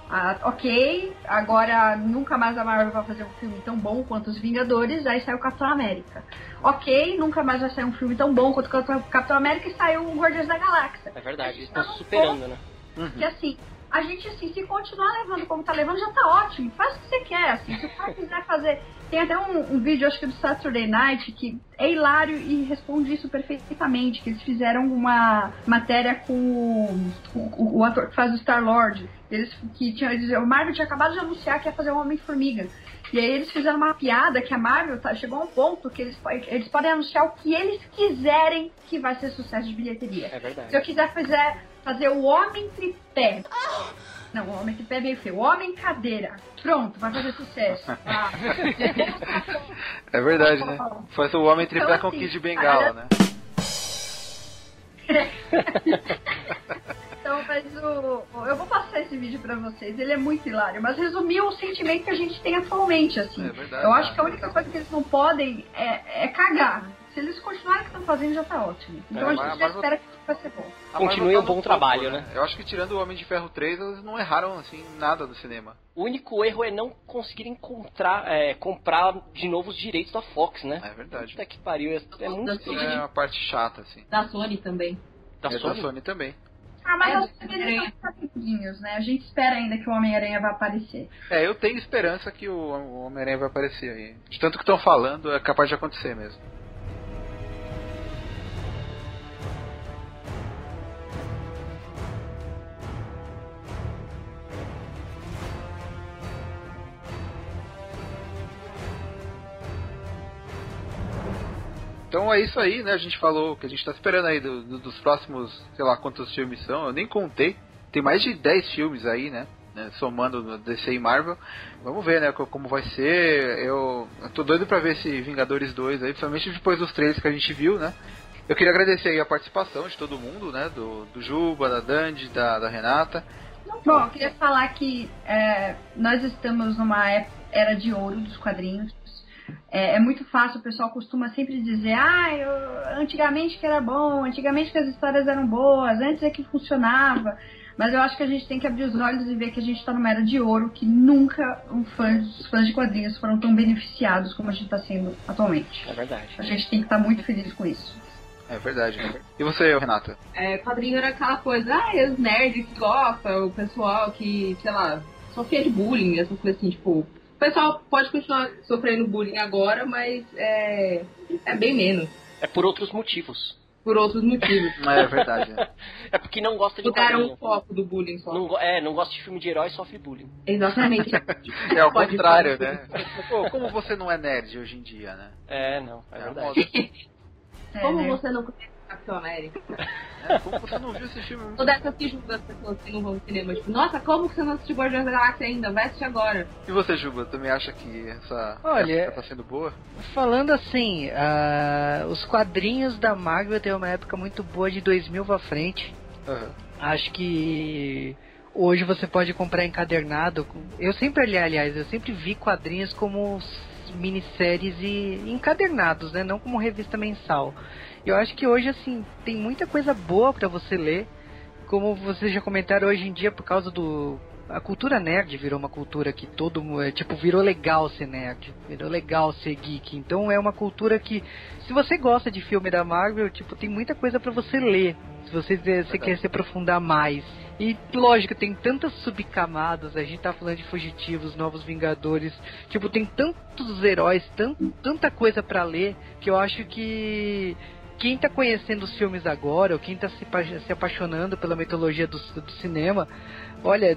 Speaker 4: Ah, ok, agora nunca mais a Marvel vai fazer um filme tão bom quanto os Vingadores, aí saiu o Capitão América. Ok, nunca mais vai sair um filme tão bom quanto o Capitão- Capitão América e saiu o Guardiões da Galáxia.
Speaker 7: É verdade, eles
Speaker 4: Tá
Speaker 7: estão
Speaker 4: bom.
Speaker 7: superando, né?
Speaker 4: Que assim, a gente assim, se continuar levando como tá levando, já tá ótimo. Faz o que você quer, assim. Se o cara quiser fazer. Tem até um, um vídeo, acho que do Saturday Night, que é hilário e responde isso perfeitamente. Que eles fizeram uma matéria com o, o, o ator que faz o Star Lord. Eles que tinha, eles, o Marvel tinha acabado de anunciar que ia fazer o Homem-Formiga. E aí eles fizeram uma piada que a Marvel tá, chegou a um ponto que eles, eles podem anunciar o que eles quiserem que vai ser sucesso de bilheteria.
Speaker 7: É verdade.
Speaker 4: Se eu quiser fazer, fazer o homem tripé. Não, o homem tripé é meio feio. O homem cadeira. Pronto, vai fazer sucesso. Ah.
Speaker 1: É verdade, né? Faz o homem tripé
Speaker 4: Então,
Speaker 1: com
Speaker 4: assim,
Speaker 1: Kid de Bengala, né? *laughs*
Speaker 4: Então, mas o, Eu vou passar esse vídeo pra vocês. Ele é muito hilário. Mas resumiu o sentimento que a gente tem atualmente, assim.
Speaker 1: É verdade.
Speaker 4: Eu acho que a única coisa que eles não podem é, é cagar. Se eles continuarem o que estão fazendo, já tá ótimo. Então
Speaker 1: É,
Speaker 4: a gente já espera que vai ser bom.
Speaker 1: A
Speaker 7: Continue um
Speaker 1: tá
Speaker 7: bom trabalho,
Speaker 1: topo,
Speaker 7: né?
Speaker 1: Eu acho que tirando o Homem de Ferro 3, eles não erraram, assim, nada do cinema.
Speaker 7: O único erro é não conseguir encontrar, é, comprar de novo os direitos da Fox, né?
Speaker 1: É verdade.
Speaker 7: Puta que pariu, é, é muito
Speaker 5: Sim.
Speaker 1: É uma parte chata, assim.
Speaker 5: Da Sony também.
Speaker 7: da
Speaker 1: é
Speaker 7: Sony.
Speaker 1: da Sony também.
Speaker 4: Ah, mas
Speaker 5: É, do
Speaker 4: eles são rapidinhos, né? A gente espera ainda que o Homem-Aranha vai aparecer.
Speaker 1: É, eu tenho esperança que o o Homem-Aranha vai aparecer aí. De tanto que estão falando, é capaz de acontecer mesmo. Então é isso aí, né? A gente falou que a gente tá esperando aí do- do- dos próximos, sei lá quantos filmes são, eu nem contei. Tem mais de 10 filmes aí, né? né, Somando DC e Marvel. Vamos ver, né? co- Como vai ser. Eu, eu tô doido pra ver esse Vingadores 2 aí, principalmente depois dos trailers que a gente viu, né? Eu queria agradecer aí a participação de todo mundo, né? Do, do Juba, da Dandy, da, da Renata.
Speaker 4: Bom, eu queria falar que é, nós estamos numa era de ouro dos quadrinhos. É, é muito fácil, o pessoal costuma sempre dizer, ah, eu- antigamente que era bom, antigamente que as histórias eram boas, antes é que funcionava. Mas eu acho que a gente tem que abrir os olhos e ver que a gente está numa era de ouro, que nunca um fã- os fãs de quadrinhos foram tão beneficiados como a gente está sendo atualmente.
Speaker 7: É verdade.
Speaker 4: A gente tem que estar muito feliz com isso.
Speaker 1: É verdade, né? E você, Renata?
Speaker 5: É, quadrinho era aquela coisa, ah, os nerds que gostam, o pessoal que, sei lá, sofria de bullying, essas coisas assim, tipo. O pessoal pode continuar sofrendo bullying agora, mas é, é bem menos.
Speaker 7: É por outros motivos.
Speaker 5: Por outros motivos. *laughs*
Speaker 1: É verdade. né?
Speaker 7: É porque não gosta de
Speaker 5: Mudaram
Speaker 7: quadrinho.
Speaker 5: o foco do bullying só.
Speaker 7: Não, é, não gosta de filme de herói, sofre bullying.
Speaker 5: Exatamente. *laughs*
Speaker 1: É ao
Speaker 5: Pode
Speaker 1: contrário, né? Pô, como você não é nerd hoje em dia, né?
Speaker 7: É, não, é,
Speaker 1: É,
Speaker 7: verdade.
Speaker 1: modo. *laughs*
Speaker 4: É,
Speaker 5: Como
Speaker 4: né?
Speaker 5: você não conhece Capitão América.
Speaker 1: É, como você não viu esse filme?
Speaker 5: Ou dessas que julgam as pessoas que não vão no cinema. Tipo, nossa, como que você não assistiu Guardiões da Galáxia ainda? Vai assistir agora.
Speaker 1: E você, Juba, também acha que essa
Speaker 8: Olha,
Speaker 1: época tá sendo boa?
Speaker 8: Falando assim, ah, os quadrinhos da Marvel teve uma época muito boa de 2000 pra frente.
Speaker 1: Aham.
Speaker 8: Acho que hoje você pode comprar encadernado. Eu sempre, ali- aliás, eu sempre vi quadrinhos como minisséries e encadernados, né? Não como revista mensal. Eu acho que hoje, assim, tem muita coisa boa pra você ler. Como vocês já comentaram hoje em dia, por causa do. A cultura nerd virou uma cultura que todo mundo. é, Tipo, virou legal ser nerd. Virou legal ser geek. Então é uma cultura que. Se você gosta de filme da Marvel, tipo, tem muita coisa pra você ler. Se você, você quer se aprofundar mais. E lógico, tem tantas subcamadas, a gente tá falando de fugitivos, novos vingadores, tipo, tem tantos heróis, tan, tanta coisa pra ler, que eu acho que quem tá conhecendo os filmes agora, ou quem tá se, se apaixonando pela mitologia do, do cinema, olha,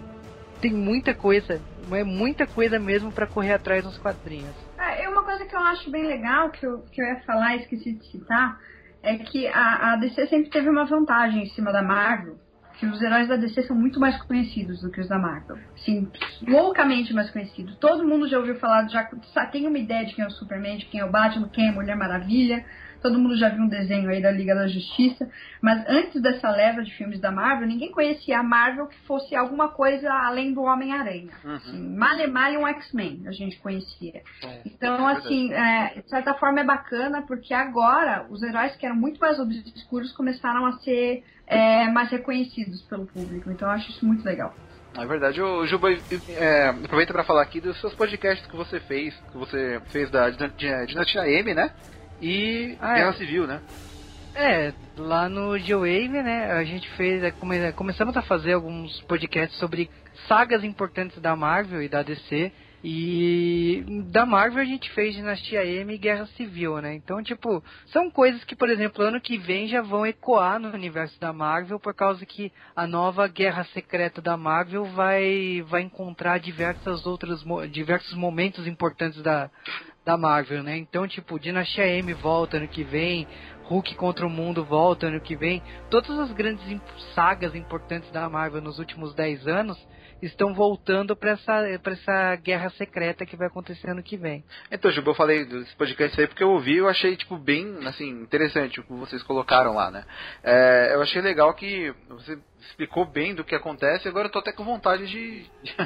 Speaker 8: tem muita coisa, é muita coisa mesmo pra correr atrás nos quadrinhos.
Speaker 4: É uma coisa que eu acho bem legal, que eu, que eu ia falar e esqueci de citar, é que a, a DC sempre teve uma vantagem em cima da Marvel, que os heróis da DC são muito mais conhecidos do que os da Marvel. Sim, loucamente mais conhecidos. Todo mundo já ouviu falar, já tem uma ideia de quem é o Superman, de quem é o Batman, quem é a Mulher Maravilha. Todo mundo já viu um desenho aí da Liga da Justiça. Mas antes dessa leva de filmes da Marvel, ninguém conhecia a Marvel que fosse alguma coisa além do Homem-Aranha. Assim, male male um X-Men a gente conhecia. Então, assim, é, de certa forma é bacana, porque agora os heróis que eram muito mais obscuros começaram a ser é, mais reconhecidos pelo público. Então, eu acho isso muito legal.
Speaker 1: É verdade. Ô, Juba, é, aproveita pra falar aqui dos seus podcasts que você fez, que você fez da Dina- Dina- Dinastia M, né? E
Speaker 8: Ah, é.
Speaker 1: Guerra Civil, né?
Speaker 8: É, lá no G-Wave, né, a gente fez, é, come- começamos a fazer alguns podcasts sobre sagas importantes da Marvel e da DC. E da Marvel a gente fez Dinastia M e Guerra Civil, né? Então, tipo, são coisas que, por exemplo, ano que vem já vão ecoar no universo da Marvel, por causa que a nova Guerra Secreta da Marvel vai, vai encontrar diversas outras, diversos momentos importantes da, da Marvel, né? Então, tipo, Dinastia M volta ano que vem, Hulk contra o Mundo volta ano que vem. Todas as grandes sagas importantes da Marvel nos últimos 10 anos estão voltando para essa, pra essa guerra secreta que vai acontecer ano que vem.
Speaker 1: Então, Juba, eu falei desse podcast aí porque eu ouvi e eu achei, tipo, bem, assim, interessante o que vocês colocaram lá, né? É, eu achei legal que você explicou bem do que acontece e agora eu tô até com vontade de,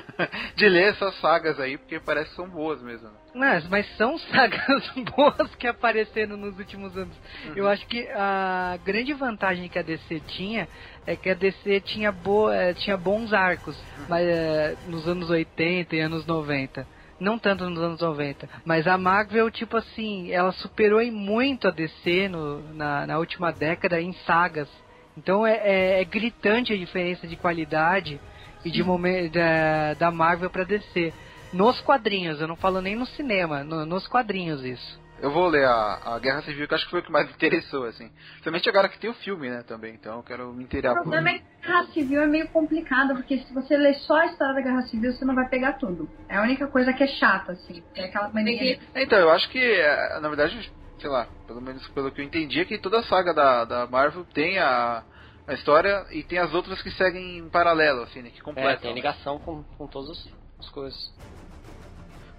Speaker 1: *laughs* de ler essas sagas aí, porque parece que são boas mesmo. né?
Speaker 8: Mas, mas são *laughs* sagas boas que apareceram nos últimos anos. Eu acho que a grande vantagem que a DC tinha é que a DC tinha, boa, eh, tinha bons arcos mas, eh, nos anos 80 e anos 90. Não tanto nos anos 90. Mas a Marvel, tipo assim, ela superou em muito a DC no, na, na última década em sagas. Então é, é- é gritante a diferença de qualidade e de momen- da, da Marvel pra DC. Nos quadrinhos, eu não falo nem no cinema, no- nos quadrinhos isso.
Speaker 1: Eu vou ler a, a Guerra Civil, que acho que foi o que mais me interessou, assim. Principalmente agora que tem o filme, né, também, então eu quero me
Speaker 4: O
Speaker 1: inteirar por
Speaker 4: problema é que a Guerra Civil é meio complicado, porque se você ler só a história da Guerra Civil, você não vai pegar tudo. É a única coisa que é chata, assim. É aquela mania.
Speaker 1: Então, eu acho que, é, na verdade, sei lá, pelo menos pelo que eu entendi, é que toda a saga da, da Marvel tem a, a história e tem as outras que seguem em paralelo, assim, né, que
Speaker 7: É,
Speaker 1: completam.
Speaker 7: tem
Speaker 1: né?
Speaker 7: ligação com, com todas as- as coisas.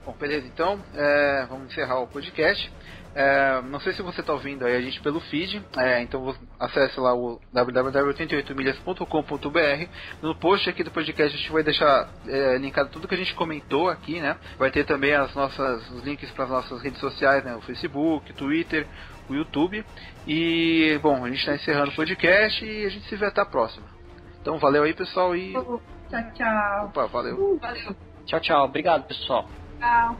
Speaker 1: Bom, beleza, então é, vamos encerrar o podcast. É, não sei se você está ouvindo aí a gente pelo feed, é, então acesse lá o www.88milhas.com.br. No post aqui do podcast a gente vai deixar é, linkado tudo que a gente comentou aqui, né? Vai ter também as nossas, os links para as nossas redes sociais, né? O Facebook, Twitter, o YouTube. E, bom, a gente está encerrando o podcast e a gente se vê até a próxima. Então, valeu aí, pessoal, e...
Speaker 4: Tchau, tchau.
Speaker 1: Opa, valeu.
Speaker 5: Valeu.
Speaker 7: Tchau, tchau. Obrigado, pessoal.
Speaker 4: Tchau.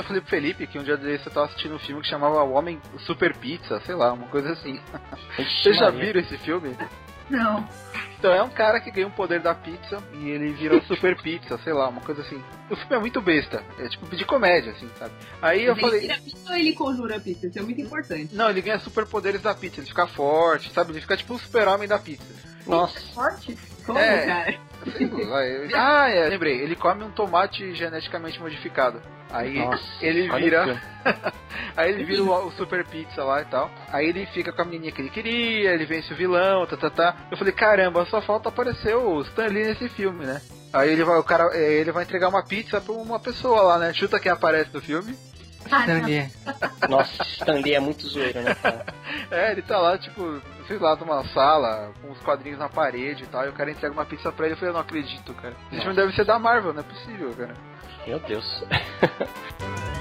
Speaker 1: Eu falei pro Felipe que um dia desse eu tava assistindo um filme que chamava O Homem Super Pizza, sei lá, uma coisa assim. *laughs* Vocês já viram esse filme?
Speaker 4: Não.
Speaker 1: Então é um cara que ganha o poder da pizza e ele vira super pizza, sei lá, uma coisa assim. O filme é muito besta, é tipo de comédia, assim, sabe? Aí eu
Speaker 5: Ele
Speaker 1: falei.
Speaker 5: tira a pizza ou ele conjura a pizza? Isso é muito importante.
Speaker 1: Não, ele ganha superpoderes da pizza, ele fica forte, sabe? Ele fica tipo o super-homem da pizza.
Speaker 7: Nossa.
Speaker 4: Forte?
Speaker 5: Como,
Speaker 1: É.
Speaker 5: cara?
Speaker 1: Ele- Ah, é, lembrei. Ele come um tomate geneticamente modificado. Aí
Speaker 7: Nossa,
Speaker 1: ele vira. *laughs* Aí ele vira o, o super pizza lá e tal. Aí ele fica com a menininha que ele queria, ele vence o vilão, tá, tá, tá. Eu falei, caramba, só falta aparecer o Stan Lee nesse filme, né? Aí ele vai, o cara, eh, ele vai entregar uma pizza pra uma pessoa lá, né? Chuta quem aparece no filme.
Speaker 4: Ah,
Speaker 8: Stanley. *laughs*
Speaker 7: Nossa, Stanley é muito zoeiro, né, cara? *laughs*
Speaker 1: É, ele tá lá, tipo, sei lá, numa sala, com os quadrinhos na parede e tal, e o cara entrega uma pizza pra ele. Eu falei, eu não acredito, cara. Esse filme deve ser da Marvel, não é possível, cara.
Speaker 7: Meu Deus. *laughs*